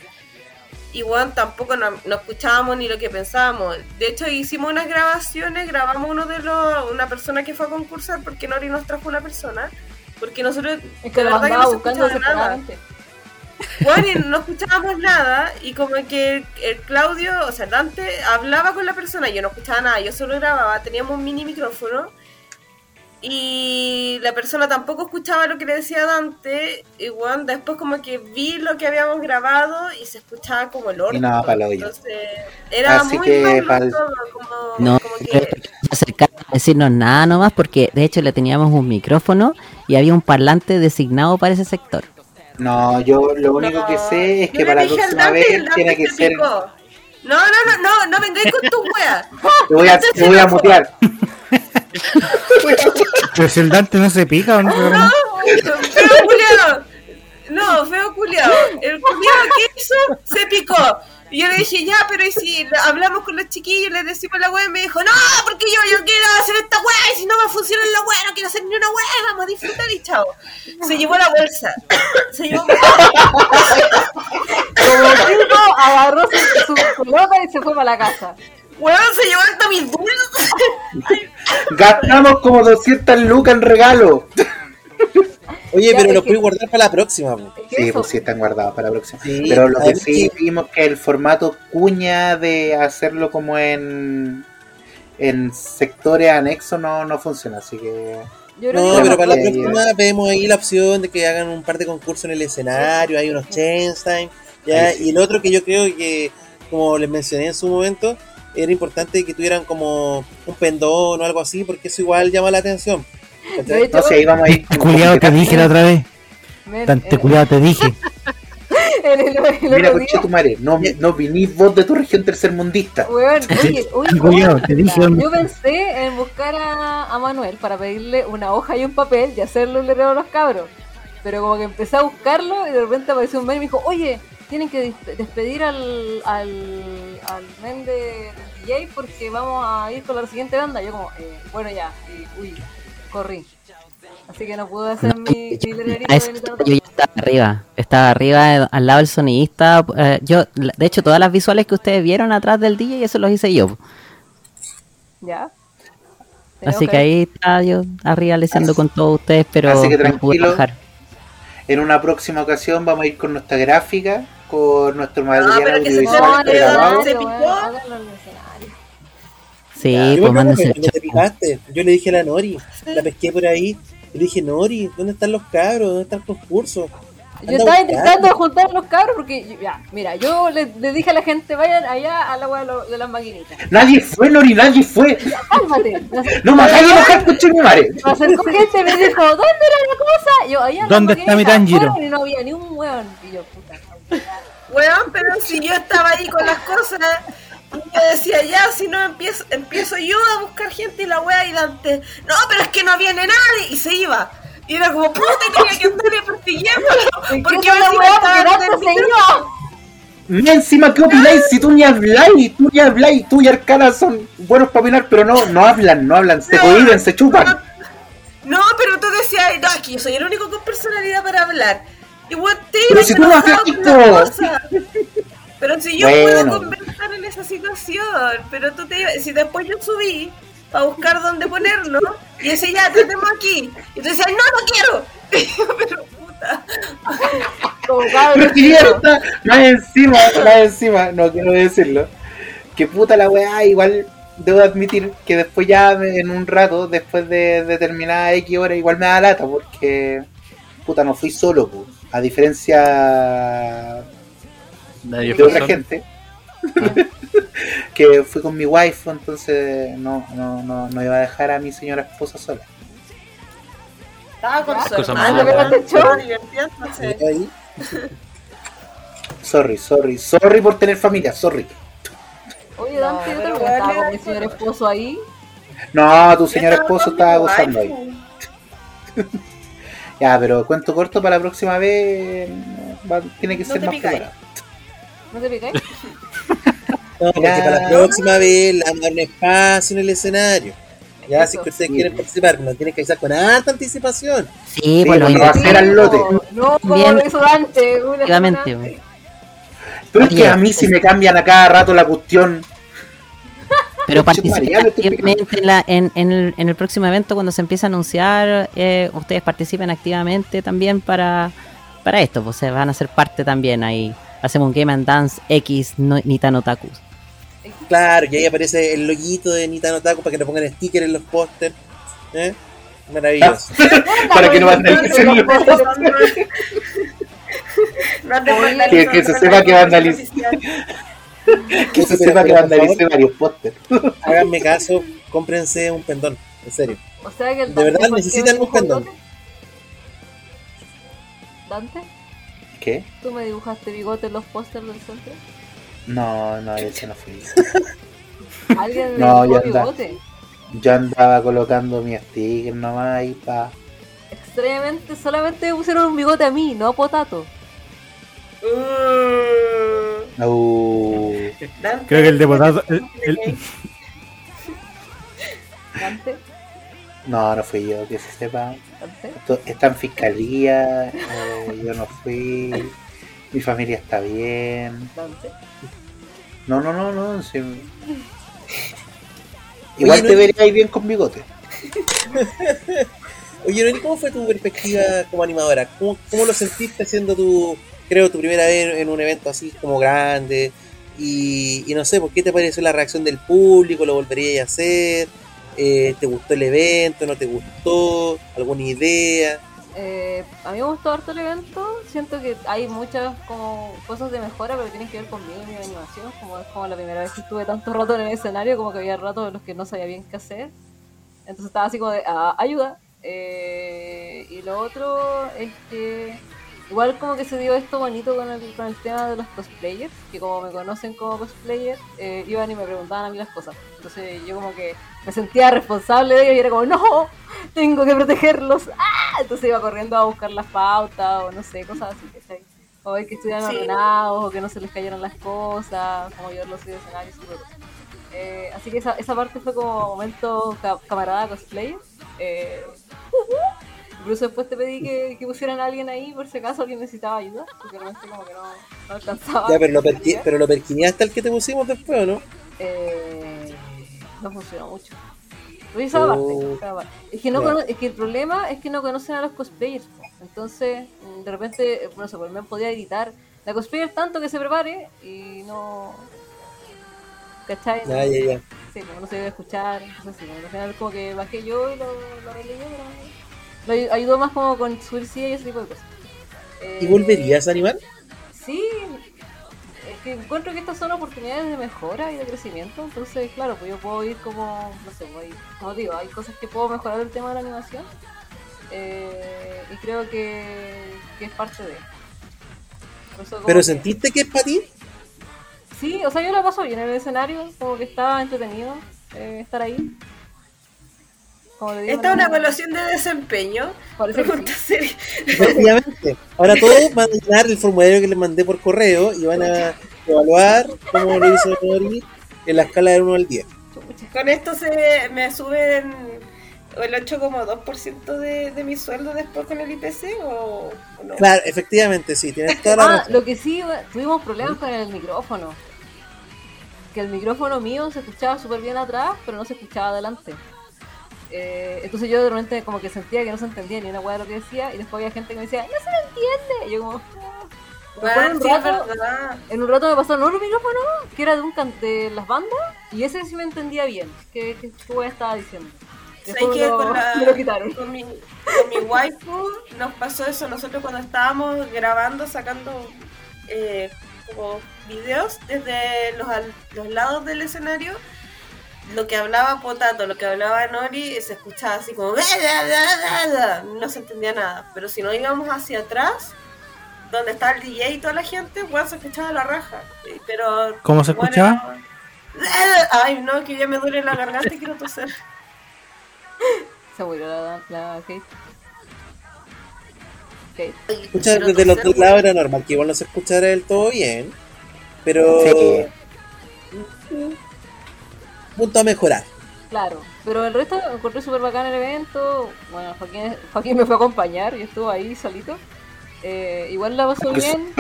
Y bueno, tampoco no, no escuchábamos ni lo que pensábamos. De hecho, hicimos unas grabaciones, grabamos uno de los, una persona que fue a concursar porque Nori nos trajo una persona. Porque nosotros Es que lo verdad que no se buscando escuchaba nada. Bueno, y no escuchábamos nada y como que el Claudio, o sea, Dante hablaba con la persona, yo no escuchaba nada, yo solo grababa, teníamos un mini micrófono y la persona tampoco escuchaba lo que le decía Dante y bueno, después como que vi lo que habíamos grabado y se escuchaba como el orto. Y nada, pa'l hoyo. Entonces, era Así muy que pa'l- todo, como, No, como que... a decirnos nada nomás porque de hecho le teníamos un micrófono y había un parlante designado para ese sector. No, yo lo único que sé es que para la próxima vez Dante tiene que se ser. picó. No, no, no, no, no vengáis con tus weas. <laughs> Te voy a, te voy a mutear. <laughs> Pero si el Dante no se pica, ¿o no? No, feo culiado. No, feo culiado. El culiado que hizo se picó. Y yo le dije, ya, pero ¿y si hablamos con los chiquillos, les decimos la wea? Y me dijo, no, porque yo, yo quiero hacer esta wea y si no me funciona la wea, no quiero hacer ni una wea, vamos a disfrutar y chao. Se llevó la bolsa. <coughs> Se llevó Como agarró su, su pelota y se fue para la casa. Weón, se llevó hasta mis dulces. Gastamos como 200 lucas en regalo. Oye, Ya, pero los que- puedes guardar para la próxima. Sí, eso, pues sí están guardados para la próxima. Sí, Pero lo que sí que- vimos que el formato cuña de hacerlo como en en sectores anexos no, no funciona, así que yo No, que pero para la próxima vemos ahí la opción de que hagan un par de concursos en el escenario, hay unos time, ya, sí. y el otro que yo creo que, como les mencioné en su momento, era importante que tuvieran como un pendón o algo así, porque eso igual llama la atención. No sé, ahí vamos a ir. con Culiado, te dije la otra vez. men, Dante, en- culiado, te dije. <laughs> el- el Mira, conche tu madre, no, no vinís vos de tu región tercermundista. Oye, oye, te dije cosa. dónde yo pensé en buscar a, a Manuel para pedirle una hoja y un papel y hacerle un letrero a los cabros. Pero como que empecé a buscarlo y de repente apareció un mail y me dijo, oye, tienen que despedir al, al, al men de del DJ porque vamos a ir con la siguiente banda. Yo como, eh, bueno ya, y uy, corrí. Así que no pude hacer mi, yo ya estaba arriba, estaba arriba eh, al lado del sonidista. eh, yo, de hecho, todas las visuales que ustedes vieron atrás del DJ, eso los hice yo. Ya. Así que ahí estaba yo arriba leseando con todos ustedes, pero Así que no pude tranquilo. bajar. En una próxima ocasión vamos a ir con nuestra gráfica, con nuestro No, material pero que se audiovisual. Sí, Yo pues que el cuando te picaste, yo le dije a la Nori, la pesqué por ahí, y le dije, Nori, ¿dónde están los cabros? ¿Dónde está el concurso? Yo Anda estaba a buscarlo. intentando juntar los cabros porque, yo- ya, mira, yo le, le dije a la gente, vayan allá a la wea de, lo- de las maquinitas. Nadie fue, Nori, nadie fue. Cálmate. <laughs> No me hagas enojar, conche mi madre. me acercó gente y me dijo, ¿dónde era la cosa? Yo, allá ¿Dónde está mi Tanjiro? fueron Y no había ni un weón. Y yo, puta. Weón, pero si yo estaba ahí con las cosas, y yo decía, ya, si no empiezo, empiezo yo a buscar gente y la wea y Dante, no, pero es que no viene nadie, y se iba. Y era como, puta, tenía que andarle persiguiéndolo, <laughs> porque ¿Qué la encima wea? estaba en el. Mira encima, ¿qué opináis? Si tú ni habláis, tú ni habláis, tú y Arcana son buenos para opinar, pero no, no hablan, no hablan, se No, cohiben, se chupan. No, pero tú decías, no, es que yo soy el único con personalidad para hablar. Y weón, te Pero si tú no enojado Pero si yo Bueno. puedo conversar en esa situación, pero tú te ibas, si después yo subí para buscar dónde ponerlo, y decía, ya, tratemos aquí. Y tú decías, no, no quiero. <laughs> pero puta. <laughs> Como Pero cabros. que mierda, más encima, más encima, no quiero decirlo. Que puta la weá, igual debo admitir que después ya en un rato, después de determinada X hora, igual me da lata porque puta no fui solo, pues. a diferencia Nadie de otra gente, <laughs> que fui con mi wife, entonces no, no, no, no iba a dejar a mi señora esposa sola. Estaba con su hermano. ¿no? Divirtiéndose. Ahí. Sorry, sorry, sorry por tener familia, sorry. Oye, No, Dante, yo también estaba con mi señor esposo ahí. No, tu señor esposo estaba gozando ahí. <laughs> Ya, pero cuento corto para la próxima vez. va- tiene que No ser más preparado. ¿No te picáis? <laughs> No, porque Ya. para la próxima vez le vamos a dar un espacio en el escenario. Ya, Eso. si que ustedes Sí. quieren participar, nos tienen que avisar con harta anticipación. Sí, Sí, pues lo no va a ser al lote. No, como Bien. lo hizo Dante. efectivamente. Pero es que a mí si me cambian a cada rato la cuestión. Pero tu participen madre, ya me estoy activamente en, la- en- en el, en el próximo evento cuando se empiece a anunciar. eh, ustedes participen activamente también para, para esto. Pues se van a ser parte también ahí. Hacemos un Game and Dance X no, Nitano Takus. Claro, y ahí aparece el loguito de Nitano Taku para que le pongan sticker en los pósters. ¿Eh? Maravilloso. <laughs> para que no vandalicen Los pósters. Que- que se sepa que oficial. Que se sepa que favor. varios pósters. Háganme caso, cómprense un pendón, en serio. O sea que el De verdad necesitan un pendón. Dante, ¿Qué? ¿tú me dibujaste bigote en los pósters del centro? No, no, ese no fui. <laughs> ¿Alguien me No, dibujó ya está. bigote? Yo andaba colocando mi sticker nomás ahí pa. Extrañamente, solamente me pusieron un bigote a mí, no a Potato. Uh, Uh, Creo que el deputado. el- el- <laughs> Dante, no, no fui yo, que se sepa. Esto- está en fiscalía, eh, yo no fui. Mi familia está bien. Dante. No, no, no, no. sí. <laughs> Igual Oye, te no- veríais bien con bigote. <laughs> Oye, Noni, ¿cómo fue tu perspectiva como animadora? ¿Cómo, cómo lo sentiste haciendo tu, creo, tu primera vez en un evento así como grande? Y, y no sé, ¿por qué te pareció la reacción del público? ¿Lo volverías a hacer? Eh, ¿Te gustó el evento? ¿No te gustó? ¿Alguna idea? Eh, a mí me gustó harto el evento. Siento que hay muchas como cosas de mejora, pero tienen que ver conmigo mi animación. Como es como la primera vez que estuve tanto rato en el escenario, como que había ratos en los que no sabía bien qué hacer. Entonces estaba así como de "Ah, ayuda. Eh, y lo otro es que igual como que se dio esto bonito con el, con el tema de los cosplayers, que como me conocen como cosplayer, eh, iban y me preguntaban a mí las cosas. Entonces yo como que me sentía responsable de ellos y era como, no, tengo que protegerlos. <laughs> ¡Ah! Entonces iba corriendo a buscar las pautas o no sé, cosas así, ¿cachai? O ver que estuvieran Sí. ordenados o que no se les cayeran las cosas, como yo los de escenario, ese tipo de cosas. Eh, así que esa, esa parte fue como momento ca- camarada cosplayer. Eh, incluso después te pedí que, que pusieran a alguien ahí por si acaso alguien necesitaba ayuda, porque realmente como que no, no alcanzaba. Ya, pero lo, perqui- pero lo perquineaste al que te pusimos después, ¿o no? Eh, no funcionó mucho. Pero esa Oh. parte, esa parte. Es que, no es que el problema es que no conocen a los cosplayers. Entonces, de repente, eh, no sé, pues me podía editar la cosplayer tanto que se prepare y no. ¿Cachai? Ya, ya, ya. Sí, como no se debe escuchar. Entonces, sí, al final, como que bajé yo y lo, lo yo. Lo ay- ayudó más como con subir silla y ese tipo de cosas. ¿Y Eh, volverías a animar? Sí, es que encuentro que estas son oportunidades de mejora y de crecimiento, entonces claro, pues yo puedo ir como, no sé, voy, como digo, hay cosas que puedo mejorar del tema de la animación eh, y creo que, que es parte de... Eso ¿Pero que- sentiste que es para ti? Sí, o sea, yo la paso bien en el escenario, como que estaba entretenido eh, estar ahí. Esta es una evaluación de desempeño. Pregunta seria. <laughs> Ahora todos van a llenar el formulario que les mandé por correo y van a evaluar cómo lo hizo Nori en la escala del 1 al 10. Con esto se me suben el 8,2% de, de mi sueldo después con el IPC o, o no. Claro, efectivamente, sí, tienes toda la Ah, razón. lo que sí, tuvimos problemas con el micrófono. Que el micrófono mío se escuchaba súper bien atrás, pero no se escuchaba adelante. Eh, entonces yo de repente como que sentía que no se entendía ni una hueá de lo que decía, y después había gente que me decía, no se me entiende. Y yo como... "Ah". Bueno, un sí, es rato- verdad. en un rato me pasaron otro micrófono que era de un can- de las bandas y ese sí me entendía bien. ¿Qué, qué, qué wea estaba diciendo? Lo- Con, la- me <laughs> lo quitaron. con mi, con mi waifu nos pasó eso. Nosotros cuando estábamos grabando, sacando eh, como videos desde los, los lados del escenario, lo que hablaba Potato, lo que hablaba Nori, se escuchaba así como... No se entendía nada. Pero si no íbamos hacia atrás, donde está el DJ y toda la gente, bueno, se escuchaba la raja. Pero... ¿Cómo se bueno, escuchaba? Ay, no, que ya me duele la garganta y quiero toser. <laughs> Se murió la, la Kate. Kate. Escuchar desde los dos lados era normal, que igual no se escuchara del todo bien. Pero. Sí. Punto a mejorar. Claro, pero el resto encontré súper bacán el evento. Bueno, Joaquín, Joaquín me fue a acompañar y estuvo ahí solito. Eh, igual la pasó bien,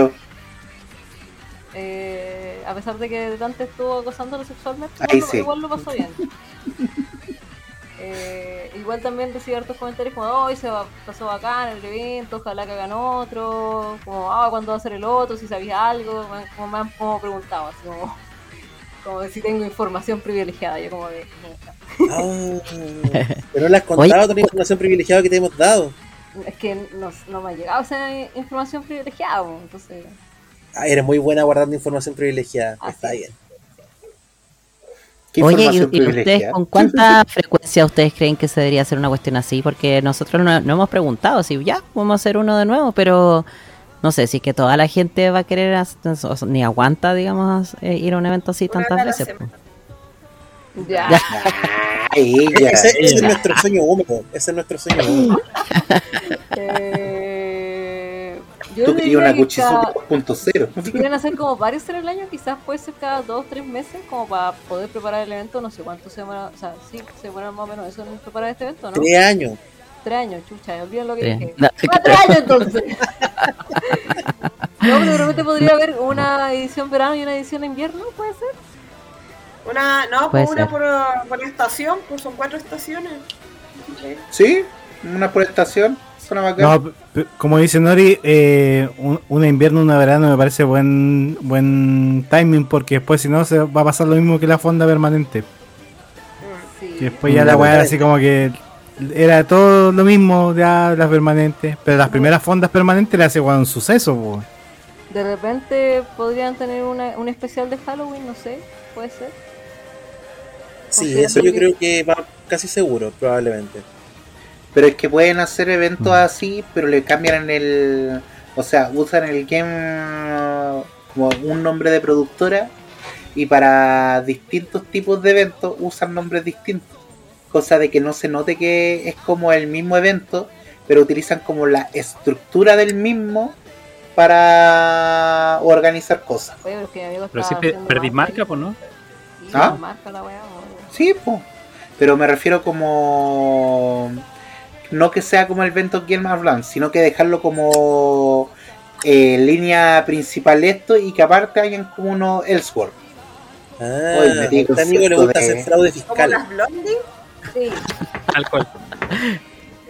eh, a pesar de que Dante estuvo acosándolo sexualmente, igual, sí. igual lo pasó bien. <laughs> Eh, igual también recibí hartos comentarios como, hoy se va- pasó bacán el evento, ojalá que hagan otro, como, ah, ¿cuándo va a ser el otro? Si sabías algo, como me han como preguntado, así como, como si tengo información privilegiada, yo como de... Ah, <laughs> pero no le has contado toda la información privilegiada que te hemos dado. Es que no, no me ha llegado esa información privilegiada, entonces... Ah, eres muy buena guardando información privilegiada. Ah, Está sí. bien. ¿Qué Oye, ¿y, ustedes con cuánta <laughs> frecuencia ustedes creen que se debería hacer una cuestión así? Porque nosotros no, no hemos preguntado si ya vamos a hacer uno de nuevo, pero no sé si es que toda la gente va a querer, hacer- o sea, ni aguanta, digamos, eh, ir a un evento así Una tantas veces. pues. Ya, Ya. Ay, ya. Ese, ese es nuestro sueño húmedo. Ese es nuestro sueño húmedo. <laughs> eh, yo Tú querías una cada- 2.0. Si quieren hacer como varios en el año, quizás puede ser cada dos tres meses, como para poder preparar el evento. No sé cuánto se demora, o sea, sí, se demora más o menos eso en preparar este evento, ¿no? Tres años. Tres años, chucha, olviden lo que Tres. dije. No, ¡Ah, tres años entonces! <laughs> no, pero de repente podría haber una edición verano y una edición invierno, ¿puede ser? Una, no, Puede pues una ser. por, por estación, pues son cuatro estaciones. ¿Sí? Una por estación. Suena bacán. No, como dice Nori, eh, un, una invierno, una verano me parece buen buen timing porque después si no se va a pasar lo mismo que la fonda permanente. Sí. Que después ya Mm, la la weá así como que era todo lo mismo ya las permanentes, pero las primeras fondas permanentes le hace un suceso, po. De repente podrían tener una, un especial de Halloween, no sé, puede ser. Sí, eso yo creo que va casi seguro, probablemente. Pero es que pueden hacer eventos Mm. así, pero le cambian el. O sea, usan el game como un nombre de productora y para distintos tipos de eventos usan nombres distintos. Cosa de que no se note que es como el mismo evento, pero utilizan como la estructura del mismo para organizar cosas. Oye, pero es que mi amigo Pero está sí pe- haciendo perdí marca, pues no. Sí, ¿Ah? marca la weá, weón. Sí, po. pero me refiero como. No que sea como el evento Game of Land, sino que dejarlo como eh, línea principal esto y que aparte hayan como unos Elseworld. Ah, Oye, a este amigo le gusta de- hacer fraude Como fiscal. las blondie. Sí, Tal cual.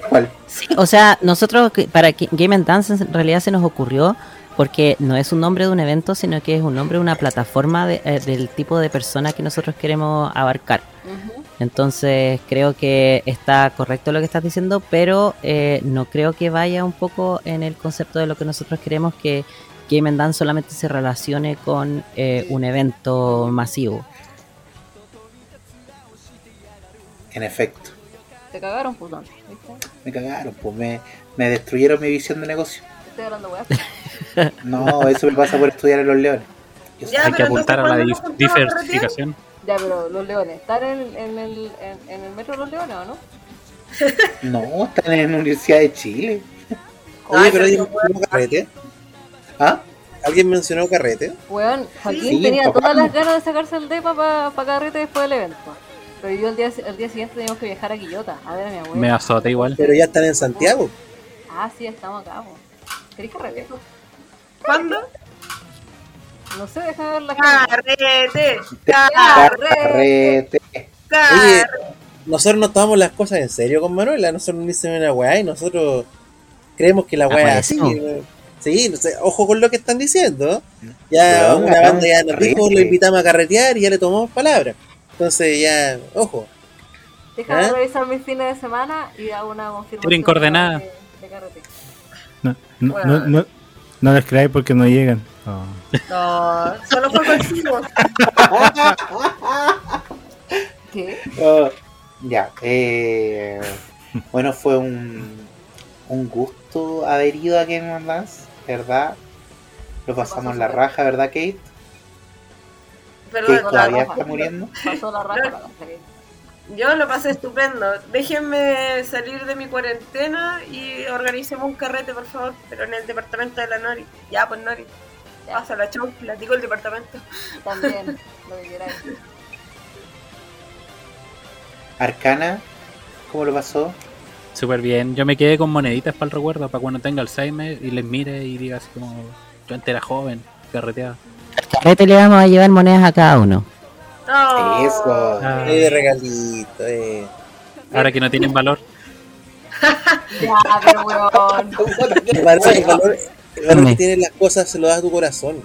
¿Cuál? Sí, o sea, nosotros para que Game and Dance en realidad se nos ocurrió porque no es un nombre de un evento, sino que es un nombre de una plataforma de- eh, del tipo de persona que nosotros queremos abarcar. ujú. Entonces creo que está correcto lo que estás diciendo, pero eh, no creo que vaya un poco en el concepto de lo que nosotros queremos que Game and Dance solamente se relacione con eh, un evento masivo. En efecto, te cagaron, putón. ¿Viste? me cagaron, pues me, me destruyeron mi visión de negocio. Estoy hablando weá. <laughs> No, eso me pasa por estudiar en los leones. Ya, Hay que pero apuntar a la entonces, dif- ¿cuándo nos juntamos a diversificación. Ya, pero los leones, ¿están en, en el, en, en el metro de los leones o no? No, están en la Universidad de Chile. <laughs> Oye, pero Ay, alguien mencionó carrete. ¿Ah? ¿Alguien mencionó carrete? Weón, Joaquín Sí, tenía papá. todas las ganas de sacarse el depa para pa carrete después del evento. Pero yo el día, el día siguiente teníamos que viajar a Quillota, a ver a mi abuela. Me azote igual. Pero ya están en Santiago. Ah, sí, estamos acá, po. ¿Querés carrete? ¿Cuándo? No sé, déjame ver la. Carrete. Carrete. Oye, Carrete. nosotros nos tomamos las cosas en serio con Manuela. Nosotros nos dicen una weá y nosotros creemos que la weá es así. Sí, no sé, ojo con lo que están diciendo. Ya una banda ya nos dijo, lo invitamos a carretear y ya le tomamos palabra. Entonces ya, ojo. Déjame ¿Eh? revisar mis fines de semana y hago una confirmación. Tienen coordenadas. De, de carrete. No, no, Bueno. no, no, no les creáis porque no llegan. Oh. No, solo fue contigo. <laughs> ¿Qué? Oh, ya, eh, bueno, fue un, un gusto haber ido a Game of Dance, ¿verdad? Lo pasamos la raja, ¿verdad, Kate? Perdón, la todavía está muriendo. <laughs> Pasó la raja para salir. yo lo pasé estupendo. Déjenme salir de mi cuarentena y organicemos un carrete, por favor, pero en el departamento de la Nori. Ya, pues Nori. Ya. Pasa la chau, platico el departamento. <laughs> También, lo que queráis. Arcana, ¿cómo lo pasó? Súper bien. Yo me quedé con moneditas para el recuerdo, para cuando tenga Alzheimer y les mire y diga así como, yo antes era joven, carreteaba. Carrete le vamos a llevar monedas a cada uno. No. Eso. Ah. Eh, de regalito, eh. Ahora que no tienen valor. <laughs> Ya, pero weón. Me parece que el valor, el valor que tienen las cosas se lo da a tu corazón.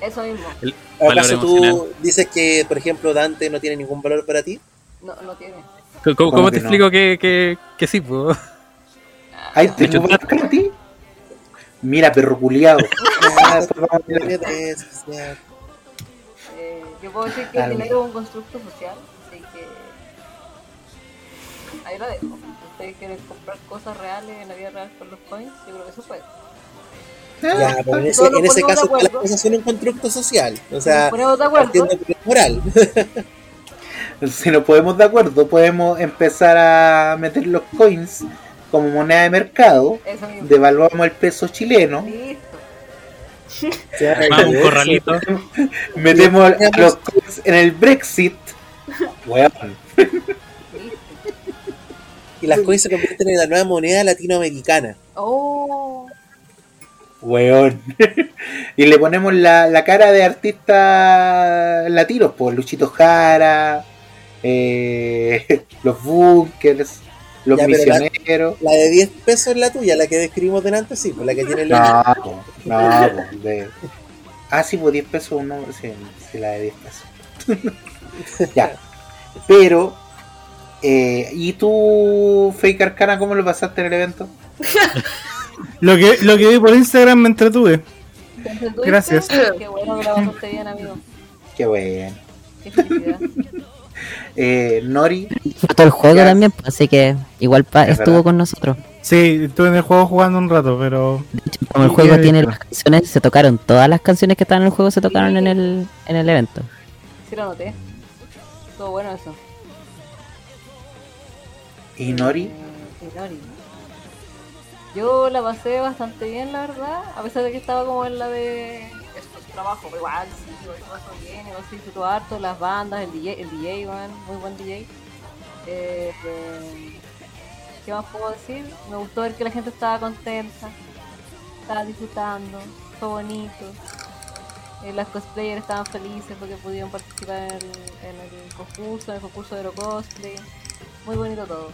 Eso mismo. El valor ¿Acaso emocional. tú dices que, por ejemplo, Dante no tiene ningún valor para ti? No, no tiene. ¿Cómo, cómo ¿Cómo te que no? explico que, que, que sí? pues? ¿Hay De hecho, para ti? Mira, perro culiado. <laughs> Ah, Eh, yo puedo decir que el dinero es un constructo social, así que. Ahí lo dejo. Si ustedes quieren comprar cosas reales en la vida real con los coins, yo creo que eso puede. Ya, pero en ese, en ese caso las cosas son un constructo social. O Nos sea, ponemos de acuerdo. partiendo por moral. <laughs> <laughs> Si nos podemos de acuerdo, podemos empezar a meter los coins como moneda de mercado. Devaluamos el peso chileno. Listo. Un corralito. <laughs> Metemos los coins en el Brexit. Weón. Listo. Y las coins se convierten en la nueva moneda latinoamericana. Oh. Weón. <laughs> y le ponemos la, la cara de artistas latinos, por Luchito Jara, eh, <laughs> los bunkers, los Ya, pero la- misioneros. La de 10 pesos es la tuya, la que describimos delante, sí, pues la que tiene el No, po, no, po, de... Ah, sí, pues 10 pesos nombre, sí, sí, la de 10 pesos. <laughs> ya. Pero, eh, ¿y tú, Fake Arcana, cómo lo pasaste en el evento? <laughs> Lo que, lo que vi por Instagram me entretuve. Gracias. Qué bueno que la pasaste bien, amigo. Qué bueno. Qué felicidad. Eh, Nori, Disfrutó el juego Ya. también, pues, así que igual pa- Es estuvo verdad. con nosotros. Sí, estuve en el juego jugando un rato, pero De hecho, como el juego tiene las canciones, se tocaron todas las canciones que estaban en el juego, se tocaron en el, en el evento. Sí lo noté. Estuvo bueno eso. ¿y Nori? Eh, y Nori. Yo la pasé bastante bien, la verdad. A pesar de que estaba como en la de pero igual, sí, lo pasó bien, disfrutó harto, las bandas, el DJ, el DJ, muy buen DJ. Eh, eh, ¿Qué más puedo decir? Me gustó ver que la gente estaba contenta, estaba disfrutando, fue bonito. Eh, las cosplayers estaban felices porque pudieron participar en el, concurso, en el concurso de cosplay. Muy bonito todo.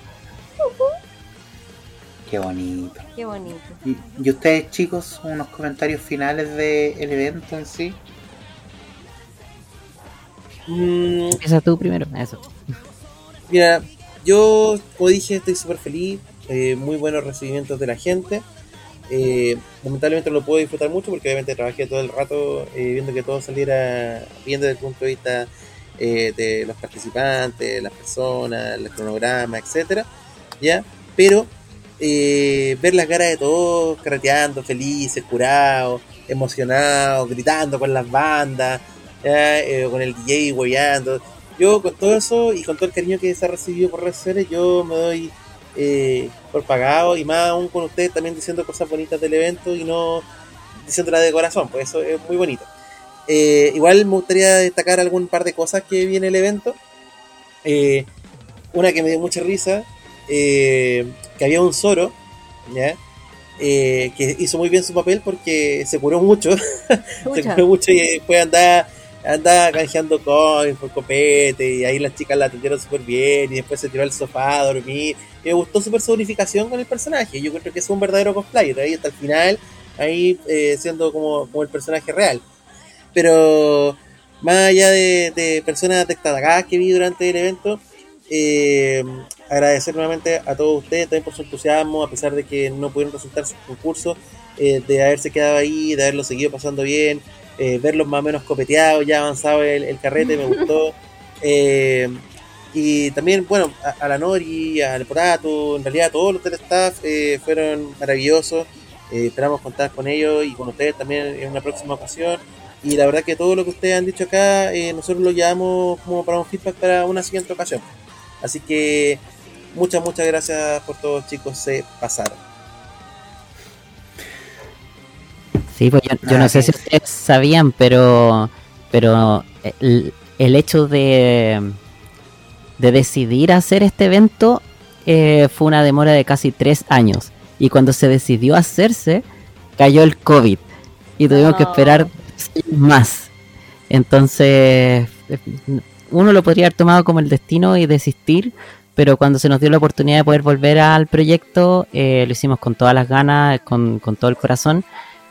Qué bonito. Qué bonito. ¿Y, y ustedes, chicos, unos comentarios finales del evento en sí? Mm, Empieza tú primero. Eso. Mira, yo, como dije, estoy súper feliz. eh, muy buenos recibimientos de la gente. Eh, lamentablemente no lo puedo disfrutar mucho porque obviamente trabajé todo el rato eh, viendo que todo saliera bien desde el punto de vista eh, de los participantes, las personas, el cronograma, etcétera, ¿ya? Pero eh, ver las caras de todos carreteando, felices, curados, emocionados, gritando con las bandas. Eh, con el DJ hueveando, yo con todo eso y con todo el cariño que se ha recibido por redes yo me doy eh, por pagado y más aún con ustedes también diciendo cosas bonitas del evento y no diciéndolas de corazón, pues eso es muy bonito. Eh, igual me gustaría destacar algún par de cosas que viene el evento. Eh, una que me dio mucha risa, eh, que había un Zoro, ¿ya? Eh, que hizo muy bien su papel porque se curó mucho. <laughs> Se curó mucho y después andaba, andaba canjeando coins por copete y ahí las chicas la atendieron súper bien y después se tiró al sofá a dormir. Y me gustó súper su unificación con el personaje. Yo creo que es un verdadero cosplayer. Ahí hasta el final ahí eh, siendo como, como el personaje real. Pero más allá de, de personas destacadas que vi durante el evento eh, agradecer nuevamente a todos ustedes también por su entusiasmo, a pesar de que no pudieron resultar sus concursos, eh, de haberse quedado ahí, de haberlo seguido pasando bien, eh, verlos más o menos copeteados, ya avanzado el, el carrete, me <laughs> gustó. Eh, y también, bueno, a, a la Nori, al Porato, en realidad todos los del staff eh, fueron maravillosos. Esperamos contar con ellos y con ustedes también en una próxima ocasión. Y la verdad que todo lo que ustedes han dicho acá, eh, nosotros lo llevamos como para un feedback para una siguiente ocasión. Así que muchas, muchas gracias por todo, chicos, se pasaron. Sí, pues yo, yo no sé si ustedes sabían, pero, pero el, el hecho de, de decidir hacer este evento eh, fue una demora de casi tres años. Y cuando se decidió hacerse, cayó el COVID. Y tuvimos que No. esperar más. Entonces, eh, uno lo podría haber tomado como el destino y desistir. Pero cuando se nos dio la oportunidad de poder volver al proyecto, eh, lo hicimos con todas las ganas, con, con todo el corazón.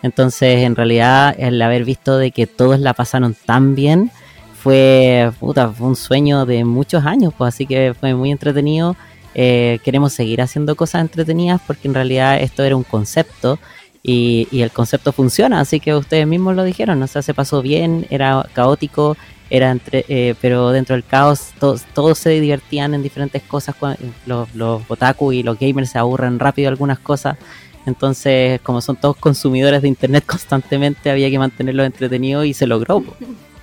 Entonces, en realidad, el haber visto de que todos la pasaron tan bien fue, puta, fue un sueño de muchos años, pues así que fue muy entretenido. Eh, queremos seguir haciendo cosas entretenidas porque en realidad esto era un concepto y, el concepto funciona, así que ustedes mismos lo dijeron, o se pasó bien, era caótico, era entre, eh, pero dentro del caos todos, todos se divertían en diferentes cosas, los, los otaku y los gamers se aburren rápido algunas cosas, entonces como son todos consumidores de internet <laughs> constantemente había que mantenerlos entretenidos y se logró.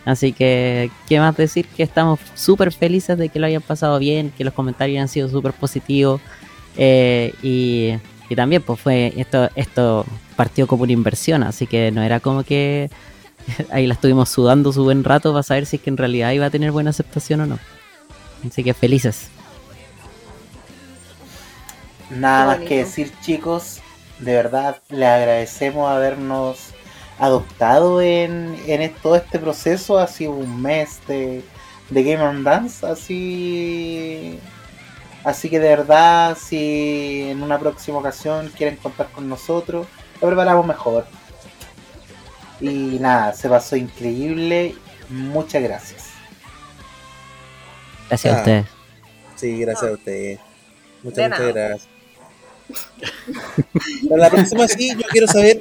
Así que, ¿qué más decir? Que estamos súper felices de que lo hayan pasado bien, que los comentarios han sido súper positivos. eh, y, y también, pues fue esto, esto partió como una inversión, así que no era como que <laughs> ahí la estuvimos sudando su buen rato para saber si es que en realidad iba a tener buena aceptación o no. Así que felices. Nada más que decir, chicos. De verdad, les agradecemos habernos adoptado en, en todo este proceso. Ha sido un mes de, de Game and Dance. Así, así que de verdad, si en una próxima ocasión quieren contar con nosotros, lo preparamos mejor. Y nada, se pasó increíble. Muchas gracias. Gracias Ah. a ustedes. Sí, gracias a ustedes. Muchas, muchas gracias. Para la próxima sí, yo quiero saber,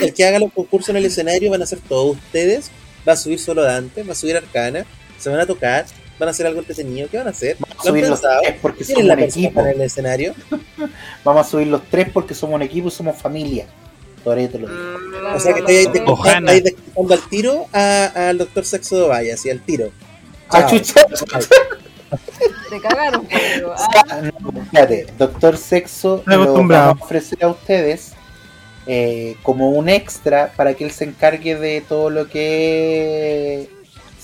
el que haga los concursos en el escenario van a ser todos ustedes, va a subir solo Dante, va a subir Arcana, se van a tocar, van a hacer algo entretenido, ¿qué van a hacer? Vamos a ¿Lo han subir los tres porque ¿Quién es somos la un equipo. para el escenario? Vamos a subir los tres porque somos un equipo y somos familia. Por te lo digo. Mm, O sea que descontando, estáis descontando al tiro a- al doctor Sexo de Valle, así al tiro. Ah, Chao. chucha. <laughs> Te cagaron, digo. Ah, Ah, no, espérate, Doctor Sexo Estoy lo vamos a ofrecer a ustedes eh, como un extra para que él se encargue de todo lo que es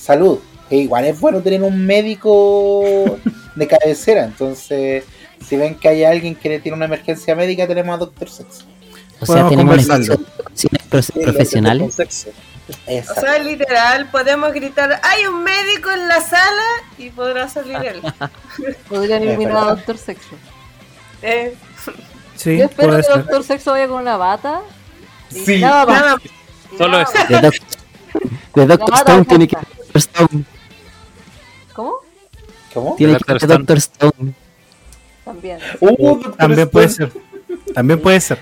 salud. E igual es bueno tener un médico de cabecera, entonces si ven que hay alguien que tiene una emergencia médica, tenemos a Doctor Sexo. O sea, tenemos profesionales. O sea, literal, podemos gritar, hay un médico en la sala y podrá salir él. <laughs> podrían eliminar a. Doctor Sexo. Eh, Sí, Yo espero que ser. Doctor Sexo vaya con una bata. y Sí. nada más. nada, Solo eso. De, Doc- de Doctor bata Stone tiene que. Doctor Stone. ¿Cómo? ¿Cómo? Tiene Doctor que ser Stone. Doctor Stone. También. Uh, Doctor También puede ser. También puede ser.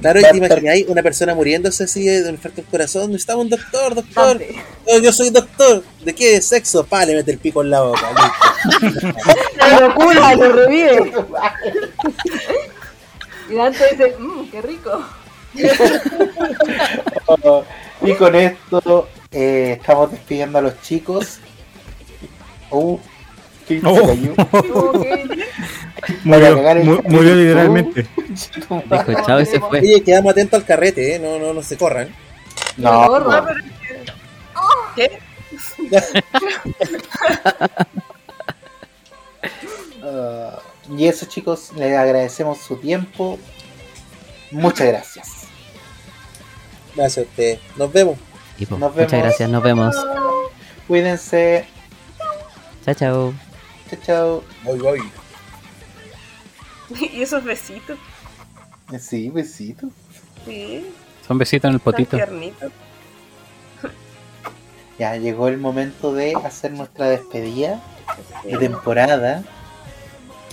Claro, y te imagináis una persona muriéndose así de un infarto al corazón. Necesitamos un doctor, doctor. Oh, yo soy doctor. ¿De qué? ¿De sexo? Pa, le mete el pico en la boca. ¡La <laughs> locura! ¡Lo revive! Y Dante dice, mmm, qué rico. Oh, <laughs> y con esto eh, estamos despidiendo a los chicos. Uh, ¿qué se Oh. cayó? <laughs> Murió, murió literalmente. Dijo chao y se fue. Oye, quedamos atentos al carrete, ¿eh? No, no, no se corran. No, no, pero- ¿Qué? Ah, <laughs> y eso chicos, les agradecemos su tiempo. Muchas gracias. Gracias a ustedes. Nos vemos. Y, pues, Nos muchas vemos. gracias, nos vemos. Cuídense. Chao, chao. Chao, chao. Voy, voy. <laughs> ¿Y esos besitos? Sí, besito. Sí, Son besitos en el potito. <laughs> Ya llegó el momento de hacer nuestra despedida de temporada.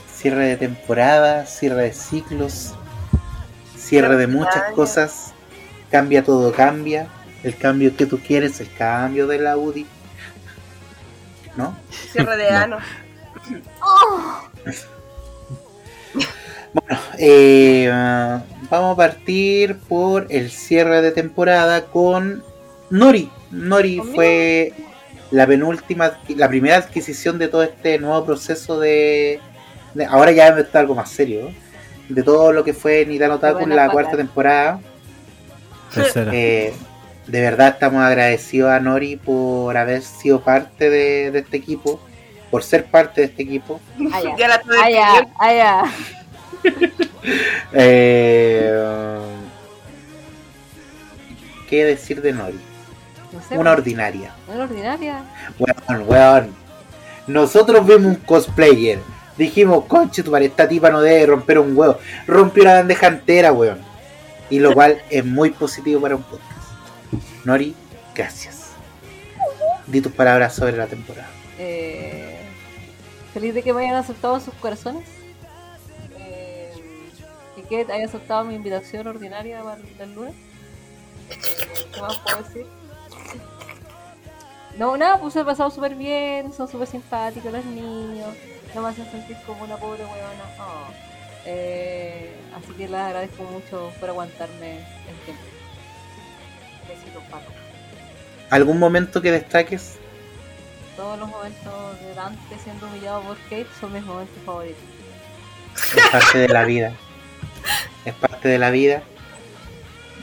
Cierre de temporada, cierre de ciclos, cierre de muchas cosas. Cambia todo, cambia. El cambio que tú quieres, el cambio de la UDI. ¿No? Cierre de No. Bueno, eh, vamos a partir por el cierre de temporada con Nori. Nori fue la penúltima, la primera adquisición de todo este nuevo proceso de, de- ahora ya está algo más serio, de todo lo que fue Nitano Taku en la cuarta temporada. Tercera. Eh, de verdad estamos agradecidos a Nori por haber sido parte de, de este equipo, por ser parte de este equipo. Allá, allá, allá. Eh, ¿Qué decir de Nori? No sé, Una ordinaria. una ordinaria. Weón, weón. Nosotros vimos un cosplayer. Dijimos, conche tu madre, esta tipa no debe romper un huevo. Rompió la bandeja entera, weón. Y lo cual <laughs> es muy positivo para un podcast. Nori, gracias. Di tus palabras sobre la temporada. Eh, feliz de que me hayan aceptado sus corazones. Eh, y que haya aceptado mi invitación ordinaria para el lunes. ¿Qué más puedo decir? No, nada, pues he pasado súper bien, son súper simpáticos los niños, no me hacen sentir como una pobre huevona. Eh, así que les agradezco mucho por aguantarme el tiempo. Besitos, Paco. ¿Algún momento que destaques? Todos los momentos de Dante siendo humillado por Kate son mis momentos favoritos. Es parte de la vida. Es parte de la vida.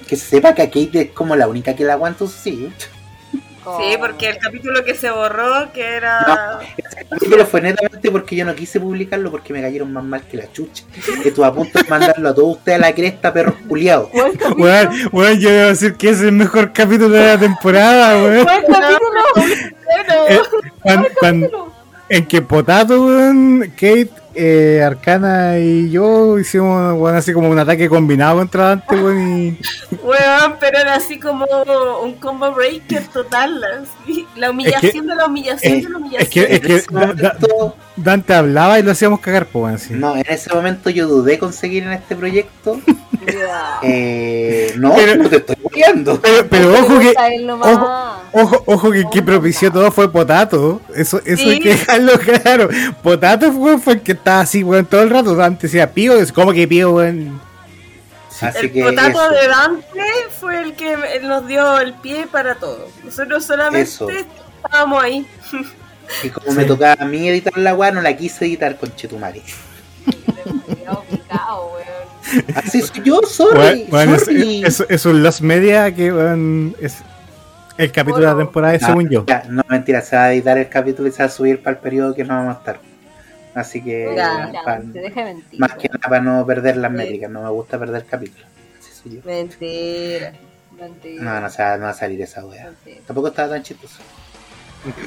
Que se sepa que a Kate es como la única que la aguanta, sí. Sí, porque el capítulo que se borró, que era. Ese capítulo fue netamente porque yo no quise publicarlo porque me cayeron más mal que la chucha. Que tú a punto de mandarlo a todos ustedes a la cresta, perros culiados. Weón, weón, yo debo decir que es el mejor capítulo de la temporada, weón. <laughs> ¿Cuál capítulo? Eh, cuan- cuan- en que Potato, Kate, eh, Arcana y yo hicimos, así como un ataque combinado contra Dante, weón, y... <laughs> Weón, pero era así como un combo breaker total. así. La humillación de la humillación de la Es humillación. que, es que momento, Dante hablaba y lo hacíamos cagar, pues, no, en ese momento yo dudé con seguir en este proyecto. <laughs> Eh, no, Pero- no te estoy cuidando. Pero, ojo que, ojo, ojo, ojo que quien propició todo fue Potato. Eso, eso Sí. hay que dejarlo <laughs> claro. Potato fue, fue el que estaba así, weón, todo el rato. Dante decía pío, es como que pío, weón. Así el que potato eso. de Dante fue el que nos dio el pie para todo. Nosotros solamente Eso. estábamos ahí. Y como me tocaba a mí editar la weá, no la quise editar con Chetumari. Así soy yo, sorry. Weón, es, es- es un Lost Media que weón, es el capítulo de la Bueno. temporada, No, según yo. ya, no, mentira, se va a editar el capítulo y se va a subir para el periodo que no vamos a estar. Así que. Mira, te mentir. más que nada para no perder las Sí. métricas, no me gusta perder capítulos. Mentira. Mentira. No, no, se va- no va a salir esa wea. Mentira. Tampoco estaba tan chistoso.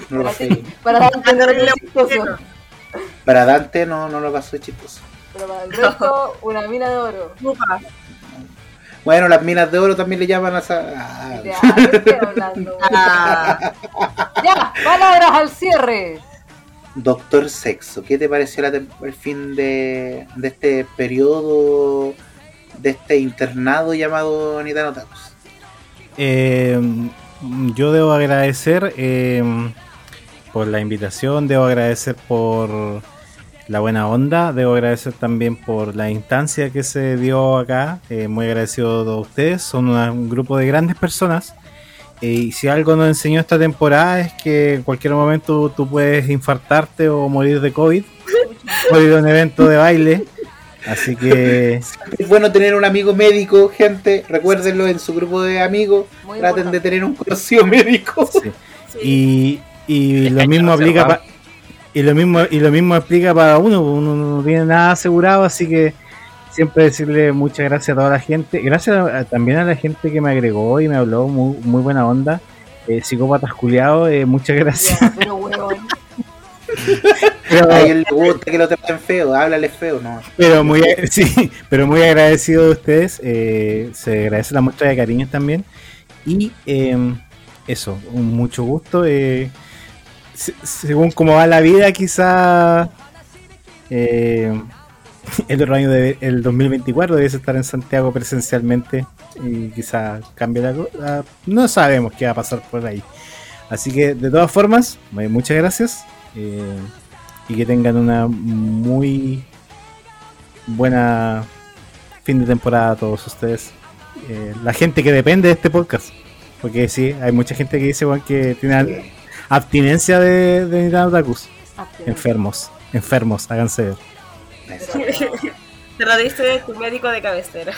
No lo Para pasé. ti- Para Dante no es chistoso. Para Dante no, no lo pasó chistoso. Pero para el resto, una mina de oro. Upa. Bueno, las minas de oro también le llaman a esa. ah, Ya, ¿qué estoy hablando? Ah, <laughs> Ya, palabras al cierre. Doctor Sexo, ¿qué te pareció el fin de, este periodo, de este internado llamado Nitano Takus? Eh, yo debo agradecer eh, por la invitación, debo agradecer por la buena onda, debo agradecer también por la instancia que se dio acá. eh, muy agradecido a ustedes, son un grupo de grandes personas. Eh, y si algo nos enseñó esta temporada es que en cualquier momento tú puedes infartarte o morir de COVID, <laughs> morir de un evento de baile. Así que Es bueno tener un amigo médico, gente. Recuérdenlo en su grupo de amigos. Muy Traten de tener un conocido médico. sí. <laughs> sí. Y, y lo mismo aplica va. pa- y lo mismo y lo mismo aplica para uno, uno no tiene nada asegurado, así que siempre decirle muchas gracias a toda la gente, gracias a- también a la gente que me agregó y me habló muy, muy buena onda, eh, psicópatas culiados, eh, muchas gracias. Pero A <laughs> él le gusta que lo traten feo. Háblale feo, no. pero muy <laughs> sí, pero muy agradecido de ustedes, eh, se agradece la muestra de cariño también y eh, eso, un mucho gusto. eh, se- según cómo va la vida, quizá eh, <laughs> el otro año, de, el 2024, debes estar en Santiago presencialmente y quizá cambie la cosa. No sabemos qué va a pasar por ahí. Así que, de todas formas, muchas gracias eh, y que tengan una muy buena fin de temporada a todos ustedes. Eh, la gente que depende de este podcast. Porque sí, hay mucha gente que dice bueno, que tiene abstinencia de, de Otakus. Enfermos, enfermos, háganse ver. <laughs> Te lo diste de tu médico de cabecera.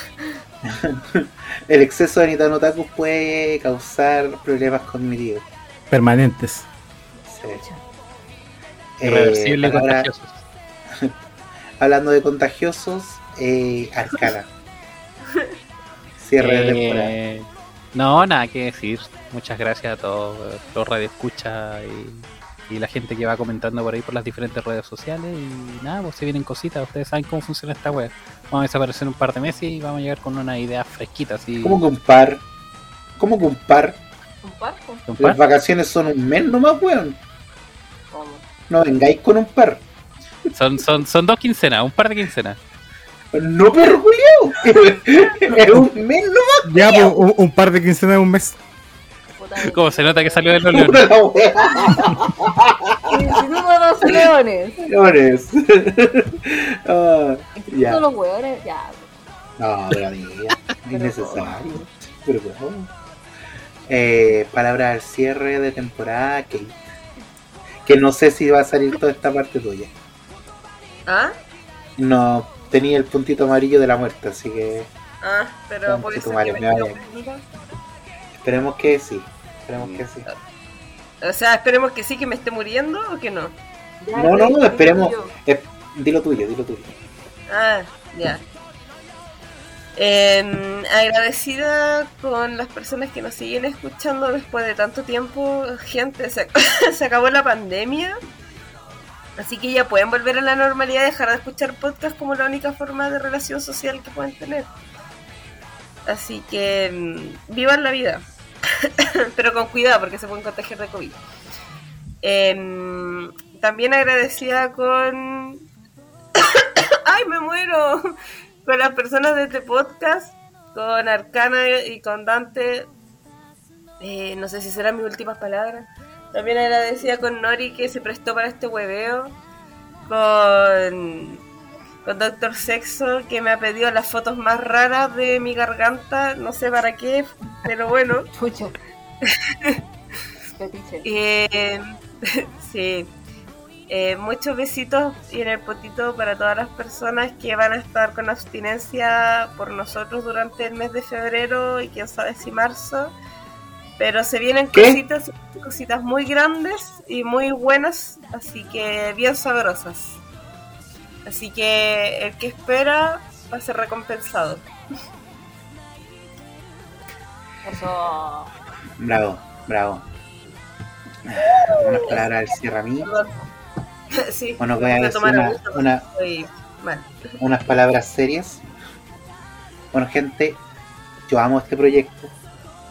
<laughs> El exceso de Otaku puede causar problemas cognitivos. Permanentes. Sí. Irreversible Eh, y palabra- contagiosos. <laughs> hablando de contagiosos, eh, Arcana. Cierre de temporada. Eh, no, nada que decir. Muchas gracias a todos los radioescuchas y, y la gente que va comentando por ahí por las diferentes redes sociales. Y nada, pues se vienen cositas. Ustedes saben cómo funciona esta web. Vamos a desaparecer un par de meses y vamos a llegar con una idea fresquita. Así, ¿Cómo que un par? ¿Cómo que un par? ¿Un parco? un par. Las vacaciones son un mes nomás, weón. ¿Cómo? No vengáis con un par. Son, son, son dos quincenas, un par de quincenas. No, perro culiao. <laughs> Es un mes nomás. Ya, pues, un, un par de quincenas de un mes. Puta Como se nota que salió de los <laughs> leones. Instituto de los leones. Señores. <laughs> Ah, Instituto ya. de los hueones. Ya. No, pero amiga, innecesario. Pero bueno. Eh, palabra al cierre de temporada, Kate. Que no sé si va a salir toda esta parte tuya. ¿Ah? No, tenía el puntito amarillo de la muerte, así que Ah, pero por tu madre, que me esperemos que sí. Esperemos que sí. O sea, esperemos que sí que me esté muriendo o que no. Ya, No, no, no, esperemos. Eh, dilo tuyo, dilo tuyo. Ah, ya. Em, agradecida con las personas que nos siguen escuchando después de tanto tiempo. Gente, se, <laughs> se acabó la pandemia. Así que ya pueden volver a la normalidad y dejar de escuchar podcast como la única forma de relación social que pueden tener. Así que em, vivan la vida. <laughs> Pero con cuidado porque se pueden contagiar de COVID. Em, también agradecida con <coughs> ¡Ay, me muero! <laughs> Con las personas de este podcast, con Arcana y con Dante. Eh, no sé si serán mis últimas palabras. También agradecida con Nori que se prestó para este hueveo. Con, con Doctor Sexo que me ha pedido las fotos más raras de mi garganta. No sé para qué, pero bueno. <laughs> Fetiche. <laughs> Eh, <laughs> sí. Eh, muchos besitos y en el potito para todas las personas que van a estar con abstinencia por nosotros durante el mes de febrero y quién sabe si marzo. Pero se vienen ¿Qué? cositas, cositas muy grandes y muy buenas, así que bien sabrosas. Así que el que espera va a ser recompensado. Eso. Bravo, bravo. Unas palabras al cierre a mí. <laughs> Sí, Bueno, voy a voy a decir una- <laughs> unas palabras serias. Bueno, gente, yo amo este proyecto,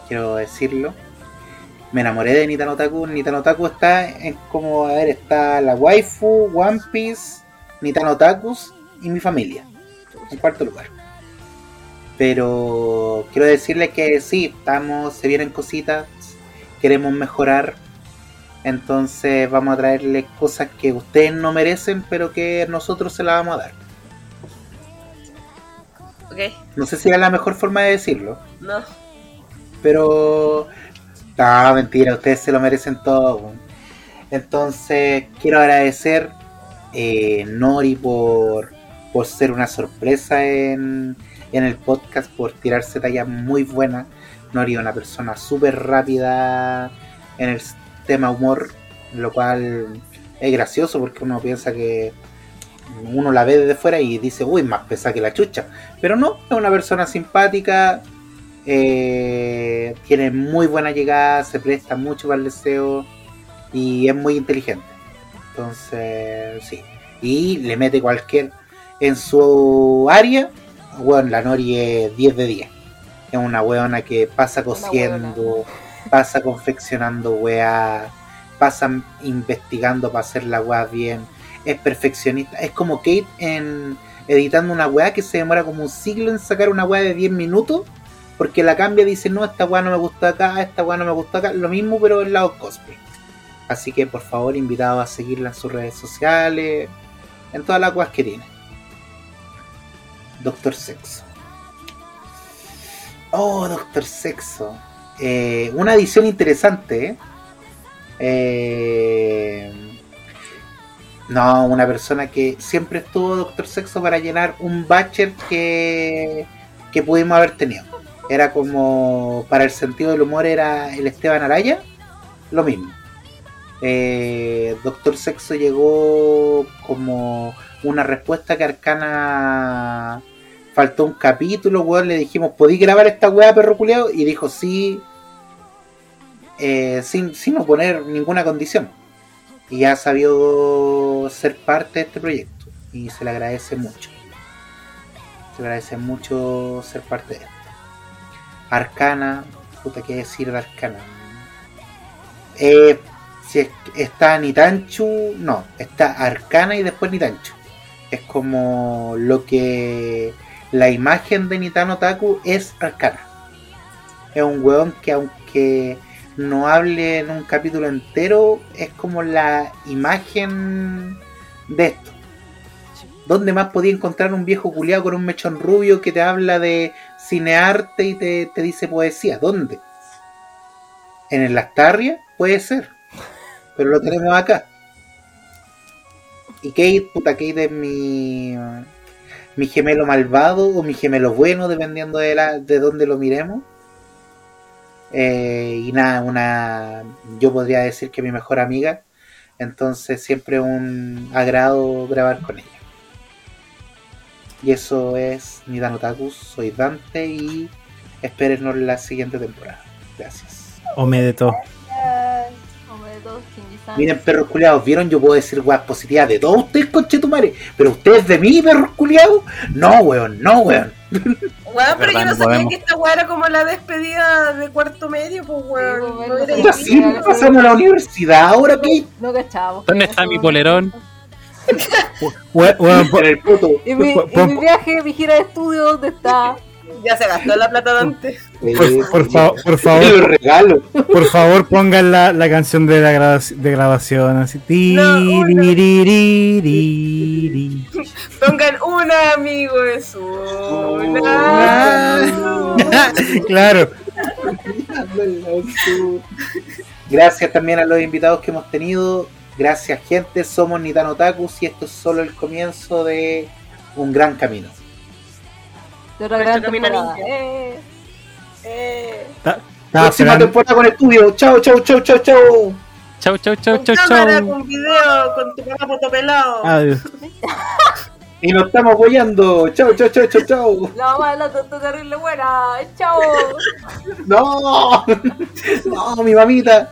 quiero decirlo. Me enamoré de Nitano Otaku. Nitano Otaku está en como, a ver, está la waifu, One Piece, Nitano Otakus y mi familia. En cuarto lugar. Pero quiero decirle que sí, estamos, se vienen cositas, queremos mejorar. Entonces vamos a traerle cosas que ustedes no merecen, pero que nosotros se las vamos a dar. Ok, No sé si es la mejor forma de decirlo, no. pero... No, mentira, ustedes se lo merecen todo. Entonces, quiero agradecer eh, Nori por, por ser una sorpresa en, en el podcast, por tirarse talla muy buena. Nori es una persona súper rápida en el tema humor, lo cual es gracioso porque uno piensa que uno la ve desde fuera y dice, uy, más pesada que la chucha. Pero no, es una persona simpática, eh, tiene muy buena llegada, se presta mucho para el deseo y es muy inteligente. Entonces, sí. Y le mete cualquier. En su área, bueno, la Nori es 10 de 10. Es una weona que pasa cosiendo, pasa confeccionando weá, pasa investigando para hacer la weá bien. Es perfeccionista. Es como Kate en, editando una weá que se demora como un siglo en sacar una weá de 10 minutos, porque la cambia y dice, no, esta weá no me gusta acá, esta weá no me gusta acá, lo mismo pero en lado cosplay. Así que por favor, invitado a seguirla en sus redes sociales, en todas las weas que tiene. Doctor Sexo. Oh, Doctor Sexo. Eh, una edición interesante, ¿eh? Eh, No, una persona que siempre estuvo Doctor Sexo para llenar un budget que, que pudimos haber tenido. Era como, para el sentido del humor, era el Esteban Araya, lo mismo. Eh, Doctor Sexo llegó como una respuesta que Arcana faltó un capítulo, weón. Le dijimos, ¿podí grabar esta weá, perro culiao? Y dijo, sí, eh, sin, sin oponer ninguna condición. Y ha sabido ser parte de este proyecto. Y se le agradece mucho. Se le agradece mucho ser parte de esto. Arcana, puta, ¿qué decir de Arcana? Eh, si es- está Nitanchu, no, está Arcana y después Nitanchu. Es como lo que la imagen de Nitano Taku es Arcana. Es un weón que aunque no hable en un capítulo entero, es como la imagen de esto. ¿Dónde más podía encontrar un viejo culiado con un mechón rubio que te habla de cinearte y te, te dice poesía? ¿Dónde? ¿En el Lactarria? Puede ser. Pero lo tenemos acá. Y Kate, puta Kate es mi, mi gemelo malvado o mi gemelo bueno, dependiendo de, la, de dónde lo miremos. Eh, y nada, una. Yo podría decir que mi mejor amiga. Entonces, siempre un agrado grabar con ella. Y eso es Nidano Takus. Soy Dante y espérenos la siguiente temporada. Gracias. Ome de todo. Miren, perros culiados, ¿vieron? Yo puedo decir weas positivas de todos ustedes, conchetumare. Pero ustedes de mí, perros culiados, no, weón, no, weón. Weón, pero yo no no sabía podemos. que esta weá era como la despedida de cuarto medio, pues weón. Sí, pues, No bueno, así. sí, pasamos a la universidad ahora, Kate. No cachábamos. ¿Dónde está mi polerón? We- <laughs> weón, el puto. Y mi, y mi viaje, mi gira de estudio, ¿dónde está? Ya se gastó la plata de antes. por, por fa- por <laughs> favor, regalo. por favor, pongan la, la canción de la graba- de grabación así. No. Pongan un amigo es una. claro. Gracias también a los invitados que hemos tenido. Gracias, gente. Somos Nitano Takus y esto es solo el comienzo de un gran camino. De otra gran temporada. ninja. Eh, Eh. Estaba Próxima esperando, temporada con estudio. Chao, chao, chao, chao, chao. Chau, chau, chau, Con chau, cámara, chau. con video, con tu papá fotopelado. Adiós. <laughs> Y nos estamos apoyando. Chao, chao, chao, chao, chao. la mamá de la tonta terrible buena. Chao. <laughs> No, <laughs> no, mi mamita.